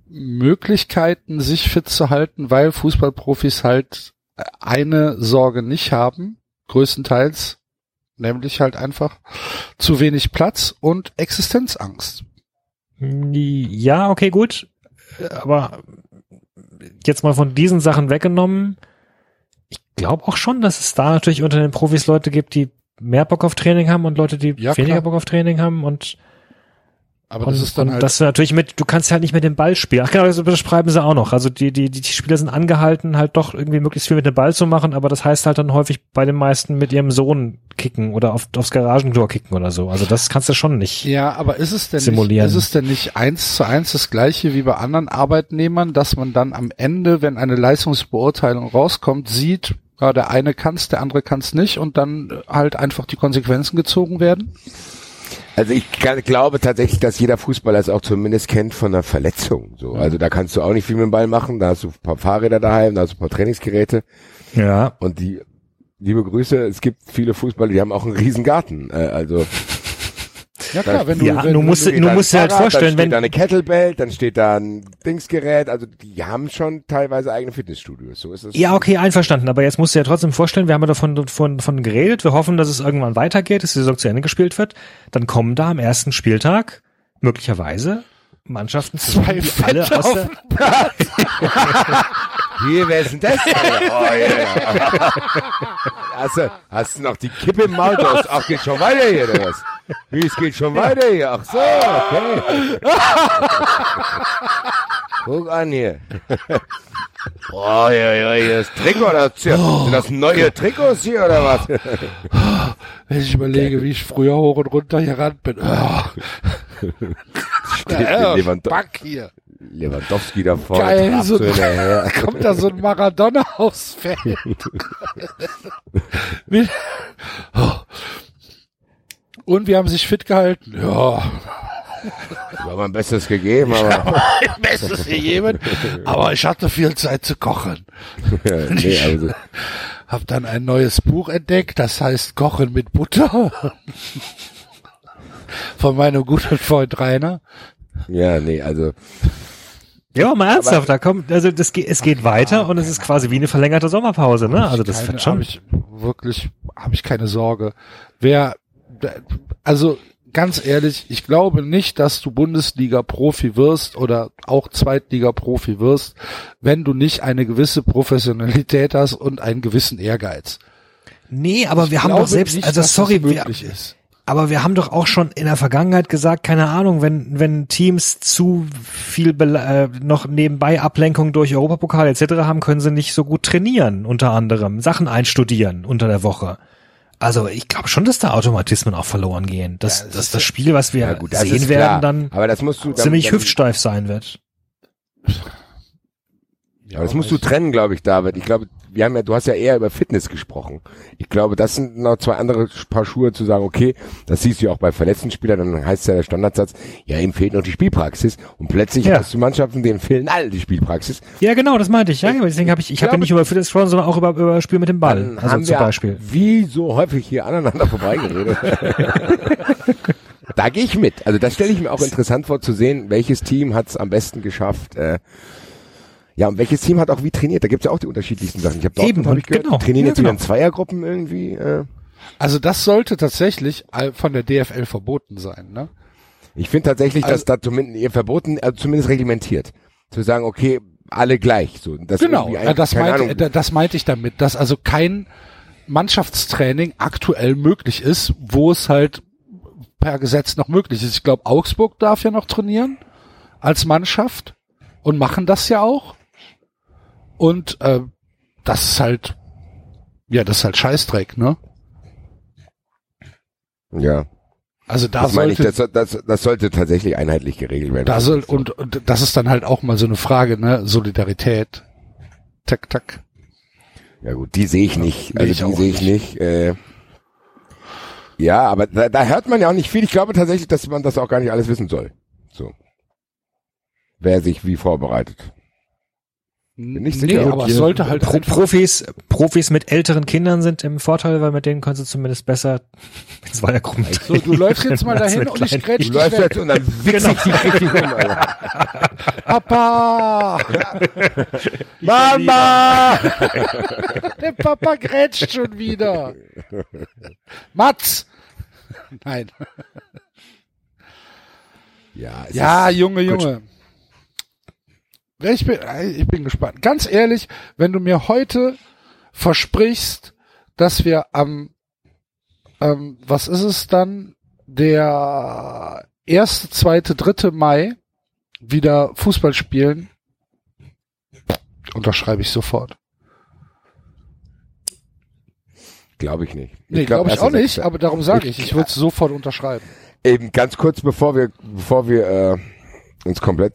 Möglichkeiten, sich fit zu halten, weil Fußballprofis halt eine Sorge nicht haben, größtenteils, nämlich halt einfach zu wenig Platz und Existenzangst. Ja, okay, gut. Aber jetzt mal von diesen Sachen weggenommen. Ich glaube auch schon, dass es da natürlich unter den Profis Leute gibt, die mehr Bock auf Training haben und Leute, die Ja, weniger klar. Bock auf Training haben und Aber und, das ist dann halt, das natürlich mit, du kannst halt nicht mit dem Ball spielen. Ach genau, das beschreiben sie auch noch. Also die, die, die Spieler sind angehalten, halt doch irgendwie möglichst viel mit dem Ball zu machen, aber das heißt halt dann häufig bei den meisten mit ihrem Sohn kicken oder auf, aufs Garagentor kicken oder so. Also das kannst du schon nicht. ja, aber ist es denn nicht, simulieren. ist es denn nicht eins zu eins das gleiche wie bei anderen Arbeitnehmern, dass man dann am Ende, wenn eine Leistungsbeurteilung rauskommt, sieht, ja, der eine kann's, der andere kann's nicht und dann halt einfach die Konsequenzen gezogen werden? Also ich kann, glaube tatsächlich, dass jeder Fußballer es auch zumindest kennt von einer Verletzung. So, also da kannst du auch nicht viel mit dem Ball machen. Da hast du ein paar Fahrräder daheim, da hast du ein paar Trainingsgeräte Ja. und die liebe Grüße. Es gibt viele Fußballer, die haben auch einen riesen Garten. Äh, also Ja klar, wenn du, Ja, wenn, du musst- du ein musst dir halt vorstellen, dann steht wenn- da eine Kettlebell, dann steht da ein Dingsgerät. Also die haben schon teilweise eigene Fitnessstudios. So ist es. Ja, okay, einverstanden. Aber jetzt musst du ja trotzdem vorstellen, wir haben ja davon, davon, davon geredet. Wir hoffen, dass es irgendwann weitergeht, dass die Saison zu Ende gespielt wird. Dann kommen da am ersten Spieltag möglicherweise Mannschaften zusammen, Zwei die alle aus der, Hier, wer ist denn das? oh, yeah. hast, du, hast du noch die Kippe im Maul? Du hast- Ach, geht schon weiter hier, oder was? Wie, es geht schon weiter hier? Ach so, okay. Guck an hier. Oh, ja, ja, hier das Trikot, das, hier, sind das neue Trikots hier, oder was? wenn ich überlege, wie ich früher hoch und runter gerannt bin. Oh, Steht ja, Lewand Back hier. Lewandowski da vorne. Geil, so, hinterher. kommt da so ein Maradona aufs Feld. Oh. Und wir haben sich fit gehalten. Ja, Ich habe mein Bestes gegeben, aber bestes für jeden. Aber ich hatte viel Zeit zu kochen. nee, also, Hab dann ein neues Buch entdeckt, das heißt Kochen mit Butter. Von meinem guten Freund Rainer. ja, nee, also ja, aber mal ernsthaft, da kommt, also das geht, es geht weiter und es ist quasi wie eine verlängerte Sommerpause, ne? Also das keine, wird schon. Hab ich wirklich, habe ich keine Sorge. Wer, also ganz ehrlich, ich glaube nicht, dass du Bundesliga-Profi wirst oder auch Zweitliga-Profi wirst, wenn du nicht eine gewisse Professionalität hast und einen gewissen Ehrgeiz. Nee, aber wir haben doch selbst, nicht, also sorry, wir, ist. Aber wir haben doch auch schon in der Vergangenheit gesagt, keine Ahnung, wenn, wenn Teams zu viel äh, noch nebenbei Ablenkung durch Europapokal etc. haben, können sie nicht so gut trainieren, unter anderem, Sachen einstudieren unter der Woche. Also ich glaube schon, dass da Automatismen auch verloren gehen. Dass, das dass das Spiel, was wir ja gut, sehen werden, dann aber das musst du ziemlich dann, hüftsteif sein wird. Aber das musst du trennen, glaube ich, David. Ich glaube, wir haben ja, du hast ja eher über Fitness gesprochen. Ich glaube, das sind noch zwei andere Paar Schuhe zu sagen, okay, das siehst du ja auch bei verletzten Spielern, dann heißt ja der Standardsatz, ja, ihm fehlt noch die Spielpraxis. Und plötzlich Ja. hast du Mannschaften, denen fehlen alle die Spielpraxis. Ja, genau, das meinte ich. Ja, deswegen habe ich, ich habe ja nicht über Fitness gesprochen, sondern auch über, über Spiel mit dem Ball. Also haben zum Beispiel. wie so häufig hier aneinander vorbeigeredet. da gehe ich mit. Also das stelle ich mir auch interessant vor zu sehen, welches Team hat es am besten geschafft. Äh, ja, und welches Team hat auch wie trainiert? Da gibt's ja auch die unterschiedlichsten Sachen. Ich habe Eben, hab ich gehört, genau. trainieren Ja, jetzt wieder genau. in Zweiergruppen irgendwie. Äh. Also das sollte tatsächlich von der DFL verboten sein, ne? Ich finde tatsächlich, dass Also- da zumindest ihr verboten, also zumindest reglementiert. Zu sagen, okay, alle gleich. So, das Genau, äh, das keine meinte, Ahnung, äh, das meinte ich damit, dass also kein Mannschaftstraining aktuell möglich ist, wo es halt per Gesetz noch möglich ist. Ich glaube, Augsburg darf ja noch trainieren als Mannschaft und machen das ja auch. Und äh, das ist halt, ja, das ist halt Scheißdreck, ne? Ja, Also da das meine ich, sollte, das, das, das sollte tatsächlich einheitlich geregelt werden. da soll, und, und das ist dann halt auch mal so eine Frage, ne? Solidarität. Tak, tak. Ja gut, die sehe ich nicht. Also ich die sehe ich nicht. Äh, ja, aber da, da hört man ja auch nicht viel. Ich glaube tatsächlich, dass man das auch gar nicht alles wissen soll. So. Wer sich wie vorbereitet. Bin nicht nee, sicher, aber ob es sollte halt Pro Profis, Profis mit älteren Kindern sind im Vorteil, weil mit denen kannst du zumindest besser in Zweiergruppen so, du läufst jetzt mal dahin und ich grätsch Du dich läufst weg. und dann wichse ich dich um, Alter. Papa! Mama! Der Papa grätscht schon wieder. Mats! Nein. Ja, Ja, Junge, Junge. Ich bin, ich bin gespannt. Ganz ehrlich, wenn du mir heute versprichst, dass wir am, ähm, was ist es dann, der erste, zweite, dritte Mai wieder Fußball spielen, unterschreibe ich sofort. glaube ich nicht. Nee, glaub, glaube ich erster auch nicht, aber darum sage ich, Ich- ich würde es sofort unterschreiben. Eben ganz kurz, bevor wir, bevor wir äh, uns komplett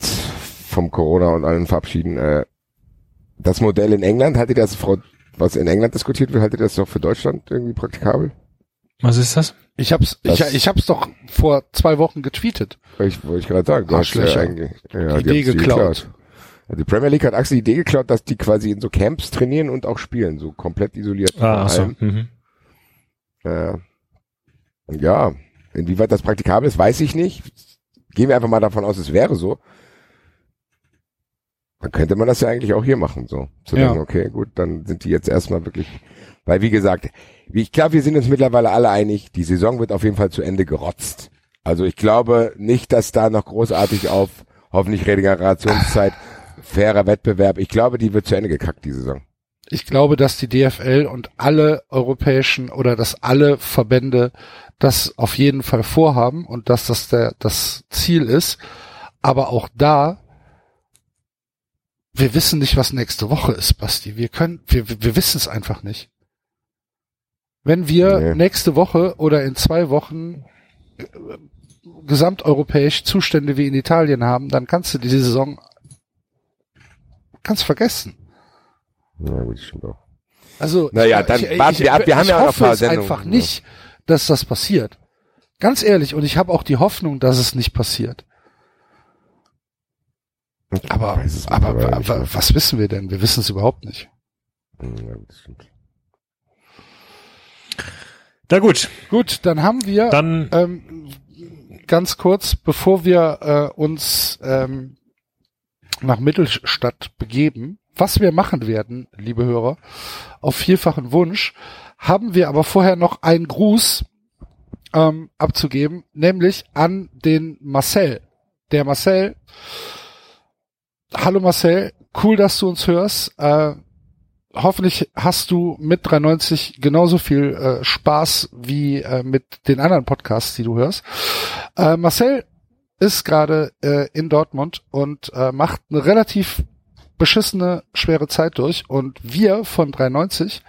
vom Corona und allen verabschieden, äh, das Modell in England, haltet ihr das, Frau, was in England diskutiert wird, haltet ihr das doch für Deutschland irgendwie praktikabel? Was ist das? Ich hab's, ich, Das- ich hab's doch vor zwei Wochen getweetet. Wollte ich, wollte ich gerade sagen. Du hast ja Arschlöcher. eigentlich ja, Die die Idee geklaut. Also die Premier League hat Axel die Idee geklaut, dass die quasi in so Camps trainieren und auch spielen, so komplett isoliert. Ah, von ach so. allem. Mhm. Äh, und ja, inwieweit das praktikabel ist, weiß ich nicht. Gehen wir einfach mal davon aus, es wäre so. Dann könnte man das ja eigentlich auch hier machen, so. Zu Ja. sagen, okay, gut, dann sind die jetzt erstmal wirklich, weil wie gesagt, wie ich glaube, wir sind uns mittlerweile alle einig, die Saison wird auf jeden Fall zu Ende gerotzt. Also ich glaube nicht, dass da noch großartig auf hoffentlich Regenerationszeit, fairer Wettbewerb, ich glaube, die wird zu Ende gekackt, die Saison. Ich glaube, dass die DFL und alle europäischen oder dass alle Verbände das auf jeden Fall vorhaben und dass das der, das Ziel ist. Aber auch da, wir wissen nicht, was nächste Woche ist, Basti. Wir können, wir, wir wissen es einfach nicht. Wenn wir Nee. nächste Woche oder in zwei Wochen äh, gesamteuropäisch Zustände wie in Italien haben, dann kannst du diese Saison kannst vergessen. Ja, gut, stimmt auch. Also, Naja, ich- dann ich, warten wir ab. Wir ich haben ja auch noch hoffe ein paar es Sendungen. einfach nicht, dass das passiert. Ganz ehrlich, und ich habe auch die Hoffnung, dass es nicht passiert. Aber, aber, aber was wissen wir denn? Wir wissen es überhaupt nicht. Ja, gut, stimmt. Na gut, Gut, dann haben wir dann ähm, ganz kurz, bevor wir äh, uns ähm, nach Mittelstadt begeben, was wir machen werden, liebe Hörer, auf vielfachen Wunsch, haben wir aber vorher noch einen Gruß ähm, abzugeben, nämlich an den Marcel. Der Marcel, hallo Marcel, cool, dass du uns hörst. Äh, hoffentlich hast du mit 390 genauso viel äh, Spaß wie äh, mit den anderen Podcasts, die du hörst. Äh, Marcel ist gerade äh, in Dortmund und äh, macht eine relativ beschissene, schwere Zeit durch. Und wir von 390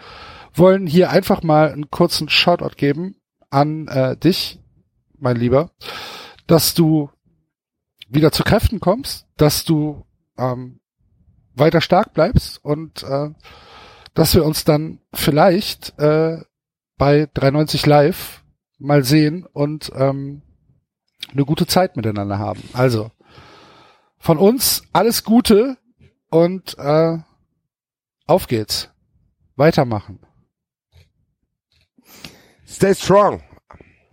wollen hier einfach mal einen kurzen Shoutout geben an äh, dich, mein Lieber, dass du wieder zu Kräften kommst, dass du ähm, weiter stark bleibst und äh, dass wir uns dann vielleicht äh, bei 390 Live mal sehen und ähm, eine gute Zeit miteinander haben. Also von uns alles Gute und äh, auf geht's. Weitermachen. Stay strong,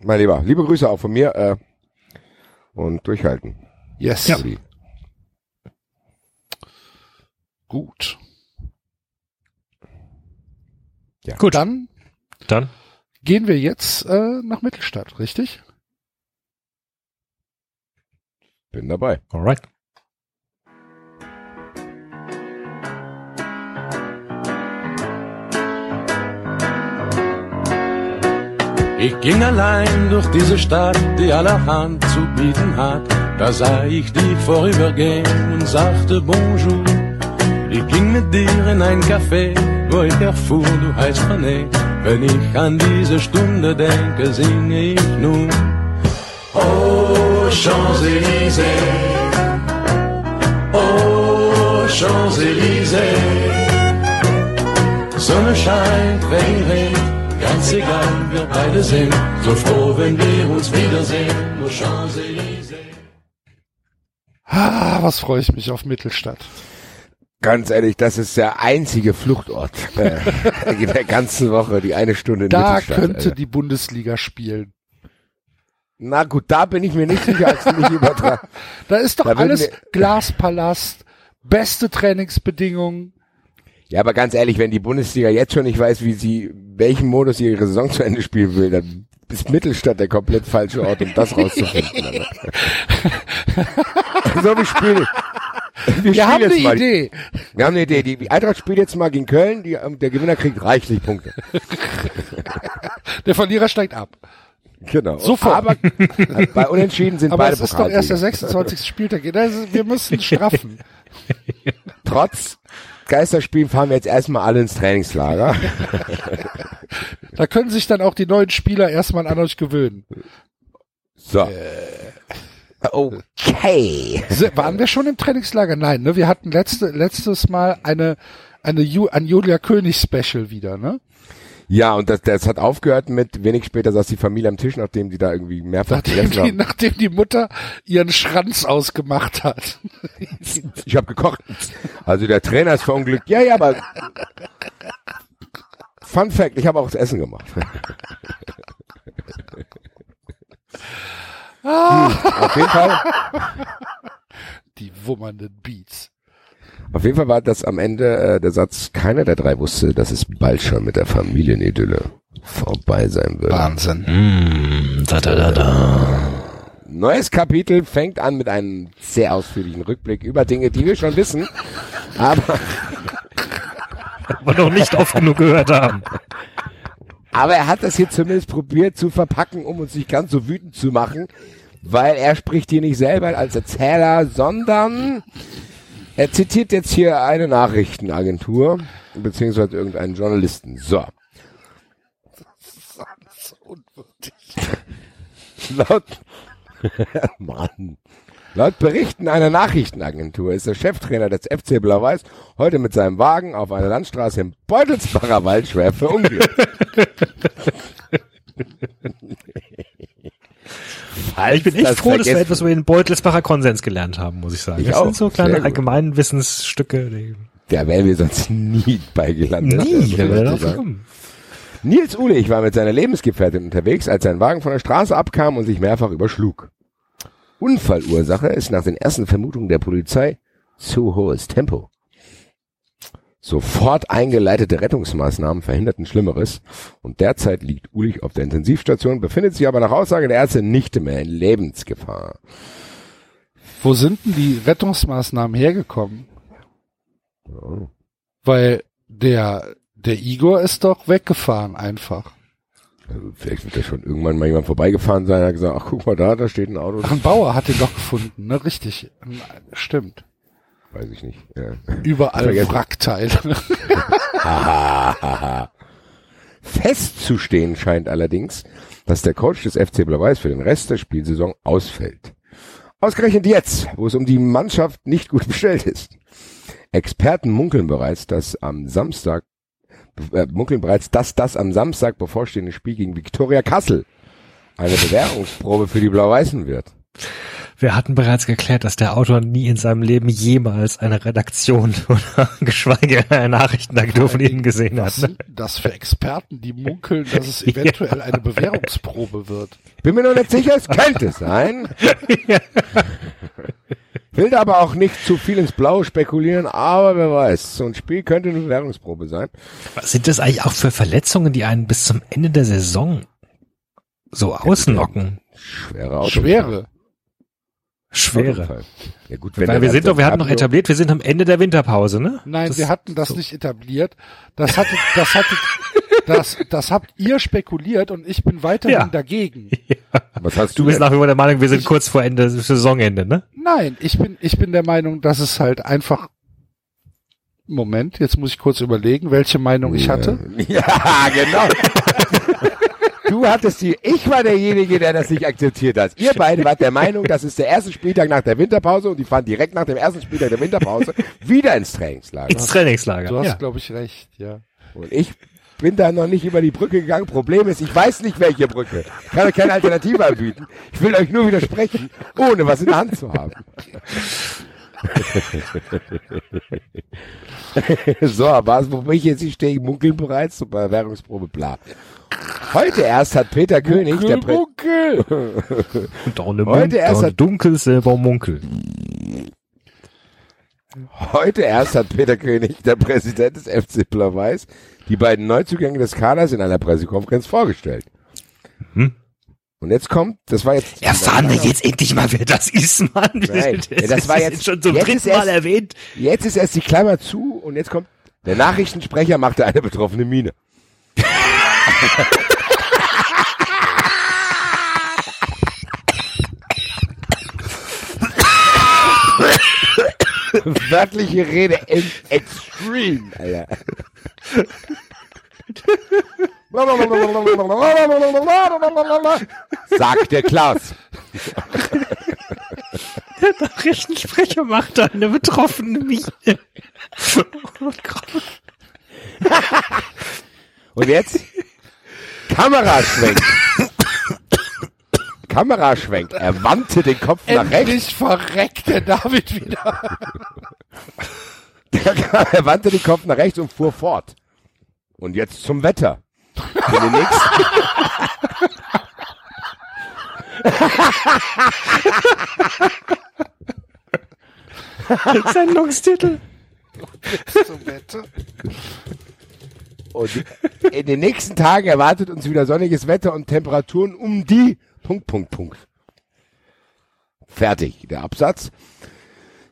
mein Lieber. Liebe Grüße auch von mir. Äh, und durchhalten. Yes. Ja. Gut. Gut, Dann dann. gehen wir jetzt äh, nach Mittelstadt, richtig? Bin dabei. Alright. Ich ging allein durch diese Stadt, die allerhand zu bieten hat. Da sah ich dich vorübergehen und sagte Bonjour. Ich ging mit dir in ein Café, wo ich erfuhr, du heißt René. Wenn ich an diese Stunde denke, singe ich nun. Oh, Champs-Élysées. Oh, Champs-Élysées. Sonne scheint, Regen regnet, ganz egal, wir beide sind so froh, wenn wir uns wiedersehen. Nur Champs-Élysées. Ah, was freue ich mich auf Mittelstadt. Ganz ehrlich, das ist der einzige Fluchtort äh, in der ganzen Woche, die eine Stunde in Da könnte Alter. die Bundesliga spielen. Na gut, da bin ich mir nicht sicher, als du mich übertragen. Da ist doch Da alles Glaspalast, beste Trainingsbedingungen. Ja, aber ganz ehrlich, wenn die Bundesliga jetzt schon nicht weiß, wie sie, welchen Modus sie ihre Saison zu Ende spielen will, dann ist Mittelstadt der komplett falsche Ort, um das rauszufinden. So, wir spielen. Wir, Wir haben eine mal. Idee. Wir haben eine Idee. Die Eintracht spielt jetzt mal gegen Köln. Die, ähm, der Gewinner kriegt reichlich Punkte. Der Verlierer steigt ab. Genau. Sofort. Aber bei Unentschieden sind Aber beide es ist doch erst der Pokalsieger. 26. Spieltag. Ist- Wir müssen straffen. Trotz Geisterspielen fahren wir jetzt erstmal alle ins Trainingslager. Da können sich dann auch die neuen Spieler erstmal an euch gewöhnen. So. Okay. Waren wir schon im Trainingslager? Nein, ne? Wir hatten letzte, letztes Mal eine, eine Ju, ein Julia König Special wieder, ne? Ja, und das, das hat aufgehört mit, wenig später saß die Familie am Tisch, nachdem die da irgendwie mehrfach Nachdem die, haben. nachdem die Mutter ihren Schranz ausgemacht hat. Ich habe gekocht. Also der Trainer ist verunglückt. Ja, ja, aber Fun Fact, ich habe auch das Essen gemacht. Hm, auf jeden Fall, Die wummernden Beats. auf jeden Fall war das am Ende äh, der Satz, keiner der drei wusste, dass es bald schon mit der Familienidylle vorbei sein würde. Wahnsinn. Mm, da, da, da, da. Neues Kapitel fängt an mit einem sehr ausführlichen Rückblick über Dinge, die wir schon wissen, aber Aber noch nicht oft genug gehört haben. Aber er hat das hier zumindest probiert zu verpacken, um uns nicht ganz so wütend zu machen, weil er spricht hier nicht selber als Erzähler, sondern er zitiert jetzt hier eine Nachrichtenagentur, beziehungsweise irgendeinen Journalisten. So. Laut, Mann. Laut Berichten einer Nachrichtenagentur ist der Cheftrainer des FC Blau-Weiß heute mit seinem Wagen auf einer Landstraße im Beutelsbacher Wald schwer verunglückt. Ich bin echt das froh, dass wir etwas über den Beutelsbacher Konsens gelernt haben, muss ich sagen. Ich das auch. sind so kleine allgemeinen Wissensstücke. Da wären wir sonst nie beigelandet. nie, muss ich wer wäre dazu drauf? Nils Ulich war mit seiner Lebensgefährtin unterwegs, als sein Wagen von der Straße abkam und sich mehrfach überschlug. Unfallursache ist nach den ersten Vermutungen der Polizei zu hohes Tempo. Sofort eingeleitete Rettungsmaßnahmen verhinderten Schlimmeres und derzeit liegt Ulich auf der Intensivstation, befindet sich aber nach Aussage der Ärzte nicht mehr in Lebensgefahr. Wo sind denn die Rettungsmaßnahmen hergekommen? Oh. Weil der, der Igor ist doch weggefahren einfach. Also vielleicht wird da schon irgendwann mal jemand vorbeigefahren sein und hat gesagt, ach guck mal da, da steht ein Auto. Ach, ein Bauer hat den doch gefunden, ne? Richtig. Stimmt. Weiß ich nicht. Ja. Überall. Wrackteile. Festzustehen scheint allerdings, dass der Coach des FC Blau-Weiß für den Rest der Spielsaison ausfällt. Ausgerechnet jetzt, wo es um die Mannschaft nicht gut bestellt ist. Experten munkeln bereits, dass am Samstag äh, munkeln bereits, dass das am Samstag bevorstehende Spiel gegen Viktoria Kassel eine Bewährungsprobe für die Blau-Weißen wird. Wir hatten bereits geklärt, dass der Autor nie in seinem Leben jemals eine Redaktion oder geschweige eine Nachrichtenagentur von Ihnen gesehen hat. Was Ne? sind das für Experten, die munkeln, dass es eventuell eine Bewährungsprobe wird? Bin mir noch nicht sicher, es könnte sein. Will da aber auch nicht zu viel ins Blaue spekulieren, aber wer weiß, so ein Spiel könnte eine Bewährungsprobe sein. Was sind das eigentlich auch für Verletzungen, die einen bis zum Ende der Saison so ausnocken? Schwere Auto. Schwere. Schwere. Ja gut, wenn Weil er wir sind doch, wir hatten noch etabliert, wir sind am Ende der Winterpause, ne? Nein, Das- wir hatten das nicht etabliert. Das hatte, das hatte, das, das habt ihr spekuliert und ich bin weiterhin Ja. dagegen. Was hast Du du bist denn? nach wie vor der Meinung, wir sind kurz vor Ende, Saisonende, ne? Nein, ich bin, ich bin der Meinung, dass es halt einfach, Moment, jetzt muss ich kurz überlegen, welche Meinung ich hatte. Ja, genau. Du hattest die, ich war derjenige, der das nicht akzeptiert hat. Ihr beide wart der Meinung, das ist der erste Spieltag nach der Winterpause und die fahren direkt nach dem ersten Spieltag der Winterpause wieder ins Trainingslager. Ins Trainingslager. Du hast, ja. glaube ich, recht, ja. Und ich bin da noch nicht über die Brücke gegangen. Problem ist, ich weiß nicht, welche Brücke. Ich kann euch keine Alternative anbieten. Ich will euch nur widersprechen, ohne was in der Hand zu haben. so, was, wo bin ich jetzt? Ich stehe, munkeln bereits zur Bewährungsprobe, bla. Heute erst hat Peter König, der Prä Munkel! Dorne Heute Munkel, erst hat- Dunkel, Silber Munkel. Heute erst hat Peter König, der Präsident des FC Blau-Weiß, die beiden Neuzugänge des Kaders in einer Pressekonferenz vorgestellt. Mhm. Und jetzt kommt, das war jetzt... Erfahren wir jetzt endlich mal, wer das ist, Mann. Nein, ja, das war jetzt- schon zum jetzt dritten ist erst- Mal erwähnt. Jetzt ist erst die Klammer zu und jetzt kommt, der Nachrichtensprecher machte eine betroffene Miene. Wörtliche Rede im Extreme, Alter. Sagt der Klaus. Der Nachrichtensprecher macht eine betroffene Miene. Oh. Und jetzt Kameraschwenk. Kameraschwenk. Er wandte den Kopf nach rechts. Endlich verreckt der David wieder. er wandte den Kopf nach rechts und fuhr fort. Und jetzt zum Wetter. In den nächsten, Sendungstitel. Zum Wette. Und in den nächsten Tagen erwartet uns wieder sonniges Wetter und Temperaturen um die Punkt, Punkt, Punkt. Fertig, der Absatz.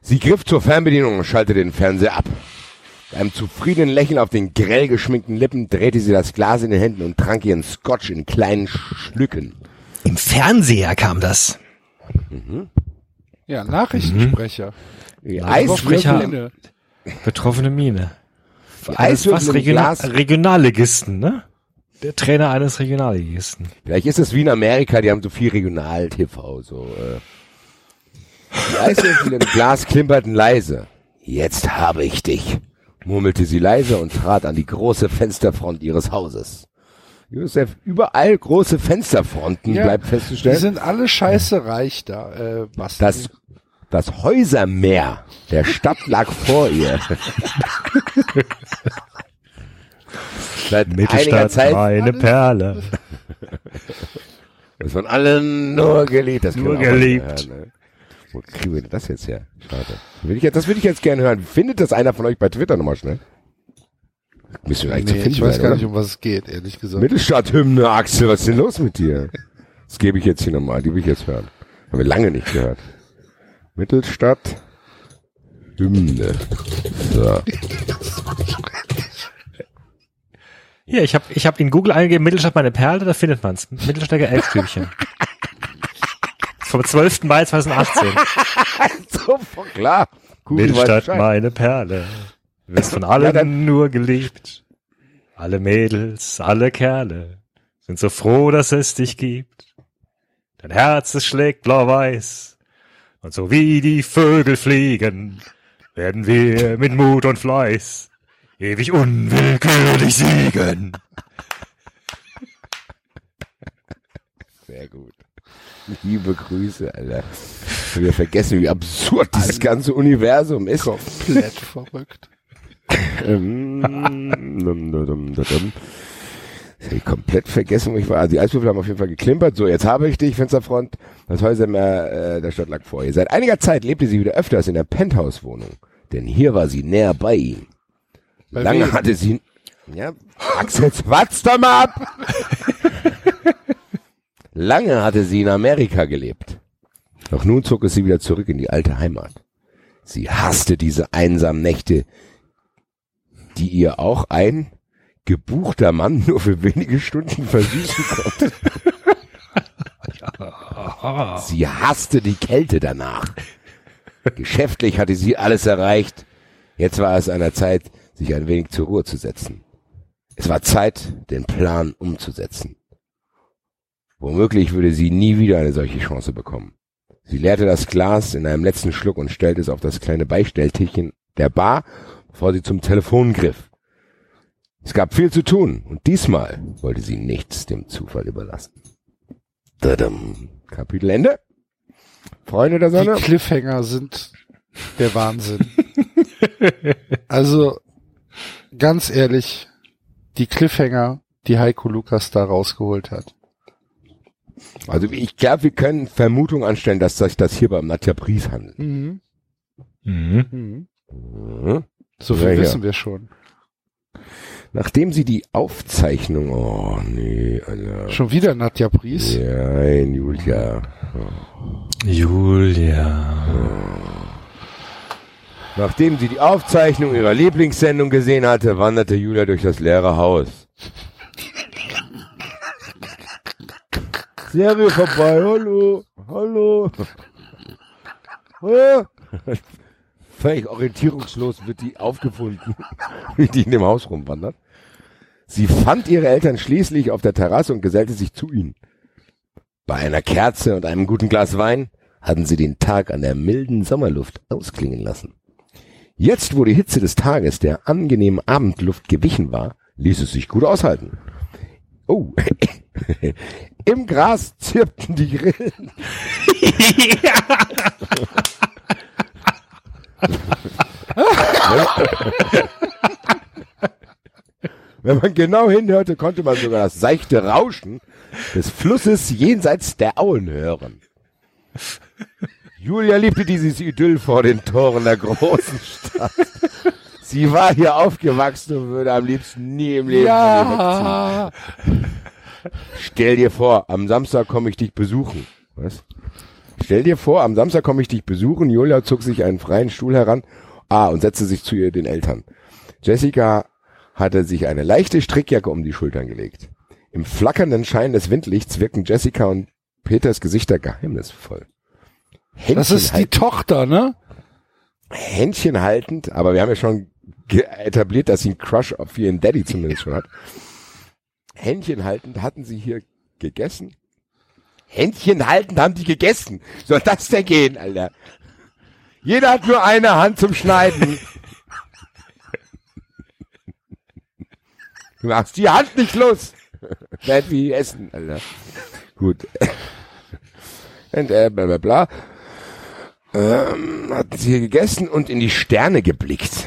Sie griff zur Fernbedienung und schaltete den Fernseher ab. Mit einem zufriedenen Lächeln auf den grell geschminkten Lippen drehte sie das Glas in den Händen und trank ihren Scotch in kleinen Schlücken. Im Fernseher kam das. Ja, Nachrichtensprecher. Sprecher- Eiswürfel, Miene. Betroffene Miene. Die was Eiswürfel im Regional Glas. Regionalligisten, ne? Der Trainer eines Regionalligisten. Vielleicht ist es wie in Amerika, die haben so viel Regional-TV, so, äh. Die Eiswürfel im Glas klimperten leise. Jetzt habe ich dich, murmelte sie leise und trat an die große Fensterfront ihres Hauses. Josef, überall große Fensterfronten, Ja, bleibt Die festzustellen. sind alle scheiße reich da, äh, Basti. Das, das Häusermeer der Stadt lag vor ihr. Seit einiger Zeit meine Perle. ist von allen nur geliebt. Das Nur geliebt. hören, ne? Wo kriegen wir denn das jetzt her? Schade. Will ich jetzt, das würde ich jetzt gerne hören. Findet das einer von euch bei Twitter nochmal schnell? Müsste eigentlich zu nee, finden ich weiß sein, gar oder? nicht, um was es geht, ehrlich gesagt. Mittelstadthymne, Axel, was ist denn los mit dir? Das gebe ich jetzt hier nochmal, die will ich jetzt hören. Haben wir lange nicht gehört. Mittelstadt, Hymne. So. Hier, ich habe ich hab in Google eingegeben, Mittelstadt meine Perle, da findet man's. Mittelsteiger Elftürchen. Vom 12. Mai 2018. so, klar. Weißt Mittelstadt meine Perle. Du wirst von allen Ja, nur geliebt. Alle Mädels, alle Kerle sind so froh, dass es dich gibt. Dein Herz, es schlägt blau-weiß. Und so wie die Vögel fliegen, werden wir mit Mut und Fleiß ewig unwillkürlich siegen. Sehr gut. Liebe Grüße, Alter. Wir vergessen, wie absurd dieses ganze Universum ist. Komplett verrückt. Dum, dum. Ich komplett vergessen, wo ich war. Also die Eiswürfel haben auf jeden Fall geklimpert. So, jetzt habe ich dich, Fensterfront. Das Häusermeer äh, der Stadt lag vor ihr. Seit einiger Zeit lebte sie wieder öfters in der Penthouse-Wohnung. Denn hier war sie näher bei ihm. Bei Lange wem? hatte sie... Ja, Axel, watz doch mal ab! Lange hatte sie in Amerika gelebt. Doch nun zog es sie wieder zurück in die alte Heimat. Sie hasste diese einsamen Nächte, die ihr auch ein gebuchter Mann nur für wenige Stunden versüßen konnte. Sie hasste die Kälte danach. Geschäftlich hatte sie alles erreicht. Jetzt war es an der Zeit, sich ein wenig zur Ruhe zu setzen. Es war Zeit, den Plan umzusetzen. Womöglich würde sie nie wieder eine solche Chance bekommen. Sie leerte das Glas in einem letzten Schluck und stellte es auf das kleine Beistelltischchen der Bar, bevor sie zum Telefon griff. Es gab viel zu tun und diesmal wollte sie nichts dem Zufall überlassen. Tadam. Kapitel Ende. Freunde der Die Sonne. Cliffhanger sind der Wahnsinn. also, ganz ehrlich, die Cliffhanger, die Heiko Lukas da rausgeholt hat. Also ich glaube, wir können Vermutung anstellen, dass sich das hier beim Nadja Pries handelt. Mhm. Mhm. Mhm. Mhm. So Ja, viel ja. wissen wir schon. Nachdem sie die Aufzeichnung, oh nee, Alter. Schon wieder Nadja Pries. Nein, Julia. Julia. Nachdem sie die Aufzeichnung ihrer Lieblingssendung gesehen hatte, wanderte Julia durch das leere Haus. Serie vorbei, hallo, hallo. Völlig orientierungslos wird die aufgefunden, wie die in dem Haus rumwandert. Sie fand ihre Eltern schließlich auf der Terrasse und gesellte sich zu ihnen. Bei einer Kerze und einem guten Glas Wein hatten sie den Tag an der milden Sommerluft ausklingen lassen. Jetzt, wo die Hitze des Tages der angenehmen Abendluft gewichen war, ließ es sich gut aushalten. Oh, im Gras zirpten die Grillen. Wenn man genau hinhörte, konnte man sogar das seichte Rauschen des Flusses jenseits der Auen hören. Julia liebte dieses Idyll vor den Toren der großen Stadt. Sie war hier aufgewachsen und würde am liebsten nie im Leben Ja. wegziehen. Stell dir vor, am Samstag komme ich dich besuchen. Was? Stell dir vor, am Samstag komme ich dich besuchen. Julia zog sich einen freien Stuhl heran, ah, und setzte sich zu ihr den Eltern. Jessica hatte sich eine leichte Strickjacke um die Schultern gelegt. Im flackernden Schein des Windlichts wirken Jessica und Peters Gesichter geheimnisvoll. Händchen Das ist die Tochter, ne? Händchen haltend, aber wir haben ja schon etabliert, dass sie einen Crush auf ihren Daddy zumindest schon hat. Händchen haltend hatten sie hier gegessen. Händchen haltend haben die gegessen. Soll das denn gehen, Alter? Jeder hat nur eine Hand zum Schneiden. Du machst die Hand nicht los. Werd wie essen, Alter. Gut. Und äh, bla bla bla. Ähm, hatten sie hier gegessen und in die Sterne geblickt.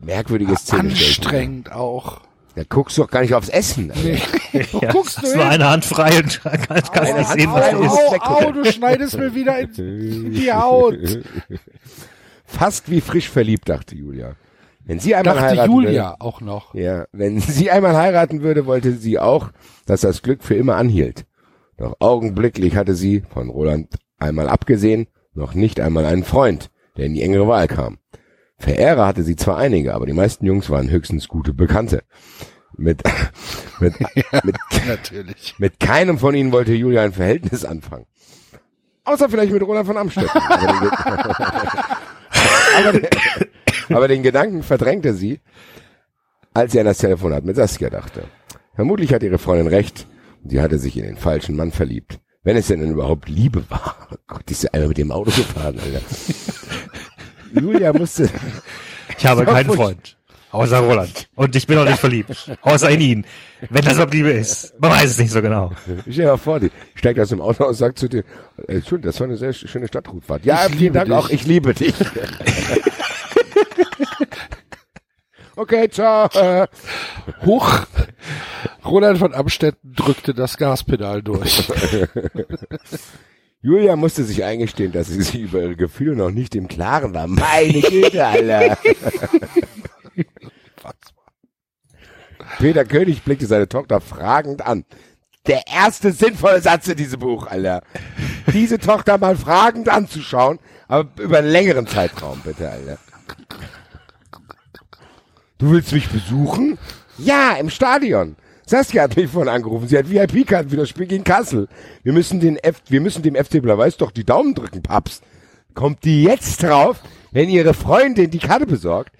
Merkwürdige Szene. Anstrengend auch. Da guckst du doch gar nicht aufs Essen. Wo Ja, guckst du war eine Hand frei und kann, kann Eine nicht Hand sehen, was und- ist. Au, au, du schneidest mir wieder in die Haut. Fast wie frisch verliebt, dachte Julia. Wenn sie einmal Dachte heiraten Julia auch noch. würde, ja, wenn sie einmal heiraten würde, wollte sie auch, dass das Glück für immer anhielt. Doch augenblicklich hatte sie, von Roland einmal abgesehen, noch nicht einmal einen Freund, der in die engere Wahl kam. Verehrer hatte sie zwar einige, aber die meisten Jungs waren höchstens gute Bekannte. Mit, mit, mit, Natürlich. mit keinem von ihnen wollte Julia ein Verhältnis anfangen. Außer vielleicht mit Roland von Amstetten. Aber aber den Gedanken verdrängte sie, als sie an das Telefonat mit Saskia dachte. Vermutlich hat ihre Freundin recht sie hatte sich in den falschen Mann verliebt. Wenn es denn überhaupt Liebe war. Oh Gott, die ist ja einmal mit dem Auto gefahren, Alter. Julia musste, Ich habe keinen Freund. Außer Roland. Und ich bin auch nicht verliebt. Außer in ihn. Wenn das überhaupt Liebe ist. Man weiß es nicht so genau. Stell dir mal vor, die steigt aus dem Auto und sagt zu dir, äh, Entschuldigung, das war eine sehr schöne Stadtrundfahrt. Ja, vielen Dank dich. auch, ich liebe dich. Okay, ciao. Hoch. Roland von Amstetten drückte das Gaspedal durch. Julia musste sich eingestehen, dass sie sich über ihre Gefühle noch nicht im Klaren war. Meine Güte, Alter. Peter König blickte seine Tochter fragend an. Der erste sinnvolle Satz in diesem Buch, Alter. Diese Tochter mal fragend anzuschauen, aber über einen längeren Zeitraum, bitte, Alter. Du willst mich besuchen? Ja, im Stadion. Saskia hat mich vorhin angerufen. Sie hat VIP-Karten für das Spiel gegen Kassel. Wir müssen den F wir müssen dem FC Blau-Weiß doch die Daumen drücken, Paps. Kommt die jetzt drauf, wenn ihre Freundin die Karte besorgt?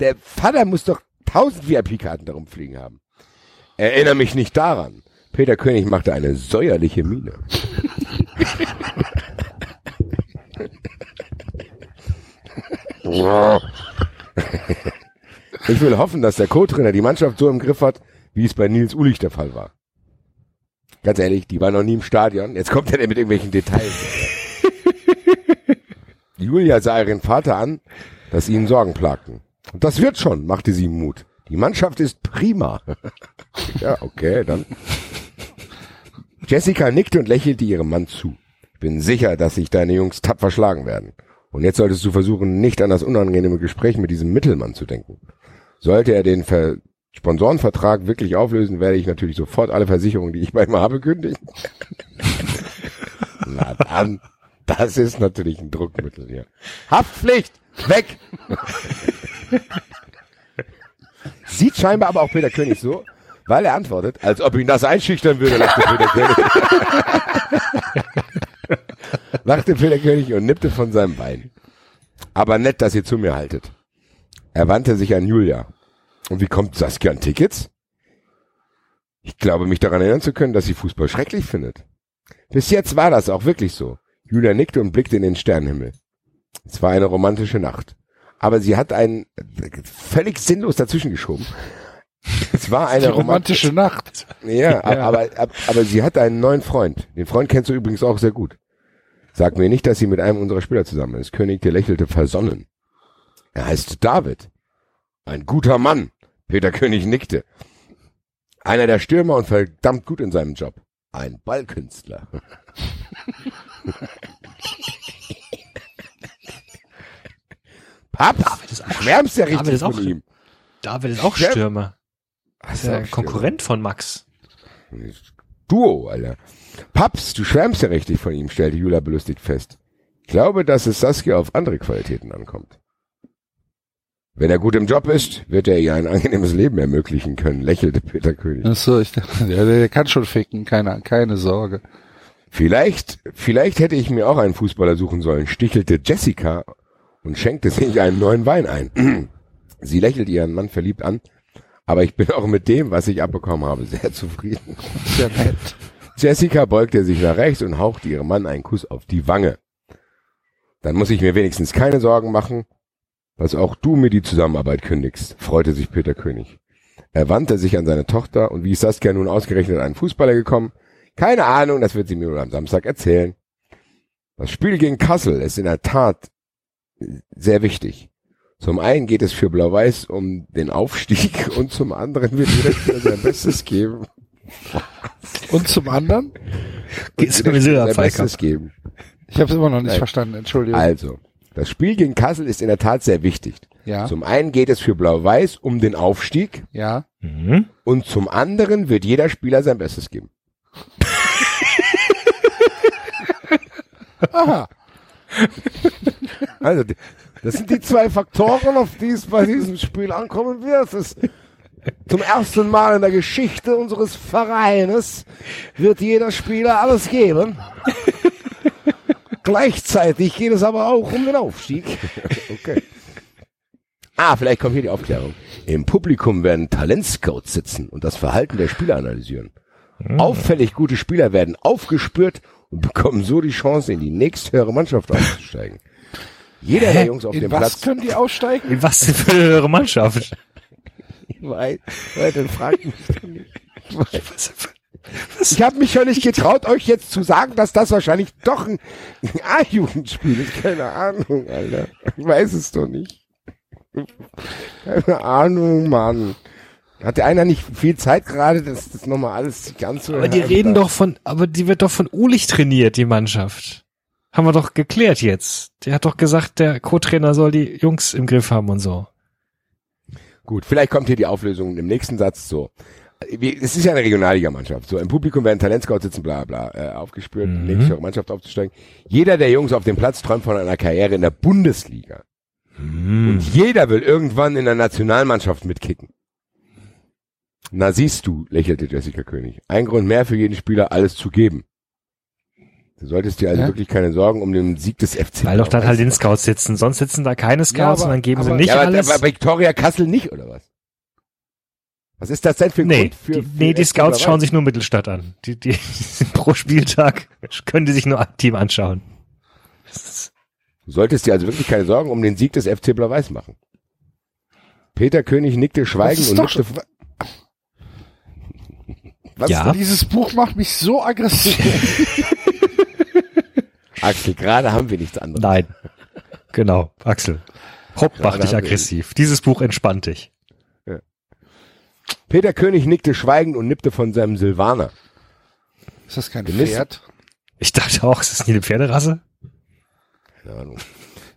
Der Vater muss doch tausend VIP-Karten darum fliegen haben. Erinnere mich nicht daran. Peter König machte eine säuerliche Miene. Ich will hoffen, dass der Co-Trainer die Mannschaft so im Griff hat, wie es bei Nils Ulich der Fall war. Ganz ehrlich, die war noch nie im Stadion. Jetzt kommt er denn mit irgendwelchen Details. Julia sah ihren Vater an, dass ihn Sorgen plagten. Und das wird schon, machte sie Mut. Die Mannschaft ist prima. ja, okay, dann. Jessica nickte und lächelte ihrem Mann zu. Ich bin sicher, dass sich deine Jungs tapfer schlagen werden. Und jetzt solltest du versuchen, nicht an das unangenehme Gespräch mit diesem Mittelmann zu denken. Sollte er den Ver Sponsorenvertrag wirklich auflösen, werde ich natürlich sofort alle Versicherungen, die ich bei ihm habe, kündigen. Na dann, das ist natürlich ein Druckmittel hier. Haftpflicht, weg! Sieht scheinbar aber auch Peter König so, weil er antwortet, als ob ihn das einschüchtern würde, lachte Peter König. lachte Peter König und nippte von seinem Bein. Aber nett, dass ihr zu mir haltet. Er wandte sich an Julia. Und wie kommt Saskia an Tickets? Ich glaube, mich daran erinnern zu können, dass sie Fußball schrecklich findet. Bis jetzt war das auch wirklich so. Julia nickte und blickte in den Sternenhimmel. Es war eine romantische Nacht. Aber sie hat einen völlig sinnlos dazwischen geschoben. Es war eine Die romantische Nacht. ja, aber, aber, aber sie hat einen neuen Freund. Den Freund kennst du übrigens auch sehr gut. Sag mir nicht, dass sie mit einem unserer Spieler zusammen ist. König, der lächelte versonnen. Er heißt David. Ein guter Mann. Peter König nickte. Einer der Stürmer und verdammt gut in seinem Job. Ein Ballkünstler. Paps, du schwärmst ja David richtig ist auch- von ihm. David ist auch Stürmer. Stürmer. Ist ja Konkurrent von Max. Duo, Alter. Paps, du schwärmst ja richtig von ihm, stellte Jula belustigt fest. Ich glaube, dass es Saskia auf andere Qualitäten ankommt. Wenn er gut im Job ist, wird er ihr ein angenehmes Leben ermöglichen können, lächelte Peter König. Ach so, ich dachte, der, der kann schon ficken, keine, keine Sorge. Vielleicht, vielleicht hätte ich mir auch einen Fußballer suchen sollen, stichelte Jessica und schenkte sich einen neuen Wein ein. Sie lächelte ihren Mann verliebt an, aber ich bin auch mit dem, was ich abbekommen habe, sehr zufrieden. Sehr nett. Jessica beugte sich nach rechts und hauchte ihrem Mann einen Kuss auf die Wange. Dann muss ich mir wenigstens keine Sorgen machen, dass auch du mir die Zusammenarbeit kündigst, freute sich Peter König. Er wandte sich an seine Tochter und wie ist Saskia nun ausgerechnet einen Fußballer gekommen? Keine Ahnung, das wird sie mir wohl am Samstag erzählen. Das Spiel gegen Kassel ist in der Tat sehr wichtig. Zum einen geht es für Blau-Weiß um den Aufstieg und zum anderen wird jeder sein Bestes geben. Und zum anderen? Geht's Jeder um den? Bestes geben. Ich habe es immer noch nicht Nein. verstanden, Entschuldigung. Also, das Spiel gegen Kassel ist in der Tat sehr wichtig. ja, Zum einen geht es für Blau-Weiß um den Aufstieg ja. Mhm. und zum anderen wird jeder Spieler sein Bestes geben. Aha. Also, das sind die zwei Faktoren, auf die es bei diesem Spiel ankommen wird. Es ist zum ersten Mal in der Geschichte unseres Vereines wird jeder Spieler alles geben. Gleichzeitig geht es aber auch um den Aufstieg. Okay. Ah, vielleicht kommt hier die Aufklärung. Im Publikum werden Talentscouts sitzen und das Verhalten der Spieler analysieren. Auffällig gute Spieler werden aufgespürt und bekommen so die Chance, in die nächsthöhere Mannschaft aufzusteigen. Jeder der Jungs auf In dem was Platz können die aussteigen? In was für eine höhere Mannschaft? Weil, weil dann fragt mich nicht. Ich habe mich schon nicht getraut, euch jetzt zu sagen, dass das wahrscheinlich doch ein A-Jugendspiel ist. Keine Ahnung, Alter. Ich weiß es doch nicht. Keine Ahnung, Mann. Hatte einer nicht viel Zeit gerade, das, das nochmal alles ganz so. Aber die reden doch von, aber die wird doch von Ulich trainiert, die Mannschaft. Haben wir doch geklärt jetzt. Der hat doch gesagt, der Co-Trainer soll die Jungs im Griff haben und so. Gut, vielleicht kommt hier die Auflösung im nächsten Satz so. Es ist ja eine Regionalligamannschaft. So im Publikum werden Talentscouts sitzen, bla bla, äh, aufgespürt, Mhm. nächste Woche Mannschaft aufzusteigen. Jeder der Jungs auf dem Platz träumt von einer Karriere in der Bundesliga. Und jeder will irgendwann in der Nationalmannschaft mitkicken. Na siehst du, lächelte Jessica König. Ein Grund mehr für jeden Spieler, alles zu geben. Du solltest dir also Ja. wirklich keine Sorgen um den Sieg des FC. Weil doch dann halt den. Scouts sitzen. Sonst sitzen da keine Scouts Ja, aber- und dann geben sie aber- nicht ja, aber, alles. aber Victoria Kassel nicht, oder was? Was ist das denn für ein nee, Grund für, die, für nee, die Scouts schauen sich nur Mittelstadt an. Die, die, die sind pro Spieltag, können die sich nur ein Team anschauen. Du solltest dir also wirklich keine Sorgen um den Sieg des FC Blau-Weiß machen. Peter König nickte schweigend und nickte. Was Ja. ist Dieses Buch macht mich so aggressiv. Axel, gerade haben wir nichts anderes. Nein. Genau, Axel. Hopp, mach dich aggressiv. Dieses Buch entspannt dich. Peter König nickte schweigend und nippte von seinem Silvaner. Ist das kein Genieß- Pferd? Ich dachte auch, ist das nie eine Pferderasse? Keine Ahnung.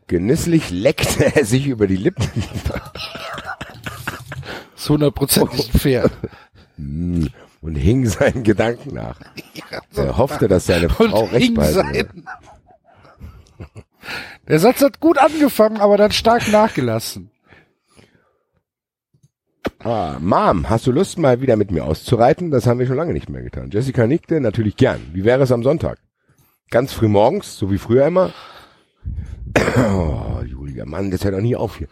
Genüsslich leckte er sich über die Lippen Das ist hundertprozentig ein Pferd. und hing seinen Gedanken nach. Er hoffte, dass seine Frau Und recht behalten. Der Satz hat gut angefangen, aber dann stark nachgelassen. Ah, Mom, hast du Lust, mal wieder mit mir auszureiten? Das haben wir schon lange nicht mehr getan. Jessica nickte, natürlich gern. Wie wäre es am Sonntag? Ganz früh morgens, so wie früher immer. Oh, Julia, Mann, das hört doch nie auf hier.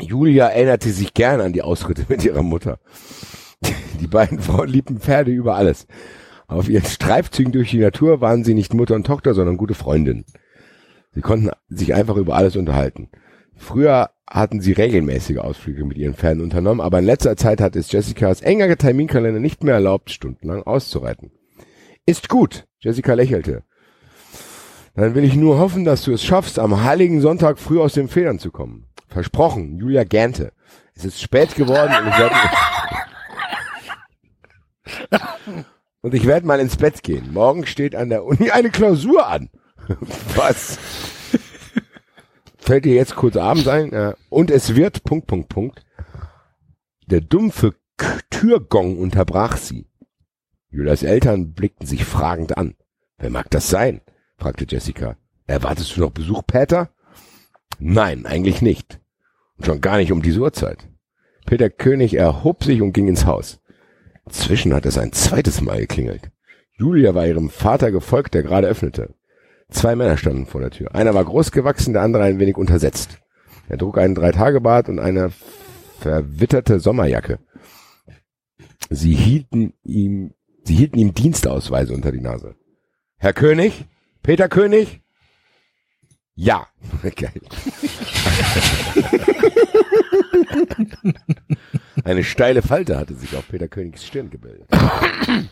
Julia erinnerte sich gern an die Ausritte mit ihrer Mutter. Die beiden Frauen liebten Pferde über alles. Auf ihren Streifzügen durch die Natur waren sie nicht Mutter und Tochter, sondern gute Freundinnen. Sie konnten sich einfach über alles unterhalten. Früher hatten sie regelmäßige Ausflüge mit ihren Pferden unternommen, aber in letzter Zeit hat es Jessicas enger Terminkalender nicht mehr erlaubt, stundenlang auszureiten. Ist gut, Jessica lächelte. Dann will ich nur hoffen, dass du es schaffst, am heiligen Sonntag früh aus den Federn zu kommen. Versprochen, Julia gähnte. Es ist spät geworden und ich werde und ich werde mal ins Bett gehen. Morgen steht an der Uni eine Klausur an. Was? Fällt dir jetzt kurz abends ein? Ja. Und es wird, Punkt, Punkt, Punkt. Der dumpfe Türgong unterbrach sie. Julias Eltern blickten sich fragend an. Wer mag das sein? fragte Jessica. Erwartest du noch Besuch, Peter? Nein, eigentlich nicht. Und schon gar nicht um diese Uhrzeit. Peter König erhob sich und ging ins Haus. Inzwischen hat es ein zweites Mal geklingelt. Julia war ihrem Vater gefolgt, der gerade öffnete. Zwei Männer standen vor der Tür. Einer war groß gewachsen, der andere ein wenig untersetzt. Er trug einen Dreitagebart und eine verwitterte Sommerjacke. Sie hielten ihm, sie hielten ihm Dienstausweise unter die Nase. Herr König? Peter König? Ja. Geil. Eine steile Falte hatte sich auf Peter Königs Stirn gebildet.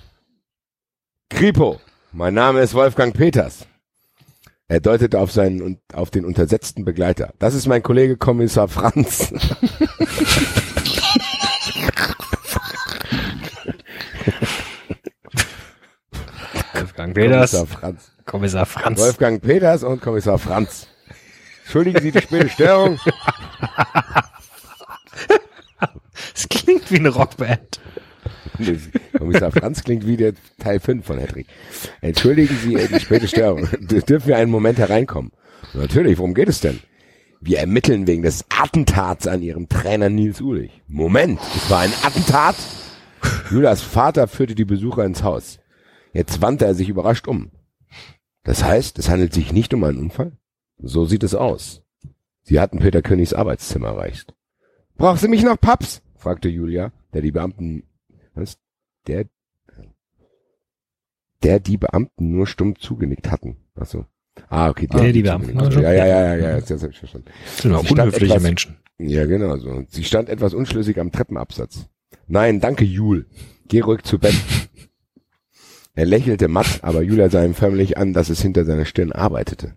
Kripo, mein Name ist Wolfgang Peters. Er deutete auf seinen und auf den untersetzten Begleiter. Das ist mein Kollege Kommissar Franz. Wolfgang Peters, Kommissar Franz. Kommissar Franz. Wolfgang Peters und Kommissar Franz. Entschuldigen Sie die späte Störung. Das klingt wie eine Rockband. Kommissar Franz klingt wie der Teil 5 von Hedrick. Entschuldigen Sie äh, die späte Störung. Dürfen wir einen Moment hereinkommen? Natürlich, worum geht es denn? Wir ermitteln wegen des Attentats an Ihrem Trainer Nils Ulich. Moment, es war ein Attentat? Julias Vater führte die Besucher ins Haus. Jetzt wandte er sich überrascht um. Das heißt, es handelt sich nicht um einen Unfall? So sieht es aus. Sie hatten Peter Königs Arbeitszimmer erreicht. Brauchst du mich noch, Paps? fragte Julia, der die Beamten, was? Der, der die Beamten nur stumm zugenickt hatten. Ach so. Ah, okay. Ja, die Beamten. Ja, ja, ja, ja, ja, jetzt, jetzt hab ich verstanden. Stand unhöfliche Menschen. Ja, genau so. Sie stand etwas unschlüssig am Treppenabsatz. Nein, danke, Jul. Geh ruhig zu Bett. Er lächelte matt, aber Julia sah ihm förmlich an, dass es hinter seiner Stirn arbeitete.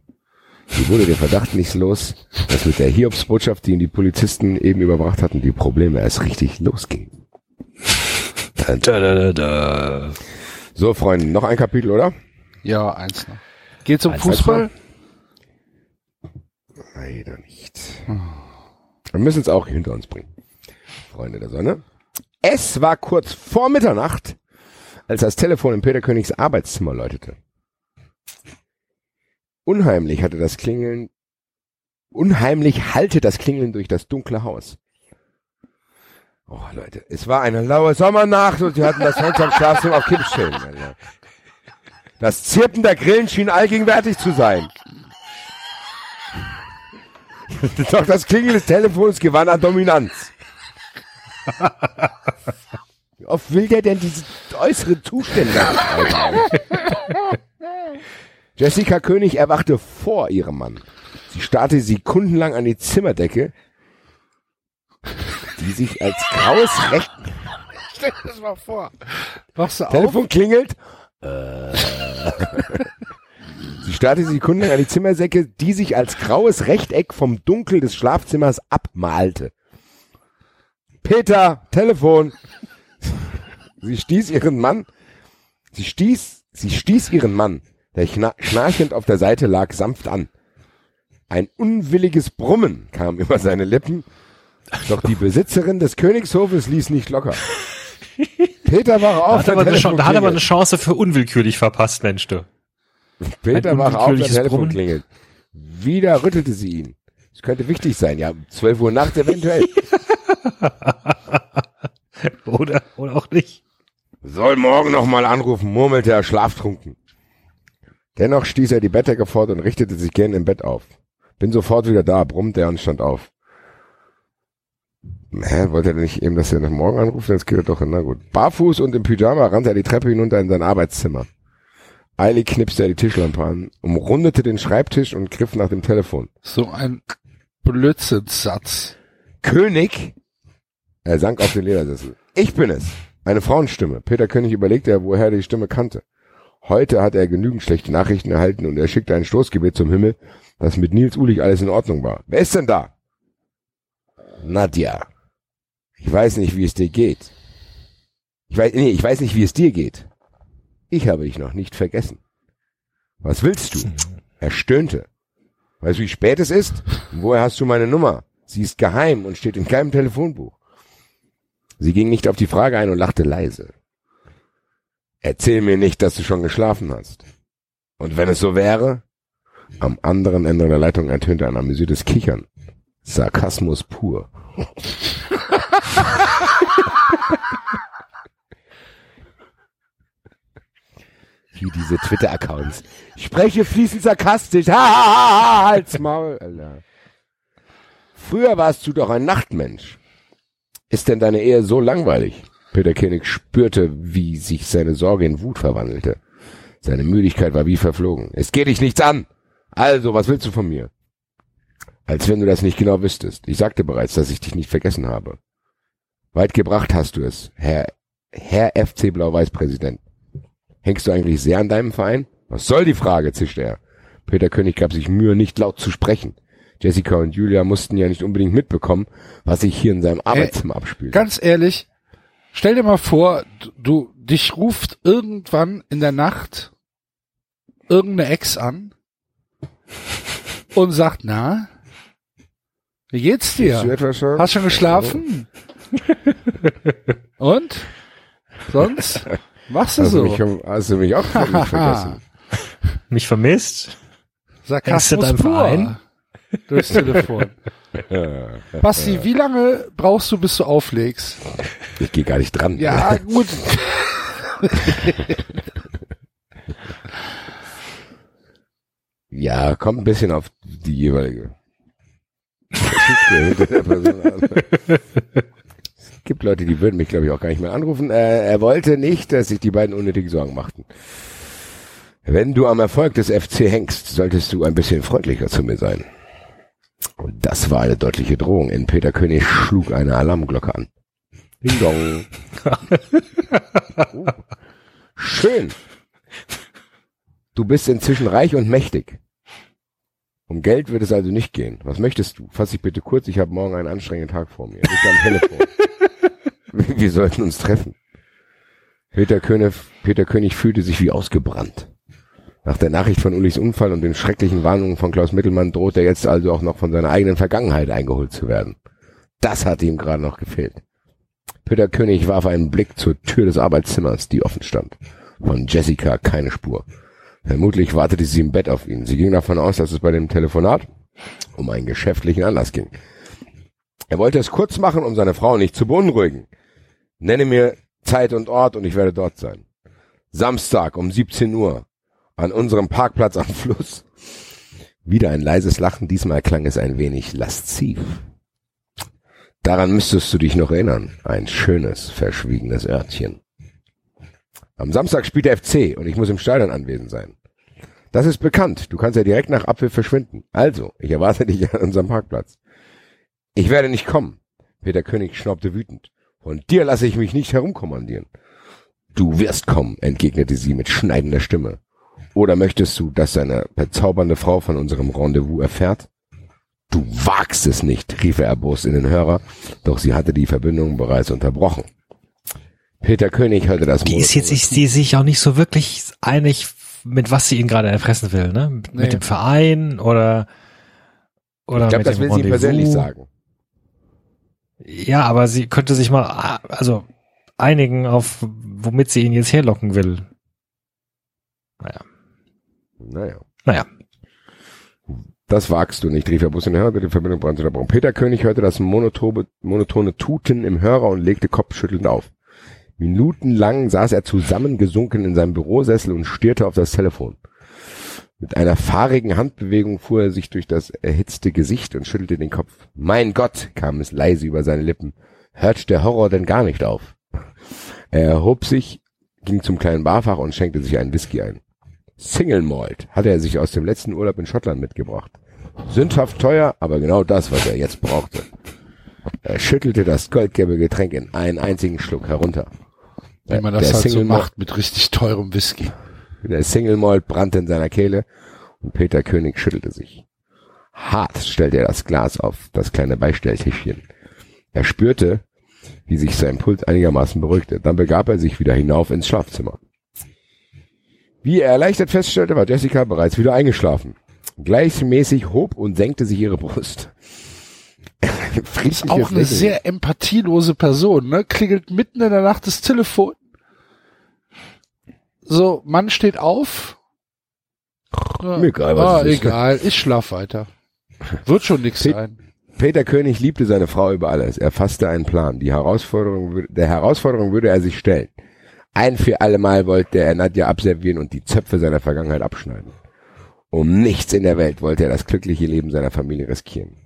Sie wurde der Verdacht nicht los, dass mit der Hiobsbotschaft, die ihm die Polizisten eben überbracht hatten, die Probleme erst richtig losgingen. Da, da, da, da. So, Freunde, noch ein Kapitel, oder? Ja, eins noch. Geht's um Eins Fußball? Leider nicht. Wir müssen es auch hinter uns bringen. Freunde der Sonne. Es war kurz vor Mitternacht, als das Telefon in Peter Königs Arbeitszimmer läutete. Unheimlich hatte das Klingeln, unheimlich hallte das Klingeln durch das dunkle Haus. Oh, Leute, es war eine laue Sommernacht und sie hatten das Fenster am Schlafzimmer auf Kipp. Alter. Das Zirpen der Grillen schien allgegenwärtig zu sein. Doch das Klingeln des Telefons gewann an Dominanz. Wie oft will der denn diese äußeren Zustände? Jessica König erwachte vor ihrem Mann. Sie starrte sekundenlang an die Zimmerdecke, die sich als graues Recht... Stell dir das mal vor. Wachst du auf? Telefon klingelt. Äh. Sie starrte sekundenlang an die Zimmerdecke, die sich als graues Rechteck vom Dunkel des Schlafzimmers abmalte. Peter, Telefon. Sie stieß ihren Mann, sie stieß, sie stieß ihren Mann, der schna- schnarchend auf der Seite lag, sanft an. Ein unwilliges Brummen kam über seine Lippen, doch die Besitzerin des Königshofes ließ nicht locker. Peter war Da auf, hat, der aber eine, Chance- da hat er aber eine. Chance für unwillkürlich verpasst, Mensch, du. Peter wach auf, unwillkürliches Telefon Brummen. klingelt. Wieder rüttelte sie ihn. Es könnte wichtig sein, ja, um 12 Uhr nachts eventuell. Oder, oder auch nicht. Soll morgen noch mal anrufen, murmelte er schlaftrunken. Dennoch stieß er die Bettdecke fort und richtete sich gern im Bett auf. Bin sofort wieder da, brummte er und stand auf. Hä, wollte er nicht eben, dass er nach morgen anruft? Jetzt geht er doch, na gut. Barfuß und im Pyjama rannte er die Treppe hinunter in sein Arbeitszimmer. Eilig knipste er die Tischlampe an, umrundete den Schreibtisch und griff nach dem Telefon. So ein Blödsinnssatz. König? Er sank auf den Ledersessel. Ich bin es. Eine Frauenstimme. Peter König überlegte, woher er die Stimme kannte. Heute hatte er genügend schlechte Nachrichten erhalten und er schickte ein Stoßgebet zum Himmel, dass mit Nils Ulich alles in Ordnung war. Wer ist denn da? Nadja. Ich weiß nicht, wie es dir geht. Ich weiß, nee, ich weiß nicht, wie es dir geht. Ich habe dich noch nicht vergessen. Was willst du? Er stöhnte. Weißt du, wie spät es ist? Und woher hast du meine Nummer? Sie ist geheim und steht in keinem Telefonbuch. Sie ging nicht auf die Frage ein und lachte leise. Erzähl mir nicht, dass du schon geschlafen hast. Und wenn es so wäre? Am anderen Ende der Leitung ertönte ein amüsiertes Kichern. Sarkasmus pur. Wie diese Twitter-Accounts. Ich spreche fließend sarkastisch. Ha, ha, ha, ha, halt's Maul, Alter. Früher warst du doch ein Nachtmensch. Ist denn deine Ehe so langweilig? Peter König spürte, wie sich seine Sorge in Wut verwandelte. Seine Müdigkeit war wie verflogen. Es geht dich nichts an. Also, was willst du von mir? Als wenn du das nicht genau wüsstest. Ich sagte bereits, dass ich dich nicht vergessen habe. Weit gebracht hast du es, Herr, Herr FC Blau-Weiß-Präsident. Hängst du eigentlich sehr an deinem Verein? Was soll die Frage, zischte er. Peter König gab sich Mühe, nicht laut zu sprechen. Jessica und Julia mussten ja nicht unbedingt mitbekommen, was sich hier in seinem Arbeitszimmer abspielt. Ganz ehrlich, stell dir mal vor, du, du dich ruft irgendwann in der Nacht irgendeine Ex an und sagt, na, wie geht's du dir? Hast schon geschlafen? und? Sonst? Machst du Hast du, so? mich, hast du mich auch völlig vergessen? Mich vermisst? Sarkasmus pur. Verein? Durchs Telefon. Basti, wie lange brauchst du, bis du auflegst? Ich gehe gar nicht dran. Ja, gut. Ja, kommt ein bisschen auf die jeweilige. Gibt Leute, die würden mich, glaube ich, auch gar nicht mehr anrufen. Äh, er wollte nicht, dass sich die beiden unnötig Sorgen machten. Wenn du am Erfolg des FC hängst, solltest du ein bisschen freundlicher zu mir sein. Und das war eine deutliche Drohung, denn Peter König schlug eine Alarmglocke an. Ding dong. Oh. Schön. Du bist inzwischen reich und mächtig. Um Geld wird es also nicht gehen. Was möchtest du? Fass dich bitte kurz, ich habe morgen einen anstrengenden Tag vor mir. Bitte am Telefon. Wir sollten uns treffen. Peter König, Peter König fühlte sich wie ausgebrannt. Nach der Nachricht von Ulis Unfall und den schrecklichen Warnungen von Klaus Mittelmann droht er jetzt also auch noch von seiner eigenen Vergangenheit eingeholt zu werden. Das hatte ihm gerade noch gefehlt. Peter König warf einen Blick zur Tür des Arbeitszimmers, die offen stand. Von Jessica keine Spur. Vermutlich wartete sie im Bett auf ihn. Sie ging davon aus, dass es bei dem Telefonat um einen geschäftlichen Anlass ging. Er wollte es kurz machen, um seine Frau nicht zu beunruhigen. Nenne mir Zeit und Ort und ich werde dort sein. Samstag um 17 Uhr an unserem Parkplatz am Fluss. Wieder ein leises Lachen, diesmal klang es ein wenig lasziv. Daran müsstest du dich noch erinnern. Ein schönes, verschwiegenes Örtchen. Am Samstag spielt der FC und ich muss im Stadion anwesend sein. Das ist bekannt. Du kannst ja direkt nach Abpfiff verschwinden. Also, ich erwarte dich an unserem Parkplatz. Ich werde nicht kommen. Peter König schnaubte wütend. Von dir lasse ich mich nicht herumkommandieren. Du wirst kommen, entgegnete sie mit schneidender Stimme. Oder möchtest du, dass deine bezaubernde Frau von unserem Rendezvous erfährt? Du wagst es nicht, rief er erbost in den Hörer, doch sie hatte die Verbindung bereits unterbrochen. Peter König hörte das Die ist jetzt sich, die ist sich auch nicht so wirklich einig, mit was sie ihn gerade erpressen will, ne? Mit, Nee. mit dem Verein oder oder Ich glaube, mit das dem will sie ihm persönlich Rendezvous. sagen. Ja, aber sie könnte sich mal also einigen auf womit sie ihn jetzt herlocken will. Naja. Naja. Naja. Das wagst du nicht, rief er Bus in den Hörer, die Verbindung brannte unterbrochen. Peter König hörte das monotone, monotone Tuten im Hörer und legte kopfschüttelnd auf. Minutenlang saß er zusammengesunken in seinem Bürosessel und stierte auf das Telefon. Mit einer fahrigen Handbewegung fuhr er sich durch das erhitzte Gesicht und schüttelte den Kopf. Mein Gott, kam es leise über seine Lippen. Hört der Horror denn gar nicht auf? Er erhob sich, ging zum kleinen Barfach und schenkte sich einen Whisky ein. Single Malt hatte er sich aus dem letzten Urlaub in Schottland mitgebracht. Sündhaft teuer, aber genau das, was er jetzt brauchte. Er schüttelte das goldgelbe Getränk in einen einzigen Schluck herunter. Wie man Der das halt so Single Malt- macht mit richtig teurem Whisky. Der Single Malt brannte in seiner Kehle und Peter König schüttelte sich. Hart stellte er das Glas auf das kleine Beistelltischchen. Er spürte, wie sich sein Puls einigermaßen beruhigte. Dann begab er sich wieder hinauf ins Schlafzimmer. Wie er erleichtert feststellte, war Jessica bereits wieder eingeschlafen. Gleichmäßig hob und senkte sich ihre Brust. Ist auch eine sehr empathielose Person, ne? Klingelt mitten in der Nacht das Telefon. So, Mann steht auf. Ja, egal, was ah, egal, ich schlaf weiter. Wird schon Pe- sein. Peter König liebte seine Frau über alles. Er fasste einen Plan. Die Herausforderung, der Herausforderung würde er sich stellen. Ein für alle Mal wollte er Nadja abservieren und die Zöpfe seiner Vergangenheit abschneiden. Um nichts in der Welt wollte er das glückliche Leben seiner Familie riskieren.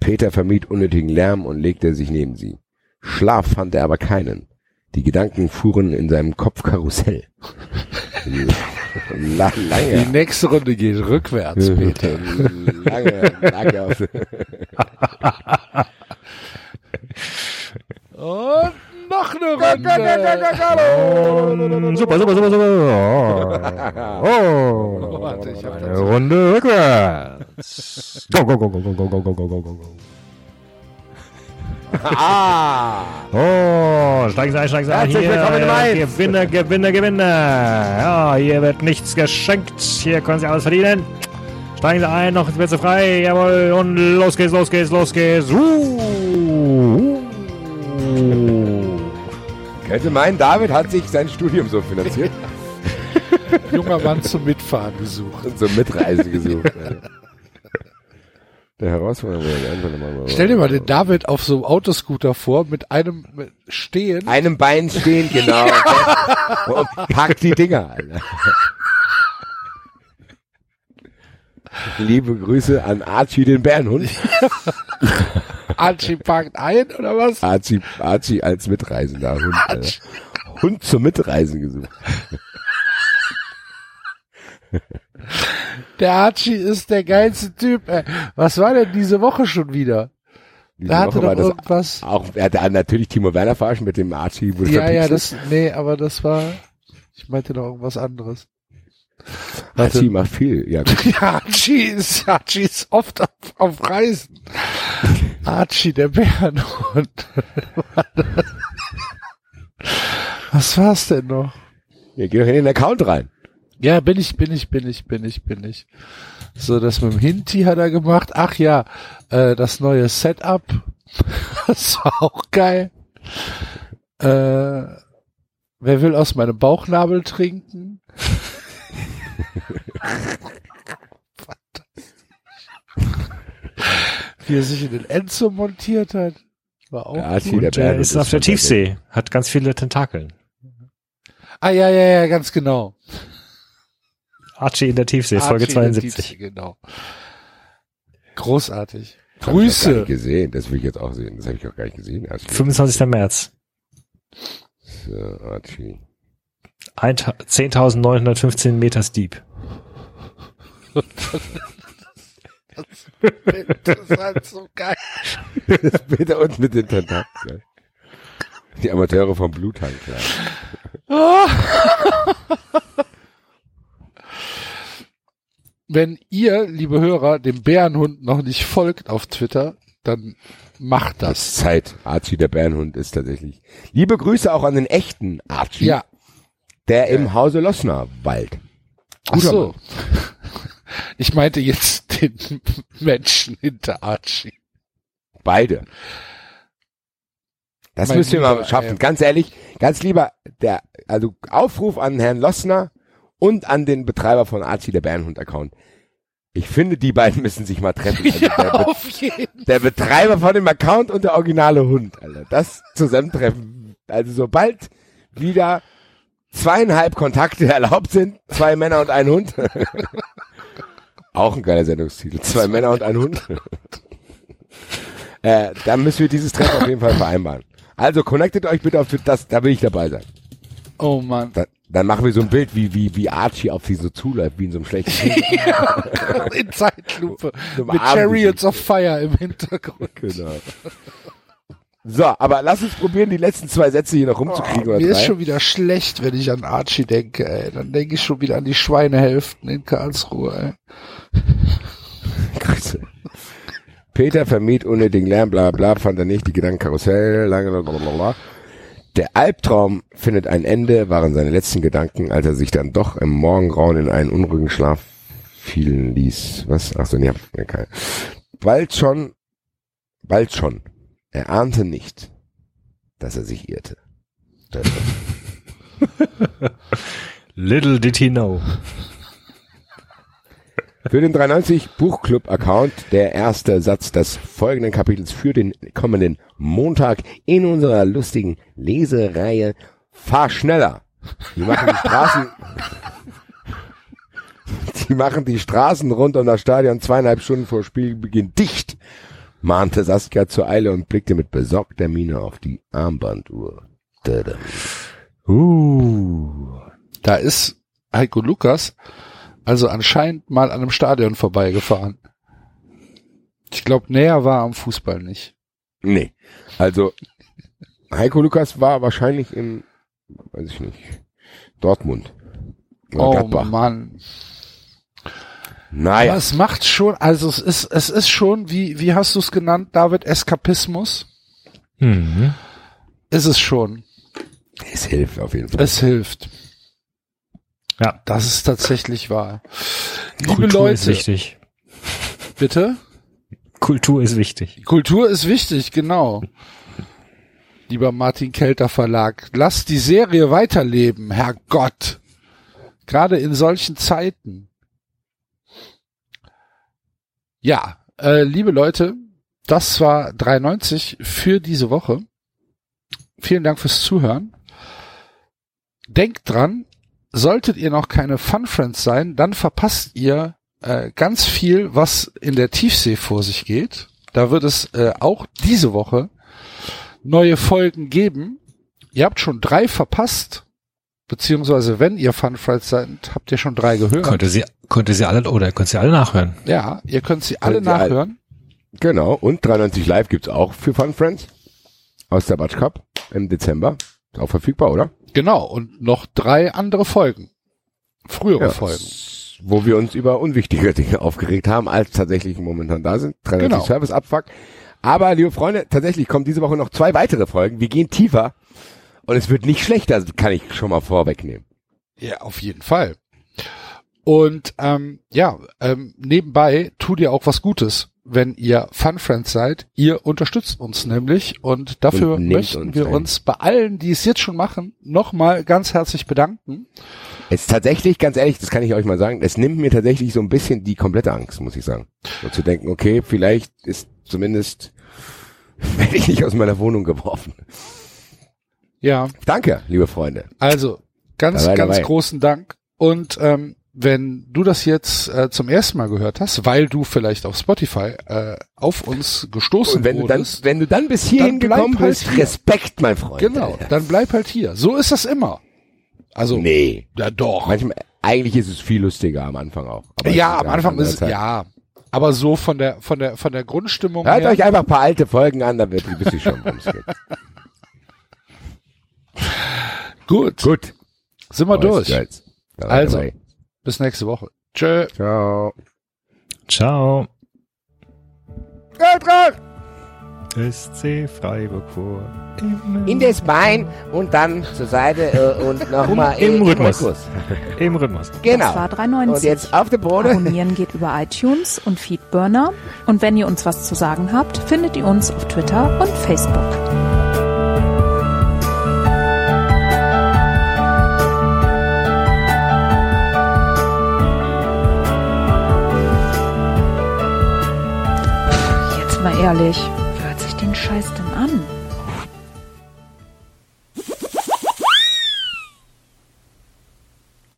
Peter vermied unnötigen Lärm und legte sich neben sie. Schlaf fand er aber keinen. Die Gedanken fuhren in seinem Kopf Karussell. La- Die lange, nächste Runde geht rückwärts, Peter. lange, lange Und noch eine Runde. Super, super, super, super. Oh, Warte, ich hab eine Runde rückwärts. Go, go, go, go, go, go, go, go, go, go. Ah! Oh, steigen Sie ein, steigen Sie ein. Herzlich Hier, willkommen im Mainz. Gewinner, Gewinner, Gewinner. Ja, hier wird nichts geschenkt. Hier können Sie alles verdienen. Steigen Sie ein, noch Plätze frei. Jawohl, und los geht's, los geht's, los geht's. Uh, uh. Könnte meinen, David hat sich sein Studium so finanziert Junger Mann zum Mitfahren gesucht. und so Mitreise gesucht. Der Herausforderung wurde einfach nochmal. Stell dir mal den David auf so einem Autoscooter vor, mit einem mit Stehen. einem Bein stehen, genau. und pack die Dinger, Alter. Liebe Grüße an Archie den Bärenhund. Archie packt ein, oder was? Archie, Archie als mitreisender Hund. Hund zum Mitreisen gesucht. Der Archie ist der geilste Typ. Ey. Was war denn diese Woche schon wieder? Diese Da hatte doch irgendwas. Auch, er hatte natürlich Timo Werner verarschen mit dem Archie. Ja, ja, das, nee, aber das war, ich meinte noch irgendwas anderes. Warte. Archie macht viel. Ja, gut. Ja, Archie ist, Archie ist oft auf, auf Reisen. Archie, der Bärenhund. Was war's denn noch? ja, geh doch in den Account rein. Ja, bin ich, bin ich, bin ich, bin ich, bin ich. So, das mit dem Hinti hat er gemacht. Ach ja, äh, das neue Setup. Das war auch geil. Äh, wer will aus meinem Bauchnabel trinken? Wie er sich in den Enzo montiert hat. War auch Der Archie, gut. der Der ist auf der. Tiefsee, hat ganz viele Tentakeln. Ah, ja, ja, ja, ganz genau. Archie in der Tiefsee, Folge Archie in der 72. Tiefsee, Genau. Großartig. Das hab ich noch gar Grüße. nicht gesehen. Das will ich jetzt auch sehen. Das habe ich auch gar nicht gesehen. Archie. 25. März. So, Archie. Ein- 10.915 Meter steep. Das ist halt so geil. Das Bild unten mit den Tentakeln. Die Amateure vom Bluthang, klar. Wenn ihr, liebe Hörer, dem Bärenhund noch nicht folgt auf Twitter, dann macht Das das. Zeit. Archie, der Bärenhund, ist tatsächlich. Liebe Grüße auch an den echten Archie. Ja. Der im Hause Lossner Wald. Ach so. Ich meinte jetzt den Menschen hinter Archie. Beide. Das Mein müssen wir mal schaffen. ey. Ganz ehrlich, ganz lieber, der, also Aufruf an Herrn Lossner und an den Betreiber von Archie, der Bärenhund-Account. Ich finde, die beiden müssen sich mal treffen. Also der, Be Auf jeden der Betreiber von dem Account und der originale Hund, Alter. Das zusammentreffen. Also sobald wieder zweieinhalb Kontakte erlaubt sind, zwei Männer und ein Hund. Auch ein geiler Sendungstitel. Zwei Männer und ein Hund. äh, dann müssen wir dieses Treffen auf jeden Fall vereinbaren. Also connectet euch bitte auf das, da will ich dabei sein. Oh Mann. Da, dann machen wir so ein Bild, wie, wie, wie Archie auf sie so zuläuft, wie in so einem schlechten Film. In Zeitlupe. So Mit Abend- Chariots of Fire im Hintergrund. Genau. So, aber lass uns probieren, die letzten zwei Sätze hier noch rumzukriegen. Oh, mir ist drei. schon wieder schlecht, wenn ich an Archie denke, ey. Dann denke ich schon wieder an die Schweinehälften in Karlsruhe, ey. Grüße. Peter vermied unnötigen Lärm, bla bla, fand er nicht, die Gedankenkarussell, lange, bla bla bla. Der Albtraum findet ein Ende, waren seine letzten Gedanken, als er sich dann doch im Morgengrauen in einen unruhigen Schlaf fielen ließ. Was? Ach so, nee, hab ich keine. Bald schon, bald schon. Er ahnte nicht, dass er sich irrte. Little did he know. Für den 390 Buchclub Account der erste Satz des folgenden Kapitels für den kommenden Montag in unserer lustigen Lesereihe Fahr schneller. Die machen die Straßen, die machen die Straßen rund um das Stadion zweieinhalb Stunden vor Spielbeginn dicht, mahnte Saskia zur Eile und blickte mit besorgter Miene auf die Armbanduhr. Uh. Da ist Heiko Lukas also anscheinend mal an einem Stadion vorbeigefahren. Ich glaube, näher war am Fußball nicht. Nee. Also, Heiko Lukas war wahrscheinlich in, weiß ich nicht, Dortmund. Oder Oh Gladbach. Mann. Naja. Aber es macht schon, also es ist, es ist schon, wie, wie hast du es genannt, David, Eskapismus? Mhm. Ist es schon. Es hilft auf jeden Fall. Es hilft. Ja. Das ist tatsächlich wahr. Liebe Kultur ist Leute, wichtig. bitte? Kultur ist wichtig. Kultur ist wichtig, genau. Lieber Martin Kelter Verlag, lasst die Serie weiterleben, Herrgott. Gerade in solchen Zeiten. Ja, äh, liebe Leute, das war 93 für diese Woche. Vielen Dank fürs Zuhören. Denkt dran, solltet ihr noch keine Fun Friends sein, dann verpasst ihr äh, ganz viel, was in der Tiefsee vor sich geht. Da wird es äh, auch diese Woche neue Folgen geben. Ihr habt schon drei verpasst. beziehungsweise wenn ihr Fun Friends seid, habt ihr schon drei gehört. Könnte sie, könnte sie alle, oder könnt sie alle nachhören. Ja, ihr könnt sie alle Könnt ihr alle- nachhören. Genau. Und 93 Live gibt's auch für Fun Friends. Aus der Batsch Cup im Dezember. Ist auch verfügbar, oder? Genau, und noch drei andere Folgen. Frühere Ja. Folgen. Wo wir uns über unwichtige Dinge aufgeregt haben, als tatsächlich momentan da sind. 93 Genau. Service Abfuck. Aber, liebe Freunde, tatsächlich kommen diese Woche noch zwei weitere Folgen. Wir gehen tiefer. Und es wird nicht schlechter, kann ich schon mal vorwegnehmen. Ja, auf jeden Fall. Und ähm, ja, ähm, nebenbei tut ihr auch was Gutes, wenn ihr Fun Friends seid. Ihr unterstützt uns nämlich und dafür Und möchten uns wir ein. uns bei allen, die es jetzt schon machen, nochmal ganz herzlich bedanken. Es ist tatsächlich, ganz ehrlich, das kann ich euch mal sagen, es nimmt mir tatsächlich so ein bisschen die komplette Angst, muss ich sagen. So zu denken, okay, vielleicht ist zumindest, werde ich nicht aus meiner Wohnung geworfen. Ja, Danke, liebe Freunde. also ganz, Dabei, ganz dabei. großen Dank. Und ähm, wenn du das jetzt äh, zum ersten Mal gehört hast, weil du vielleicht auf Spotify äh, auf uns gestoßen wenn du dann, wurdest, wenn du dann bis hierhin Dann gekommen halt bist, hier. Respekt, mein Freund. genau, dann bleib halt hier. So ist das immer. Also, Nee. ja doch. Manchmal, eigentlich ist es viel lustiger am Anfang auch. Ja, am Anfang ist es, Zeit. ja. Aber so von der, von der, von der Grundstimmung Hört her. euch einfach ein paar alte Folgen an, dann wird wisst ihr schon, worum es geht. Gut, Gut. sind wir durch. Girls. Also. dabei. Bis nächste Woche. Tschö. Ciao. Ciao. Eintracht! SC Freiburg vor. In das Bein und dann zur Seite äh, und nochmal Im Rhythmus. Im Rhythmus. Genau. Das war 390. Und jetzt auf der Boden. Abonnieren geht über iTunes und Feedburner. Und wenn ihr uns was zu sagen habt, findet ihr uns auf Twitter und Facebook. Ehrlich, wer hört sich den Scheiß denn?